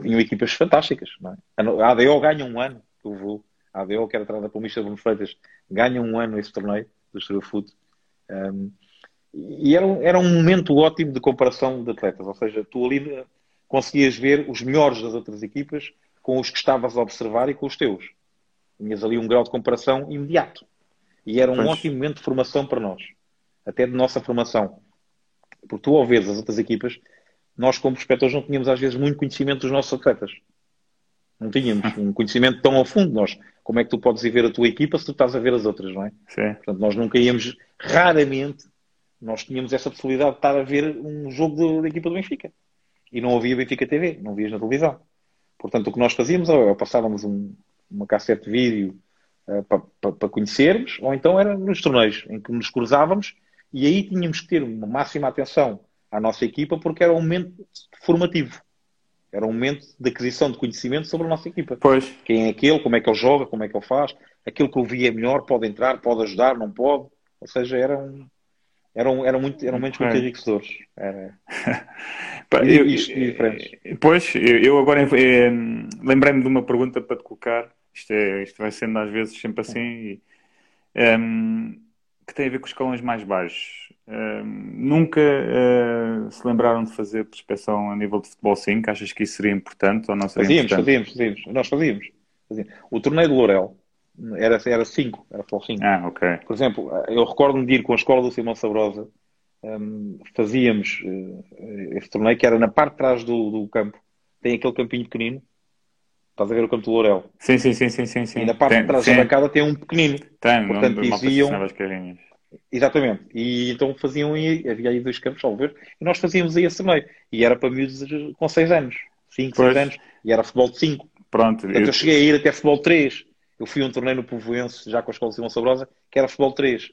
vinham equipas fantásticas. É? A ADO ganha um ano, eu vou, a ADO, que era treinada pelo Michel Bruno Freitas, ganha um ano esse torneio do Estrela. Um, e era, era um momento ótimo de comparação de atletas, ou seja, tu ali eh, conseguias ver os melhores das outras equipas com os que estavas a observar e com os teus. Tinhas ali um grau de comparação imediato. E era um pois. ótimo momento de formação para nós. Até de nossa formação. Porque tu, ao as outras equipas, nós, como prospectores, não tínhamos às vezes muito conhecimento dos nossos atletas. Não tínhamos um conhecimento tão ao fundo. Nós, como é que tu podes ir ver a tua equipa se tu estás a ver as outras, não é? Sim. Portanto, nós nunca íamos, raramente, nós tínhamos essa possibilidade de estar a ver um jogo da equipa do Benfica. E não havia Benfica TV, não vias na televisão. Portanto, o que nós fazíamos é passávamos um, uma cassete de vídeo uh, para, para, conhecermos, ou então era nos torneios em que nos cruzávamos e aí tínhamos que ter uma máxima atenção à nossa equipa porque era um momento formativo. Era um momento de aquisição de conhecimento sobre a nossa equipa. Pois. Quem é aquele, como é que ele joga, como é que ele faz, aquilo que eu vi é melhor, pode entrar, pode ajudar, não pode. Ou seja, era um, eram, eram, muito, eram momentos muito enriquecedores. Era... e, eu, e, pois, eu, eu agora eh, lembrei-me de uma pergunta para te colocar isto, é, isto vai sendo às vezes sempre assim. E, um, que tem a ver com os escalões mais baixos. Ehm, nunca uh, se lembraram de fazer prospeção a nível de futebol 5? Achas que isso seria importante ou não seria fazíamos, importante? Fazíamos, fazíamos. Nós fazíamos. fazíamos. O torneio de Lourel era 5, era, cinco, era futebol 5. Ah, ok. Por exemplo, eu recordo-me de ir com a escola do Simão Sabrosa, um, fazíamos uh, esse torneio que era na parte de trás do, do campo. Tem aquele campinho pequenino Estás a ver o campo do Lourel? Sim, sim, sim, sim, sim, sim. E na parte tem, de trás sim. da bancada tem um pequenino. Tem, Portanto, não, diziam... as carrinhas. Exatamente. E então faziam aí, havia aí dois campos, ao ver, e nós fazíamos aí esse meio. E era para miúdos com 6 anos, 5, 6 anos. E era futebol de 5. Pronto. Portanto, eu... eu... cheguei a ir até futebol 3. Eu fui a um torneio no Povoense, já com a Escola de Simão Sabrosa, que era futebol 3.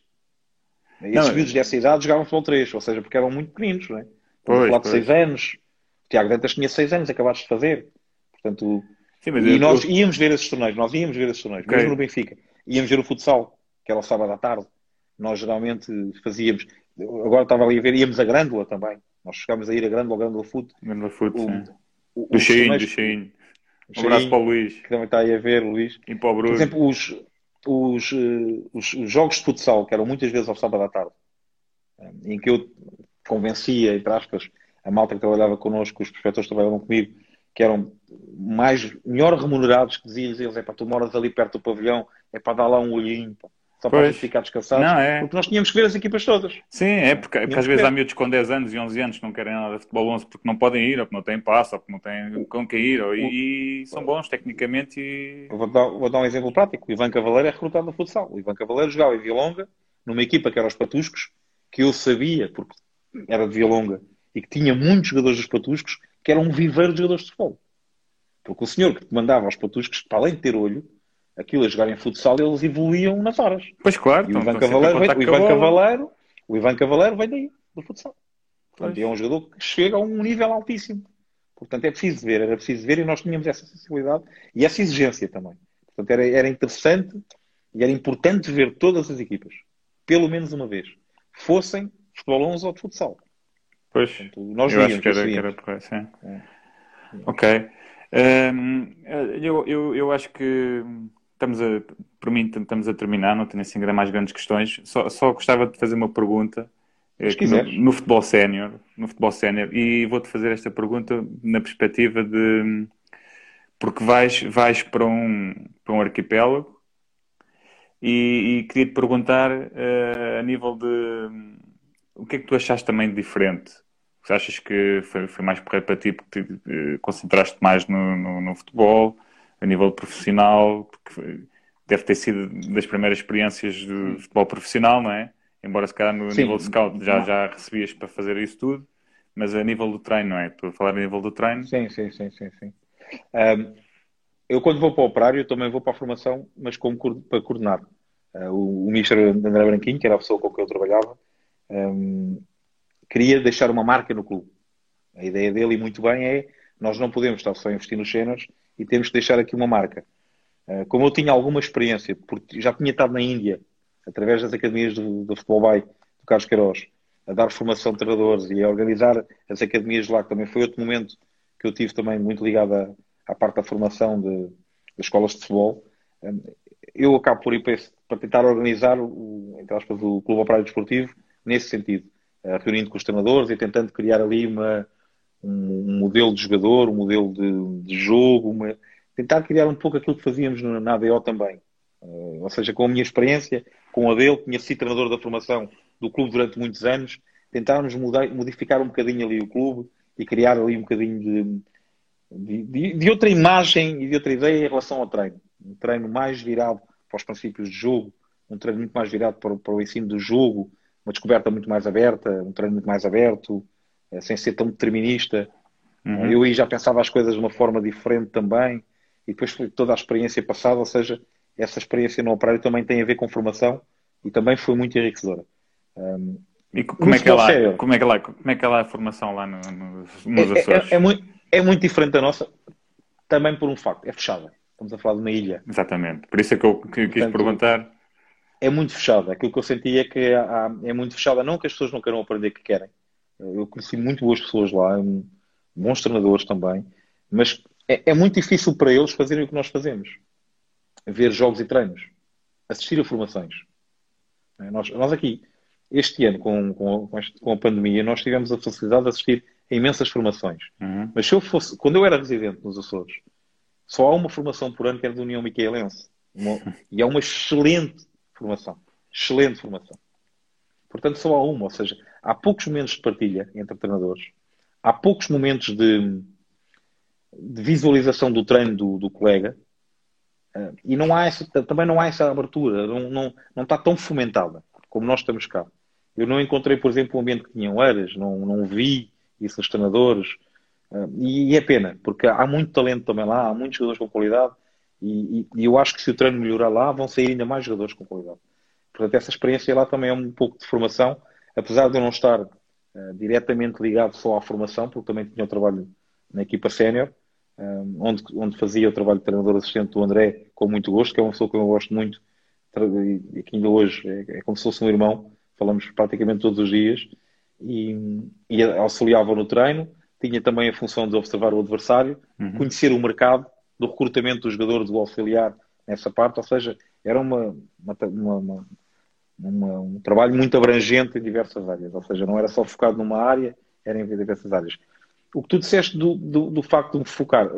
E esses não, miúdos dessa idade jogavam futebol 3, ou seja, porque eram muito pequeninos, não é? Pois, falar de 6 anos. O Tiago Dantas tinha 6 anos, acabaste de fazer. Portanto, Sim, e eu, nós eu... íamos ver esses torneios, nós íamos ver esses torneios, okay. mesmo no Benfica. Íamos ver o futsal, que era o sábado à tarde. Nós geralmente fazíamos, agora estava ali a ver, íamos a Grândola também. Nós chegámos a ir a Grândola, Grândola Foot. Grândola Foot, o, sim. O, do Cheinho, do Cheinho. Um abraço para o Luís. Que também está aí a ver, Luís. E para o Bruno. Por exemplo, os, os, eh, os, os, jogos de futsal, que eram muitas vezes ao sábado à tarde, eh, em que eu convencia, entre aspas, a malta que trabalhava connosco, os professores que trabalhavam comigo, que eram mais, melhor remunerados, que diziam eles, é para tu moras ali perto do pavilhão, é para dar lá um olhinho. só para a ficar descansados, não, é. porque nós tínhamos que ver as equipas todas. Sim, é porque, porque às vezes há miúdos com 10 anos e 11 anos que não querem nada de futebol 11 porque não podem ir, ou porque não têm passo, ou porque não têm com que ir, ou, e, e são bons tecnicamente. E... Vou, dar, vou dar um exemplo prático. O Ivan Cavaleiro é recrutado no futsal. O Ivan Cavaleiro jogava em Vilonga, numa equipa que era os Patuscos, que eu sabia, porque era de Vilonga, e que tinha muitos jogadores dos Patuscos, que era um viveiro de jogadores de futebol. Porque o senhor que mandava aos Patuscos, para além de ter olho, aquilo a jogarem futsal, eles evoluíam nas horas. Pois claro. E o Ivan, Cavaleiro, veio, o, Ivan Cavaleiro, o Ivan Cavaleiro vem daí, do futsal. Portanto, é um jogador que chega a um nível altíssimo. Portanto, é preciso ver, era preciso ver e nós tínhamos essa sensibilidade e essa exigência também. Portanto, era, era interessante e era importante ver todas as equipas, pelo menos uma vez, fossem futebol 11 ou de futsal. Pois, Portanto, nós eu acho que era, que era por aí, sim. É. Ok. Um, eu, eu, eu acho que estamos a, por mim, estamos a terminar, não tenho assim mais grandes questões. Só, só gostava de fazer uma pergunta eh, no, no, futebol sénior, no futebol sénior, e vou-te fazer esta pergunta na perspectiva de porque vais, vais para um, para um arquipélago e, e queria te perguntar uh, a nível de o que é que tu achaste também de diferente? Achas que foi, foi mais porreiro para ti porque te concentraste mais no, no, no futebol? a nível profissional, porque deve ter sido das primeiras experiências de futebol profissional, não é? Embora se calhar no Sim. nível de scout já, já recebias para fazer isso tudo, mas a nível do treino, não é? Estou a falar a nível do treino. Sim, sim, sim, sim. sim. Um, eu quando vou para o operário também vou para a formação, mas como para coordenar. Uh, o, o Mister André Branquinho, que era a pessoa com quem eu trabalhava, um, queria deixar uma marca no clube. A ideia dele, e muito bem, é nós não podemos estar só a investir nos cenas e temos que deixar aqui uma marca. Eh, como eu tinha alguma experiência, porque já tinha estado na Índia, através das academias do, do Futebol Bay, do Carlos Queiroz, a dar formação de treinadores e a organizar as academias lá, que também foi outro momento que eu tive também muito ligado à, à parte da formação de, das escolas de futebol. Eh, eu acabo por ir para, esse, para tentar organizar o, entre aspas, o Clube Operário Desportivo nesse sentido, eh, reunindo com os treinadores e tentando criar ali uma, um, modelo de jogador, um modelo de, de jogo, uma... tentar criar um pouco aquilo que fazíamos na ADO também. Uh, ou seja, com a minha experiência, com a dele, tinha sido treinador da formação do clube durante muitos anos, tentarmos mudar, modificar um bocadinho ali o clube e criar ali um bocadinho de, de, de, de, outra imagem e de outra ideia em relação ao treino. Um treino mais virado para os princípios de jogo, um treino muito mais virado para, para o ensino do jogo, uma descoberta muito mais aberta, um treino muito mais aberto, é, sem ser tão determinista. Uhum. Eu aí já pensava as coisas de uma forma diferente também, e depois toda a experiência passada, ou seja, essa experiência no operário também tem a ver com formação e também foi muito enriquecedora. Um, e como é, que é lá, como, é que é lá, como é que é lá a formação lá no, no, nos Açores? É, é, é, muito, é muito diferente da nossa, também por um facto, é fechada. Estamos a falar de uma ilha. Exatamente, por isso é que eu quis Portanto, perguntar. É muito fechada. Aquilo que eu senti é que há, é muito fechada. Não que as pessoas não queiram aprender o que querem, eu conheci muito boas pessoas lá, bons treinadores também, mas é, é, muito difícil para eles fazerem o que nós fazemos. Ver jogos e treinos, assistir a formações. É, nós, nós aqui, este ano, com, com, com, a pandemia, nós tivemos a facilidade de assistir a imensas formações. Uhum. Mas se eu fosse, quando eu era residente nos Açores, só há uma formação por ano que é da União Micaelense. Uma, e é uma excelente formação. Excelente formação. Portanto, só há uma. Ou seja, há poucos momentos de partilha entre treinadores, há poucos momentos de, de visualização do treino do, do colega uh, e não há essa, também não há essa abertura, não, não, não está tão fomentada como nós estamos cá. Eu não encontrei, por exemplo, um ambiente que tinham eras, não, não vi isso nos treinadores. Uh, e, e, é pena, porque há muito talento também lá, há muitos jogadores com qualidade e, e, e, eu acho que se o treino melhorar lá, vão sair ainda mais jogadores com qualidade. Portanto, essa experiência lá também é um pouco de formação apesar de eu não estar uh, diretamente ligado só à formação, porque também tinha um trabalho na equipa sénior, um, eh, onde, onde fazia o trabalho de treinador assistente do André com muito gosto, que é uma pessoa que eu gosto muito e que ainda hoje é, é como se fosse um irmão, falamos praticamente todos os dias, e, e auxiliava no treino, tinha também a função de observar o adversário, uhum. conhecer o mercado, do recrutamento do jogador, do auxiliar nessa parte, ou seja, era uma, uma, uma, uma, um trabalho muito abrangente em diversas áreas, ou seja, não era só focado numa área, era em diversas áreas. O que tu disseste do, do, do facto de me focar,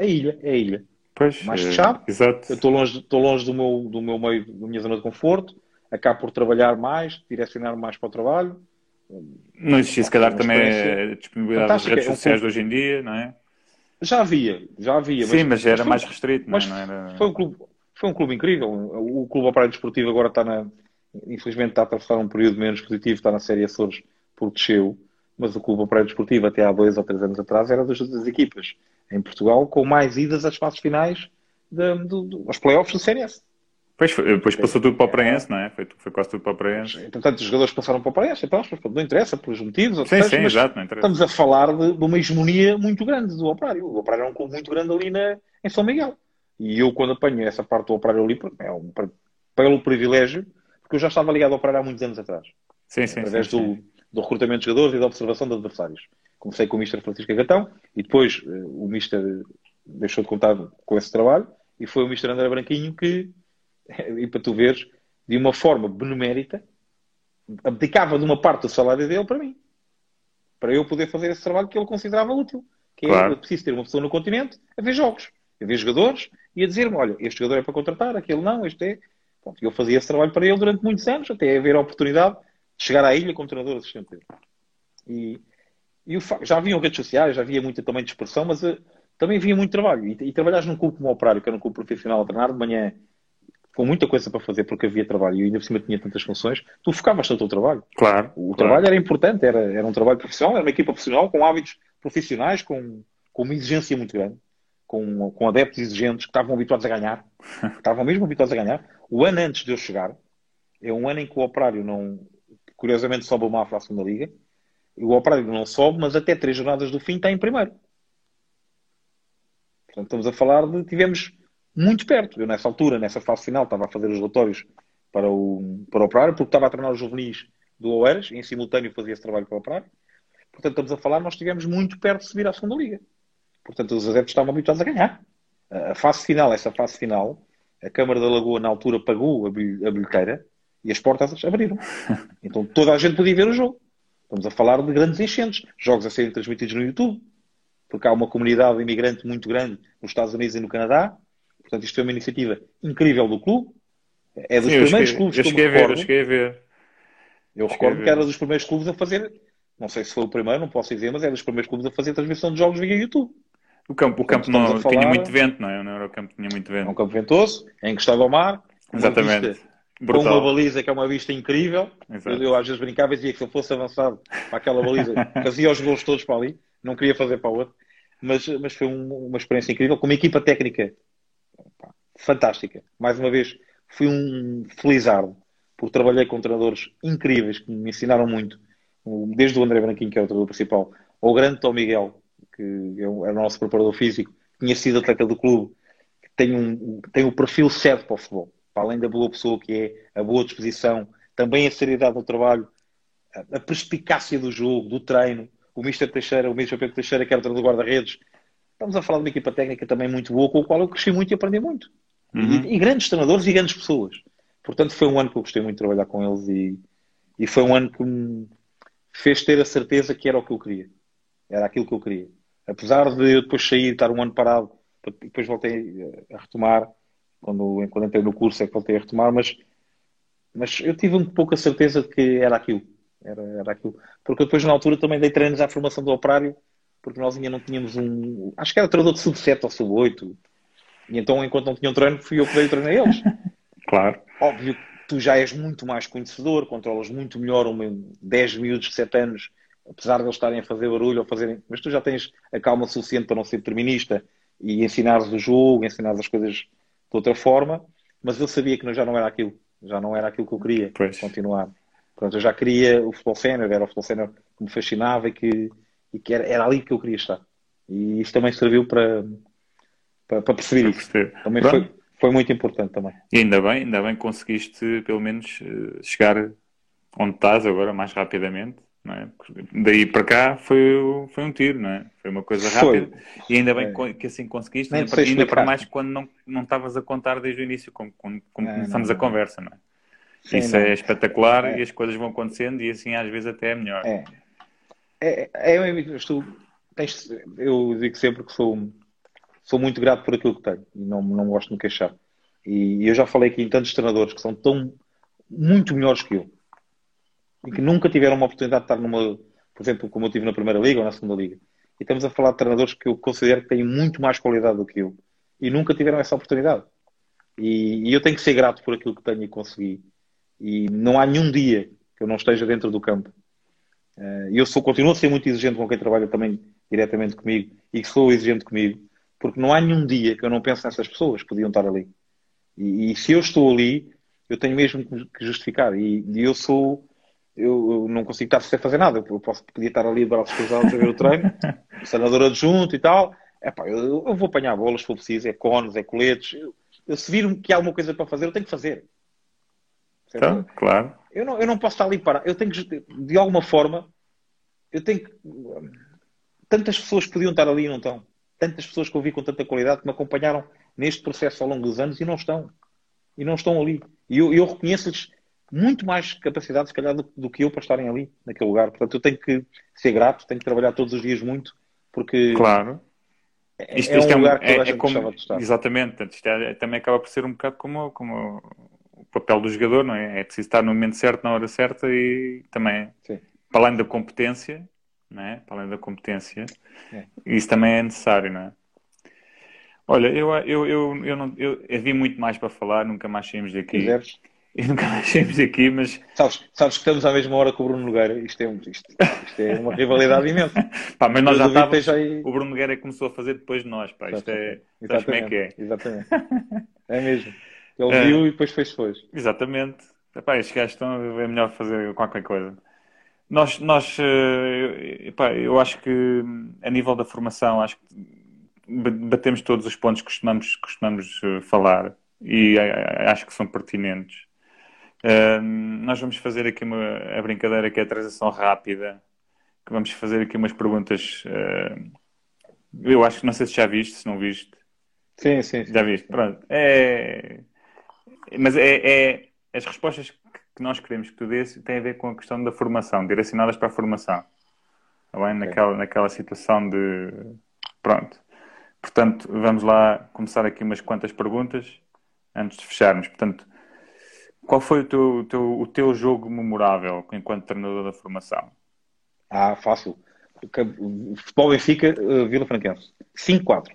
a ilha, é a ilha. Pois, mais fechado. É, exato. Eu estou longe, estou longe do, meu, do meu meio, da minha zona de conforto, acabo por trabalhar mais, direcionar mais para o trabalho. Não existia, se calhar, também a disponibilidade das redes sociais de hoje em dia, não é? Já havia, já havia. Sim, mas, mas era mais restrito, mas não, é? não era... foi, um clube, foi um clube incrível. O Clube Operário Desportivo agora está na. Infelizmente está a atravessar um período menos positivo, está na Série Açores porque desceu, mas o Clube Operário Desportivo até há dois ou três anos atrás era das, das equipas em Portugal com mais idas às fases finais de, de, de, aos playoffs do CNS. Pois, depois passou tudo para o Praense, não é? Foi, foi quase tudo para o Praense. Portanto, os jogadores passaram para o Praense, então, não interessa, pelos motivos. Sim, sim, exato, não interessa. Estamos a falar de, de, uma hegemonia muito grande do Operário. O Operário é um clube muito grande ali na, em São Miguel. E eu, quando apanho essa parte do Operário ali, é um pelo privilégio, porque eu já estava ligado ao Operário há muitos anos atrás. Sim, sim, através sim, do, sim. do recrutamento de jogadores e da observação de adversários. Comecei com o Mister Francisco Gatão e depois eh, o Mister deixou de contar com esse trabalho e foi o Mister André Branquinho que e para tu veres, de uma forma benemérita, abdicava de uma parte do salário dele para mim. Para eu poder fazer esse trabalho que ele considerava útil. Que é, claro. é preciso ter uma pessoa no continente a ver jogos, a ver jogadores e a dizer-me, olha, este jogador é para contratar, aquele não, este é... Pronto, eu fazia esse trabalho para ele durante muitos anos, até haver a oportunidade de chegar à ilha como treinador assistente dele. E, e já haviam redes sociais, já havia muita também dispersão, mas uh, também havia muito trabalho. E, e trabalhares num clube como Operário, que era um clube profissional a treinar de manhã com muita coisa para fazer porque havia trabalho e ainda por cima tinha tantas funções, tu focavas no teu trabalho. Claro. O claro. trabalho era importante, era, era um trabalho profissional, era uma equipa profissional com hábitos profissionais, com, com uma exigência muito grande, com, com adeptos exigentes que estavam habituados a ganhar, estavam mesmo habituados a ganhar. O ano antes de eu chegar, é um ano em que o Operário não, curiosamente, sobe o Mafra à segunda Liga. O Operário não sobe, mas até três jornadas do fim está em primeiro. Portanto, estamos a falar de. Tivemos muito perto. Eu, nessa altura, nessa fase final, estava a fazer os relatórios para o, para o Operário, porque estava a treinar os juvenis do Oeiras, e em simultâneo fazia esse trabalho para o Operário. Portanto, estamos a falar, nós estivemos muito perto de subir à segunda liga. Portanto, os adeptos estavam habituados a ganhar. A fase final, essa fase final, a Câmara da Lagoa, na altura, pagou a bilheteira e as portas abriram. Então, toda a gente podia ver o jogo. Estamos a falar de grandes enchentes. Jogos a serem transmitidos no YouTube, porque há uma comunidade imigrante muito grande nos Estados Unidos e no Canadá, Portanto, isto foi uma iniciativa incrível do clube. É dos Sim, primeiros cheguei, clubes eu que eu me recordo. Eu cheguei a ver. Eu recordo que era dos primeiros clubes a fazer, não sei se foi o primeiro, não posso dizer, mas era dos primeiros clubes a fazer transmissão de jogos via YouTube. O campo, o campo não falar... tinha muito vento, não é? Não era o campo tinha muito vento. É um campo ventoso, é encostado ao mar. Exatamente. com uma baliza que é uma vista incrível. Eu, eu, às vezes brincava e dizia que se eu fosse avançado para aquela baliza, fazia os gols todos para ali, não queria fazer para o outro. Mas, mas foi um, uma experiência incrível, com uma equipa técnica fantástica. Mais uma vez, fui um felizardo, porque trabalhei com treinadores incríveis que me ensinaram muito, desde o André Branquinho, que é o treinador principal, ao grande Tom Miguel, que é o nosso preparador físico, tinha sido atleta do clube, que tem, um, tem o perfil certo para o futebol. Para além da boa pessoa que é, a boa disposição, também a seriedade no trabalho, a, a perspicácia do jogo, do treino. O Mister Teixeira, o Mister Pedro Teixeira, que era o treinador de guarda-redes, estamos a falar de uma equipa técnica também muito boa, com a qual eu cresci muito e aprendi muito. Uhum. E, e, grandes treinadores e grandes pessoas. Portanto, foi um ano que eu gostei muito de trabalhar com eles e, e foi um ano que me fez ter a certeza que era o que eu queria. Era aquilo que eu queria. Apesar de eu depois sair, estar um ano parado, depois voltei a retomar, quando, quando entrei no curso é que voltei a retomar, mas, mas eu tive um pouco a certeza de que era aquilo. Era, era aquilo. Porque depois, na altura, também dei treinos à formação do operário, porque nós ainda não tínhamos um. Acho que era treinador de sub-7 ou sub-8. E então, enquanto não tinham treino, fui eu que dei o treino a eles. Claro. Óbvio que tu já és muito mais conhecedor, controlas muito melhor um 10 miúdos de 7 anos, apesar de eles estarem a fazer barulho ou fazerem. Mas tu já tens a calma suficiente para não ser determinista e ensinares o jogo, ensinares as coisas de outra forma. Mas eu sabia que já não era aquilo. Já não era aquilo que eu queria pois. continuar. Portanto, eu já queria o futebol sénior, era o futebol sénior que me fascinava e que, e que era, era ali que eu queria estar. E isso também serviu para, para, para perceber isso. Também foi, foi muito importante também. E ainda bem, ainda bem que conseguiste pelo menos eh, chegar onde estás agora mais rapidamente. Não é? Daí para cá foi, foi um tiro, não é? Foi uma coisa rápida. Foi. E ainda bem é. que assim conseguiste, ainda para, ainda para, mais quando não, não estavas a contar desde o início, como, como, como é, começamos não, a conversa, não é? Sim, Isso não. é espetacular é. e as coisas vão acontecendo e assim às vezes até é melhor. É, é, é, eu, eu digo sempre que sou sou muito grato por aquilo que tenho e não, não gosto de me queixar. E eu já falei aqui em tantos treinadores que são tão muito melhores que eu e que nunca tiveram uma oportunidade de estar numa, por exemplo, como eu tive na Primeira Liga ou na Segunda Liga. E estamos a falar de treinadores que eu considero que têm muito mais qualidade do que eu e nunca tiveram essa oportunidade. E, e eu tenho que ser grato por aquilo que tenho e consegui. E não há nenhum dia que eu não esteja dentro do campo. Eh, e eu sou, continuo a ser muito exigente com quem trabalha também diretamente comigo e que sou exigente comigo, porque não há nenhum dia que eu não pense nessas pessoas que podiam estar ali. E, e se eu estou ali, eu tenho mesmo que justificar. E, e eu sou eu, eu, não consigo estar sem fazer nada. Eu posso, podia estar ali de braços cruzados a ver o treino, senador adjunto e tal. Epá, eu, eu vou apanhar bolas se for preciso, é cones, é coletes. Eu, eu, se vir que há alguma coisa para fazer, eu tenho que fazer. Então, claro. Eu não, eu não posso estar ali para. Eu tenho que, de alguma forma, eu tenho que. Tantas pessoas podiam estar ali e não estão. Tantas pessoas que eu vi com tanta qualidade que me acompanharam neste processo ao longo dos anos e não estão. E não estão ali. E eu, eu reconheço-lhes muito mais capacidade, se calhar, do, do, que eu para estarem ali, naquele lugar. Portanto, eu tenho que ser grato, tenho que trabalhar todos os dias muito, porque. Claro. É, isto, é isto um é lugar que é, é como, Exatamente. Isto é, também acaba por ser um bocado como, como o papel do jogador, não é? É preciso estar no momento certo, na hora certa e também, Sim. para além da competência, não é? Para além da competência, é. isso também é necessário, não é? Olha, eu, eu, eu, eu, não, eu havia muito mais para falar, nunca mais saímos daqui. Quiseres? e nunca mais saímos aqui, mas. Sabes, sabes que estamos à mesma hora com o Bruno Nogueira. Isto é, isto, isto é uma rivalidade imensa. pá, mas nós já estávamos. Aí... O Bruno Nogueira começou a fazer depois de nós. Pá. Isto é. Sabes como é que é? Exatamente. É mesmo. Ele é. viu e depois fez depois. Exatamente. Epá, estes gajos estão. É melhor fazer qualquer coisa. Nós, nós eh, epá, eu acho que a nível da formação, acho que batemos todos os pontos que costumamos, costumamos eh, falar e eh, acho que são pertinentes nós vamos fazer aqui uma a brincadeira que é a transação rápida, que vamos fazer aqui umas perguntas. Uh, eu acho que não sei se já viste, se não viste. Sim, sim. sim. Já viste, pronto. É, mas é, é, as respostas que nós queremos que tu dês têm a ver com a questão da formação, direcionadas para a formação. Tá bem? Naquela, naquela situação de. Pronto. Portanto, vamos lá começar aqui umas quantas perguntas antes de fecharmos. Portanto, qual foi o teu, o teu, o teu jogo memorável enquanto treinador da formação? Ah, fácil. Futebol Benfica, uh, Vila Franquense. 5-4.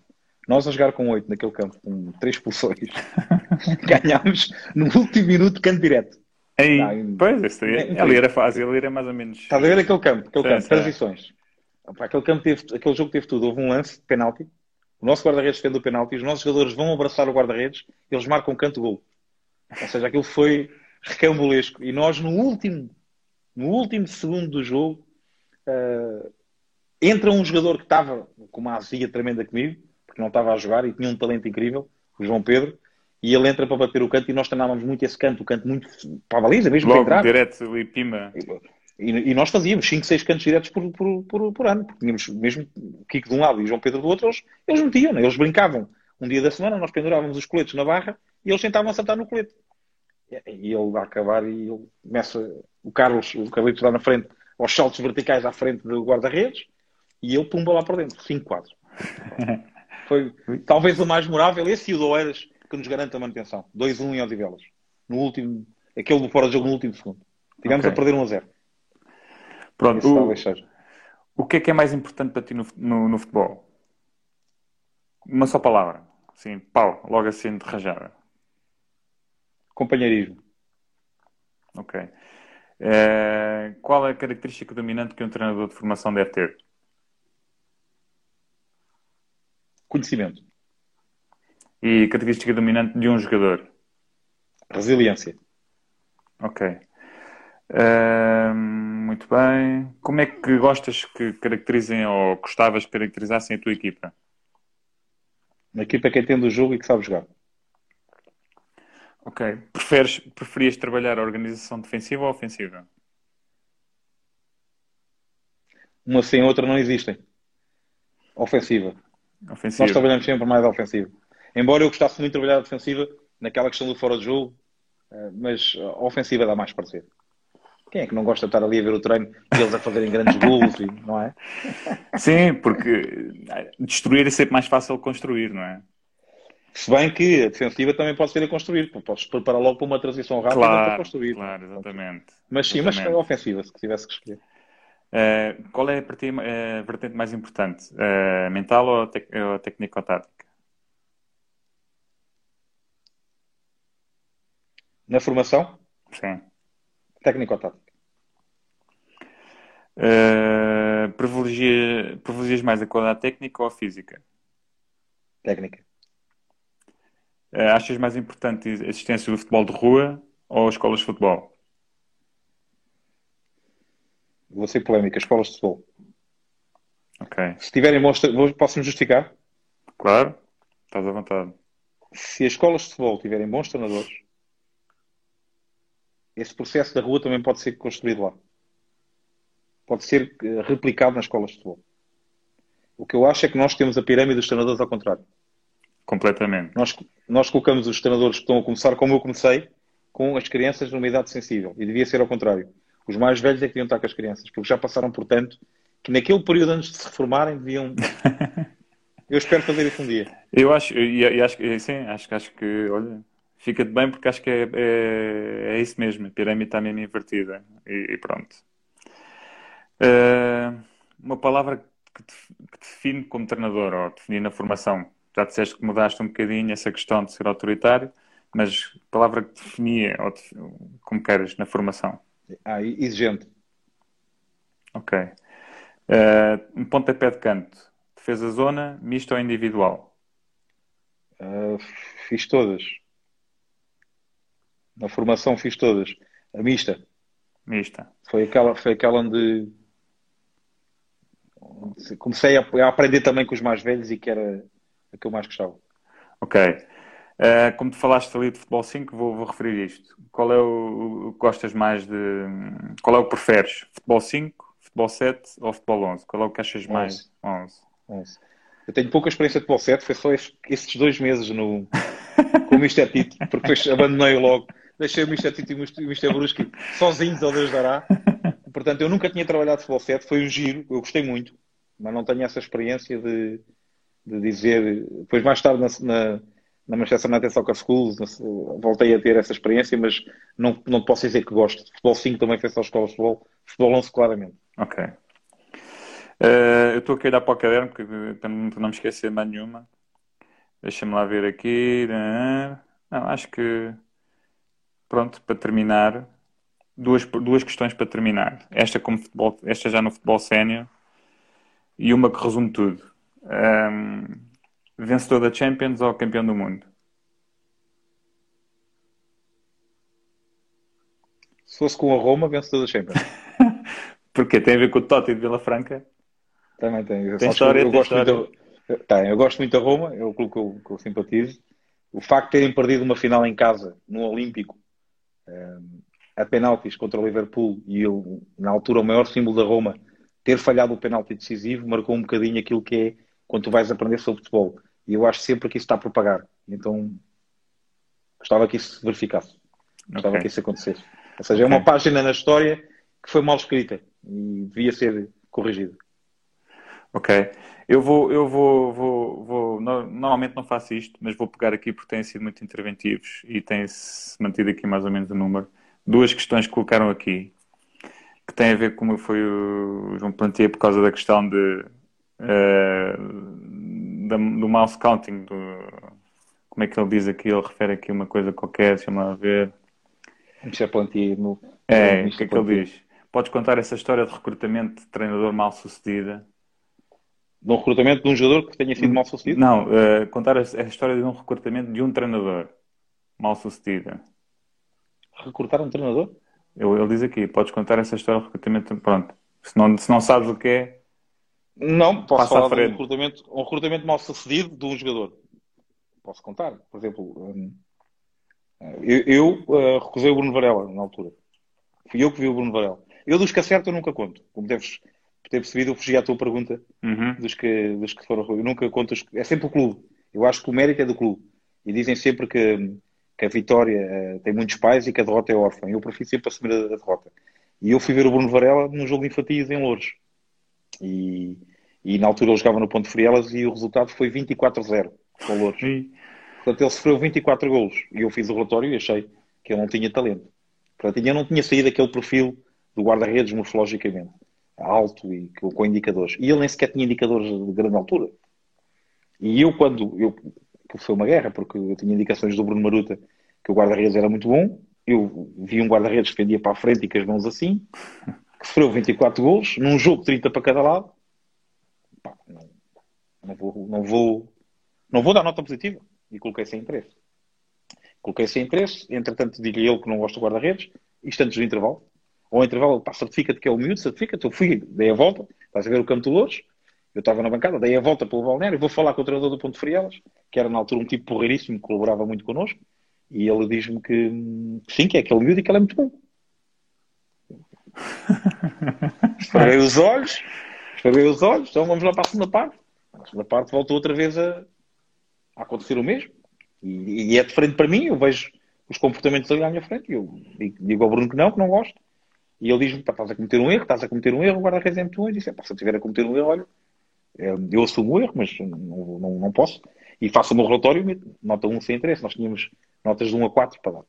Nós a jogar com 8 naquele campo, com 3 expulsões. Ganhámos no último minuto, canto direto. Ei, Não, pois, isso é, ali era fácil, ali era mais ou menos. Estás a ver aquele campo? Aquele campo, transições. Aquele, campo teve, aquele jogo teve tudo. Houve um lance de penalti. O nosso guarda-redes defende o penalti. Os nossos jogadores vão abraçar o guarda-redes. Eles marcam canto-gol. Ou seja, aquilo foi recambulesco. E nós, no último, no último segundo do jogo, uh, entra um jogador que estava com uma azia tremenda comigo, porque não estava a jogar e tinha um talento incrível, o João Pedro, e ele entra para bater o canto e nós treinávamos muito esse canto, o canto muito para a baliza, mesmo Logo, para entrar. direto e pima. E, e, nós fazíamos 5, 6 cantos diretos por, por, por, por, ano, porque tínhamos mesmo o Kiko de um lado e o João Pedro do outro, eles, eles metiam, né? eles brincavam. Um dia da semana nós pendurávamos os coletes na barra e eles tentavam acertar no colete. E ele vai acabar e ele começa, o Carlos, o Carlitos lá na frente, aos saltos verticais à frente do guarda-redes e ele pumba lá para dentro, 5-4. Foi talvez o mais memorável, esse e o do Oeiras, que nos garante a manutenção. 2-1 em Odivelas. No último, aquele do fora de jogo no último segundo. Tivemos okay. a perder 1 a 0. Pronto, o, o que é que é mais importante para ti no, no, no futebol? Uma só palavra. Sim, pau, logo assim de rajada. Companheirismo. Ok. Uh, qual é a característica dominante que um treinador de formação deve ter? Conhecimento. E característica dominante de um jogador? Resiliência. Ok. Uh, muito bem. Como é que gostas que caracterizem ou gostavas que caracterizassem a tua equipa? Uma equipa que entende o jogo e que sabe jogar. Ok. Preferes, preferias trabalhar a organização defensiva ou ofensiva? Uma sem outra não existem. Ofensiva. ofensiva. Nós trabalhamos sempre mais a ofensiva. Embora eu gostasse muito de trabalhar a defensiva, naquela questão do fora de jogo, eh, mas a ofensiva dá mais parecer. Quem é que não gosta de estar ali a ver o treino e eles a fazerem grandes gols, não é? Sim, porque destruir é sempre mais fácil que construir, não é? Se bem que a defensiva também pode ser a construir, podes preparar logo para uma transição rápida claro, para construir. Claro, exatamente. Mas sim, exatamente. mas é ofensiva, se tivesse que escolher. Uh, qual é para ti a vertente mais importante? Uh, mental ou, tec ou técnico-tática? Na formação? Sim. Técnico-tática. Uh, privilegia, privilegias mais a qualidade técnica ou a física? Técnica. Uh, achas mais importante a existência do futebol de rua ou escolas de futebol? Vou ser polémica, escolas de futebol. Ok. Se tiverem bons. Posso-me justificar? Claro, estás à vontade. Se as escolas de futebol tiverem bons treinadores, esse processo da rua também pode ser construído lá. Pode ser eh, replicado nas escolas de futebol. O que eu acho é que nós temos a pirâmide dos treinadores ao contrário. Completamente. Nós, nós colocamos os treinadores que estão a começar, como eu comecei, com as crianças numa idade sensível. E devia ser ao contrário. Os mais velhos é que deviam estar com as crianças, porque já passaram por tanto que naquele período antes de se reformarem deviam. eu espero fazer isso um dia. Eu acho, e acho, sim, acho, acho que, olha, fica-te bem porque acho que é, é, é, isso mesmo. A pirâmide está mesmo invertida. E, e pronto. Uh, uma palavra que, te, que te define como treinador, ou definir na formação. Já disseste que mudaste um bocadinho essa questão de ser autoritário, mas palavra que definia, ou como queres, na formação. Ah, exigente. Ok. Uh, um pontapé de canto. Defesa zona, misto ou individual? Uh, fiz todas. Na formação fiz todas. A mista. Mista. Foi aquela, foi aquela onde comecei a, aprender também com os mais velhos e que era a que eu mais gostava. Ok. Uh, como tu falaste ali de futebol 5, vou, vou, referir isto. Qual é o, que gostas mais de. Qual é o que preferes? Futebol 5, futebol 7 ou futebol 11? Qual é o que achas 11. mais? 11. 11. Eu tenho pouca experiência de futebol 7, foi só esses dois meses no, com o Mr. Tito, porque depois abandonei logo. Deixei o Mr. Tito e o Mr. Brusque sozinhos, ao Deus dará. Portanto, eu nunca tinha trabalhado de futebol 7, foi um giro, eu gostei muito, mas não tenho essa experiência de, de dizer. Depois, mais tarde, na, na, na Manchester United Soccer Schools, voltei a ter essa experiência, mas não, não posso dizer que gosto. Futebol 5 também foi só escola de futebol, futebol 11 claramente. Ok. Uh, eu estou aqui a olhar para o caderno porque, para não me esquecer mais nenhuma. Deixa-me lá ver aqui. Não, acho que pronto, para terminar, duas, duas questões para terminar. Esta como futebol, esta já no futebol sénior e uma que resume tudo. Um, vencedor da Champions ou campeão do mundo? Se fosse com a Roma, vencedor da Champions. Porque tem a ver com o Totti de Vila Franca? Também tem. Tem história, eu, tem gosto história. Muito, tem, eu gosto muito da Roma, é o clube que eu, que eu simpatizo. O facto de terem perdido uma final em casa, no Olímpico, a penaltis contra o Liverpool e eu, na altura, o maior símbolo da Roma, ter falhado o penalti decisivo, marcou um bocadinho aquilo que é quando tu vais aprender sobre futebol. E eu acho sempre que isso está a propagar. Então, gostava que isso se verificasse. Gostava okay. que isso acontecesse. Ou seja, okay. é uma página na história que foi mal escrita e devia ser corrigida. Ok. Eu vou, eu vou, vou, vou, normalmente não faço isto, mas vou pegar aqui porque têm sido muito interventivos e têm-se mantido aqui mais ou menos o número. Duas questões que colocaram aqui, que têm a ver com como foi o João Plantia por causa da questão de, uh, da, do mouse counting, do, como é que ele diz aqui, ele refere aqui uma coisa qualquer, deixa-me lá ver. Michel Plantier. No... É, o que é que ele diz? Podes contar essa história de recrutamento de treinador mal sucedida? De um recrutamento de um jogador que tenha sido mal sucedido? Não, uh, contar a, a, história de um recrutamento de um treinador mal sucedido. Recrutar um treinador? Ele, ele diz aqui, podes contar essa história de recrutamento, pronto. Se não, se não sabes o que é. Não, posso falar de um recrutamento, um recrutamento mal sucedido de um jogador. Posso contar. Por exemplo, um, eu, eu uh, recusei o Bruno Varela na altura. Fui eu que vi o Bruno Varela. Eu dos que acerto eu nunca conto. Como deves ter percebido, eu fugi à tua pergunta uhum. dos, que, dos que foram. Eu nunca conto. Os... É sempre o clube. Eu acho que o mérito é do clube. E dizem sempre que, que a vitória uh, tem muitos pais e que a derrota é órfã. Eu prefiro sempre assumir a, a derrota. E eu fui ver o Bruno Varela num jogo de infantis em Louros. E, e na altura ele jogava no Ponto Frielas e o resultado foi 24-0 com Louros. Portanto, ele sofreu 24 golos e eu fiz o relatório e achei que ele não tinha talento. Portanto, eu não tinha saído daquele perfil do guarda-redes morfologicamente, alto e com indicadores. E ele nem sequer tinha indicadores de grande altura. E eu, quando. Eu, foi uma guerra, porque eu tinha indicações do Bruno Maruta que o guarda-redes era muito bom. Eu vi um guarda-redes que defendia para a frente e com as mãos assim, que sofreu 24 golos, num jogo 30 para cada lado. Pá, não, não, vou, não, vou, não vou dar nota positiva. E coloquei sem interesse. Coloquei sem interesse, entretanto digo-lhe ele que não gosta do guarda-redes, isto antes do intervalo. Ao intervalo, pá, certifica-te que é o miúdo, certifica-te. Eu fui, dei a volta, estás a ver o campo de Louros, eu estava na bancada, dei a volta pelo balneário, vou falar com o treinador do Ponto Frielas, que era na altura um tipo porreiríssimo, que colaborava muito connosco, e ele diz-me que, que sim, que é aquele miúdo e que ele é muito bom. Esfreguei os olhos, esfreguei os olhos, então vamos lá para a segunda parte. A segunda parte voltou outra vez a, a acontecer o mesmo. E, e, é diferente para mim, eu vejo os comportamentos ali à minha frente, e eu digo ao Bruno que não, que não gosto. E ele diz-me, estás a cometer um erro, estás a cometer um erro, o guarda-redes é muito bom. E disse, se eu estiver a cometer um erro, olha, é, eu assumo o erro, mas não, não, não posso. E faço o meu relatório, nota 1 sem interesse. Nós tínhamos notas de 1 a 4 para dar.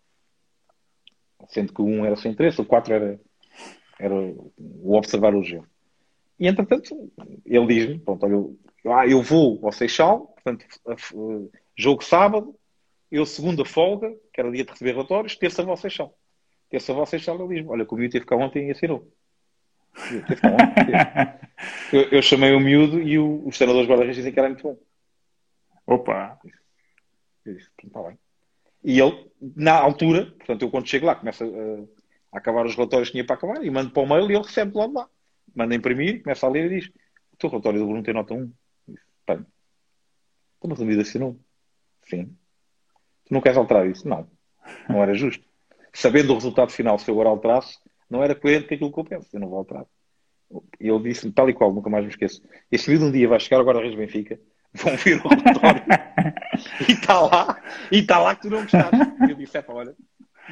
Sendo que o 1 era sem interesse, o 4 era, era o observar o gelo. E entretanto, ele diz-me: pronto, olha, eu, ah, eu vou ao Seixal, portanto, jogo sábado, eu segunda folga, que era dia de receber relatórios, terça vou ao Seixal. Terça vou ao Seixal, ele diz-me: olha, comigo teve cá ontem e assinou. Eu, eu, chamei o miúdo e o, os treinadores guarda-redes dizem que era muito bom. Opa! Eu disse, está bem. E ele, na altura, portanto, eu quando chego lá, começo a, a, acabar os relatórios que tinha para acabar e mando para o mail e ele recebe lá de lá. Manda imprimir, começa a ler e diz: O teu relatório do Bruno tem nota 1. Tenho. Então, mas o miúdo assinou. Sim. Tu não queres alterar isso? Não. Não era justo. Sabendo o resultado final, se eu agora alterasse, não era coerente com aquilo que eu penso. Eu não vou alterar. E ele disse-me, tal e qual, nunca mais me esqueço. Esse miúdo um dia vai chegar agora a Reis Benfica, vão vir o relatório e está lá, e está lá que tu não gostaste. E eu disse, é pá, olha,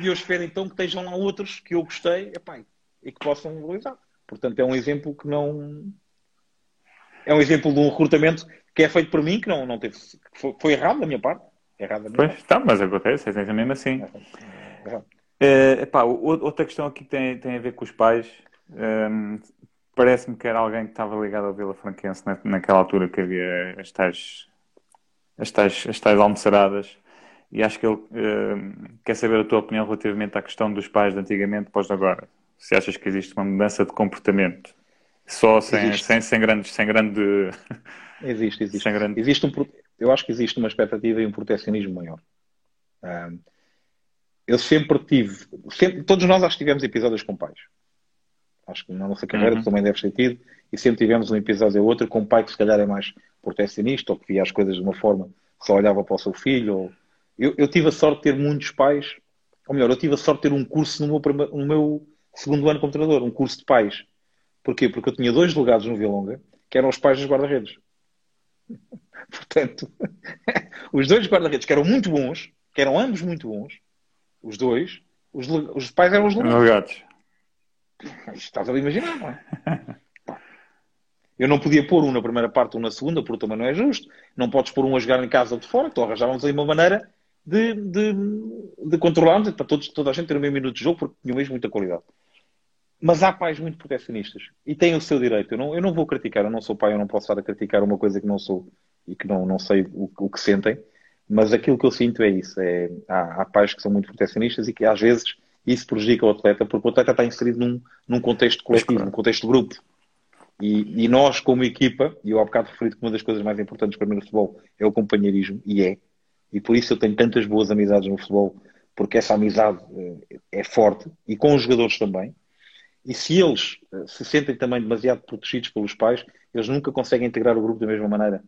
e eu espero então que estejam lá outros que eu gostei epá, e que possam valorizar. Portanto, é um exemplo que não. É um exemplo de um recrutamento que é feito por mim, que não, não teve. Foi, foi errado da minha parte. Errado da minha pois parte. está, mas acontece, é mesmo assim. É, é, é, epá, outra questão aqui tem, tem a ver com os pais. Um, Parece-me que era alguém que estava ligado ao Vila Franquense na, naquela altura que havia as tais, as tais, as tais almoçaradas. E acho que ele uh, quer saber a tua opinião relativamente à questão dos pais de antigamente pós agora. Se achas que existe uma mudança de comportamento só sem, sem, sem, grandes, sem grande. Existe, existe. Sem grande... existe um, eu acho que existe uma expectativa e um protecionismo maior. Um, eu sempre tive, sempre, todos nós acho que tivemos episódios com pais. Acho que na nossa carreira uhum. também deve ter tido, e sempre tivemos um episódio ou outro com um pai que se calhar é mais protecionista, ou que via as coisas de uma forma que só olhava para o seu filho. Ou... Eu, eu, tive a sorte de ter muitos pais, ou melhor, eu tive a sorte de ter um curso no meu, primeiro, no meu segundo ano como treinador, um curso de pais. Porquê? Porque eu tinha dois delegados no Vilonga que eram os pais dos guarda-redes. Portanto, os dois guarda-redes que eram muito bons, que eram ambos muito bons, os dois, os, os pais eram os delegados. Estás a imaginar, não é? Eu não podia pôr um na primeira parte, um na segunda, porque também não é justo. Não podes pôr um a jogar em casa ou de fora, então arranjávamos aí uma maneira de, de, de controlarmos para todos, toda a gente ter o mesmo minuto de jogo, porque tinha mesmo muita qualidade. Mas há pais muito protecionistas e têm o seu direito. Eu não, eu não vou criticar, eu não sou pai, eu não posso estar a criticar uma coisa que não sou e que não, não sei o, o que sentem, mas aquilo que eu sinto é isso. É, há, há pais que são muito protecionistas e que às vezes isso prejudica o atleta, porque o atleta está inserido num, num contexto coletivo, num contexto de grupo. E, e, nós, como equipa, e eu há bocado referi que uma das coisas mais importantes para mim no futebol é o companheirismo, e é. E por isso eu tenho tantas boas amizades no futebol, porque essa amizade eh, é forte, e com os jogadores também. E se eles eh, se sentem também demasiado protegidos pelos pais, eles nunca conseguem integrar o grupo da mesma maneira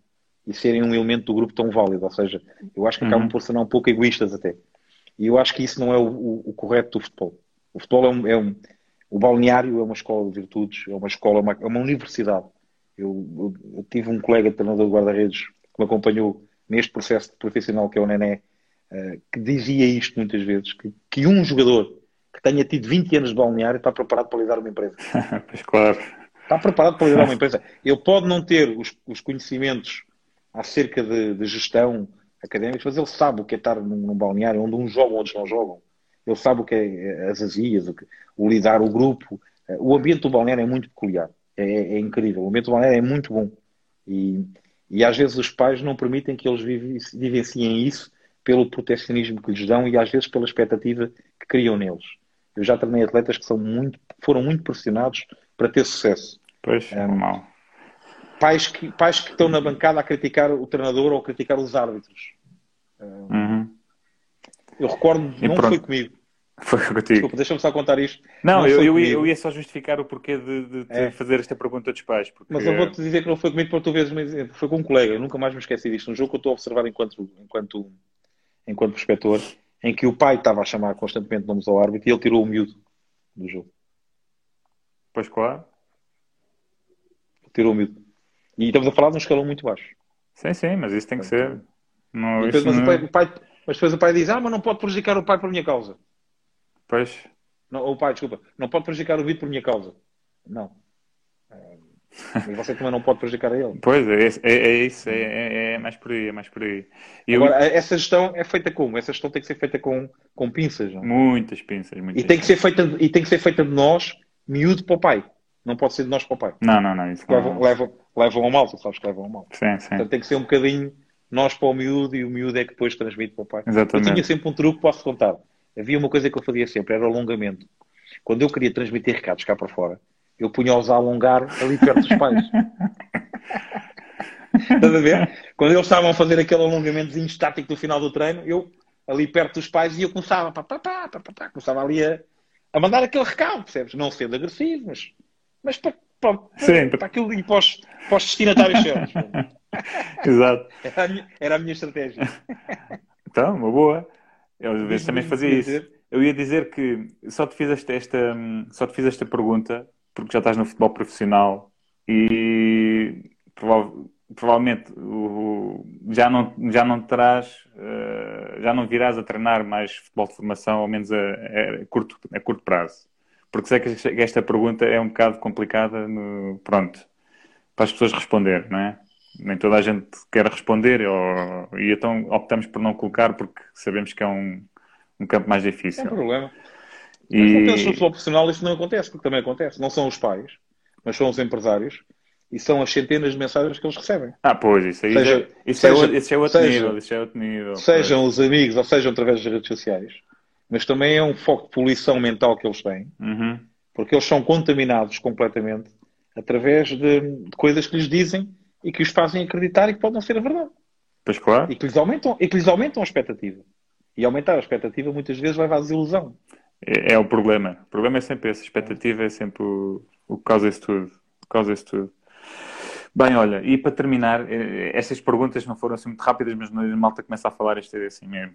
e serem um elemento do grupo tão válido. Ou seja, eu acho que acabam uhum. por ser um pouco egoístas até. E eu acho que isso não é o, o, o correto do futebol. O futebol é um, é um, O balneário é uma escola de virtudes, é uma escola, uma, é uma universidade. Eu, eu, eu, tive um colega treinador de guarda-redes que me acompanhou neste processo profissional que é o Nené, uh, que dizia isto muitas vezes: que, que um jogador que tenha tido 20 anos de balneário está preparado para liderar uma empresa. pois claro. Está preparado para liderar uma empresa. Ele pode não ter os, os conhecimentos acerca de, de gestão académicos, mas ele sabe o que é estar num, num balneário onde uns jogam, outros não jogam. Ele sabe o que é as azias, o, que, o lidar o grupo. O ambiente do balneário é muito peculiar. É, é, é incrível. O ambiente do balneário é muito bom. E, e às vezes os pais não permitem que eles vivenciem isso pelo protecionismo que lhes dão e às vezes pela expectativa que criam neles. Eu já treinei atletas que são muito, foram muito pressionados para ter sucesso. Pois, é um, mal. Pais que, pais que estão na bancada a criticar o treinador ou a criticar os árbitros. Uhum. Eu recordo, e não pronto. foi comigo. Foi contigo. Desculpa, deixa-me só contar isto. Não, não eu, eu, ia, eu, ia, só justificar o porquê de, de é. fazer esta pergunta dos pais. Porque... Mas eu vou-te dizer que não foi comigo para tu veres, foi com um colega. Eu nunca mais me esqueci disto. Um jogo que eu estou a observar enquanto, enquanto, enquanto prospector, em que o pai estava a chamar constantemente nomes ao árbitro e ele tirou o miúdo do jogo. Pois claro. Tirou o miúdo. E estamos a falar de um escalão muito baixo. Sim, sim, mas isso tem que ser. Não, depois, mas, não... o pai, o pai, mas depois o pai diz: Ah, mas não pode prejudicar o pai por minha causa. Pois. Não, o pai, desculpa, não pode prejudicar o Vitor por minha causa. Não. É, e você também não pode prejudicar a ele. Pois, é, é, é isso, é, é, é, mais por aí, é mais por aí. E Agora, eu... essa gestão é feita como? Essa gestão tem que ser feita com, com pinças. Não? Muitas pinças. Muitas e, tem que ser feita, e tem que ser feita de nós, miúdo para o pai. Não pode ser de nós para o pai. Não, não, não. Isso levam, não... levam, levam ao mal, tu sabes que levam ao mal. Sim, sim. Portanto, tem que ser um bocadinho nós para o miúdo e o miúdo é que depois transmite para o pai. Exatamente. Eu tinha sempre um truque, posso contar. Havia uma coisa que eu fazia sempre, era o alongamento. Quando eu queria transmitir recados cá para fora, eu punha-os a alongar ali perto dos pais. Estás a ver? Quando eles estavam a fazer aquele alongamento estático do final do treino, eu ali perto dos pais e eu começava, pá, pá, pá, pá, pá, começava ali a, a mandar aquele recado, percebes? Não sendo agressivo, mas, mas para, para, para, para aquilo e para os, para os destinatários certos. Exato. Era a, minha, era a minha estratégia. Então, uma boa. Eu às vezes também fazia isso. Eu ia dizer que só te fiz esta, esta, só te fiz esta pergunta porque já estás no futebol profissional e prova provavelmente o, já não já não terás uh, já não virás a treinar mais futebol de formação ao menos a, a, curto a curto prazo porque sei que esta pergunta é um bocado complicada no, pronto para as pessoas responder não é nem toda a gente quer responder ou, e então optamos por não colocar porque sabemos que é um, um campo mais difícil. Não problema. E... Mas não penso no futebol profissional isso não acontece, porque também acontece. Não são os pais, mas são os empresários e são as centenas de mensagens que eles recebem. Ah, pois, isso aí seja, isso, seja, é, outro, isso é outro seja, nível. Isso é outro nível. Sejam pois. os amigos ou sejam através das redes sociais, mas também é um foco de poluição mental que eles têm, uhum. porque eles são contaminados completamente através de, de coisas que lhes dizem e que os fazem acreditar e que pode não ser a verdade. Pois claro. E que lhes aumentam, e que lhes aumentam a expectativa. E aumentar a expectativa muitas vezes leva à desilusão. É, é o problema. O problema é sempre esse. A expectativa é sempre o, o que causa isso tudo. Causa isso tudo. Bem, olha, e para terminar, eh, estas perguntas não foram assim muito rápidas, mas a malta começa a falar isto é assim mesmo.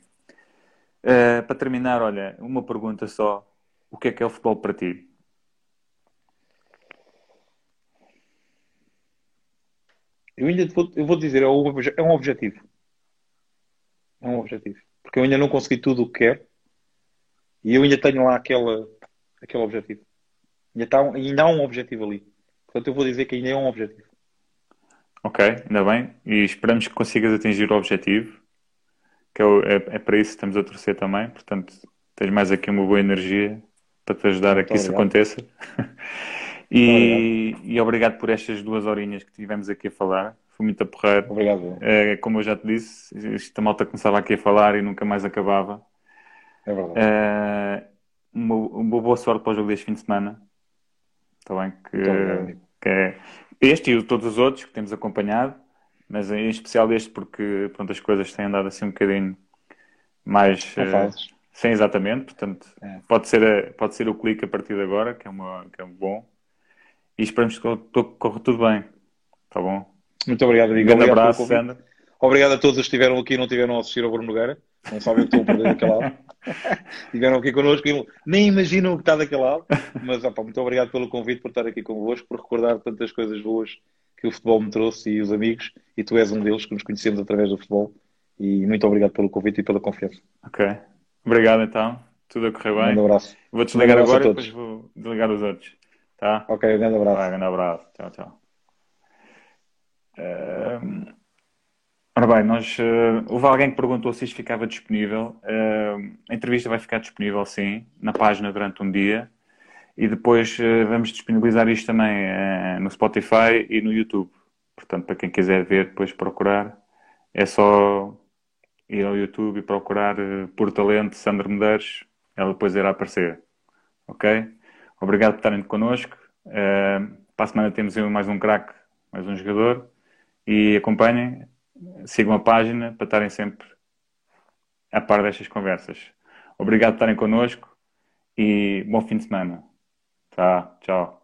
Uh, para terminar, olha, uma pergunta só. O que é que é o futebol para ti? Eu ainda vou, eu vou dizer, é um, é um objetivo. É um objetivo. Porque eu ainda não consegui tudo o que quero e eu ainda tenho lá aquela, aquele objetivo. Ainda, está, ainda há um objetivo ali. Portanto, eu vou dizer que ainda é um objetivo. Ok, ainda bem. E esperamos que consigas atingir o objetivo. Que é, é, é para isso que estamos a torcer também. Portanto, tens mais aqui uma boa energia para te ajudar a que obrigado. isso aconteça. E, e, obrigado por estas duas horinhas que tivemos aqui a falar. Foi muito a. Obrigado. É, como eu já te disse, esta malta começava aqui a falar e nunca mais acabava. É verdade. É, uma, uma, boa sorte para o jogo deste fim de semana. Está bem? Que, que é este e todos os outros que temos acompanhado, mas em especial este porque pronto, as coisas têm andado assim um bocadinho mais. Uh, sim, exatamente. Portanto, é. pode, ser a, pode ser o clique a partir de agora, que é, uma, que é um bom e esperamos que corra tudo bem. Tá bom? Muito obrigado, amigo. Um grande abraço, Sandra. Obrigado a todos os que estiveram aqui e não tiveram a assistir ao Bruno Nogueira. Não sabem o que estão a perder daquele lado. estiveram aqui connosco e nem imaginam o que está daquele lado. Mas opa, muito obrigado pelo convite, por estar aqui convosco, por recordar tantas coisas boas que o futebol me trouxe e os amigos. E tu és um deles que nos conhecemos através do futebol. E muito obrigado pelo convite e pela confiança. Ok. Obrigado então. Tudo a correr bem. Um abraço. Vou desligar um agora e depois vou desligar os outros. Tá? Ok, um grande abraço. Vai, um grande abraço. Tchau, tchau. Um... Ora bem, nós, uh, houve alguém que perguntou se isto ficava disponível. Uh, a entrevista vai ficar disponível, sim, na página durante um dia. E depois uh, vamos disponibilizar isto também no Spotify e no YouTube. Portanto, para quem quiser ver, depois procurar, é só ir ao YouTube e procurar por talento Sandro Medeiros. Ela depois irá aparecer. Ok? Obrigado por estarem connosco. para a semana temos mais um craque, mais um jogador. E acompanhem sigam a página para estarem sempre a par destas conversas. Obrigado por estarem connosco e bom fim de semana. Tá, tchau.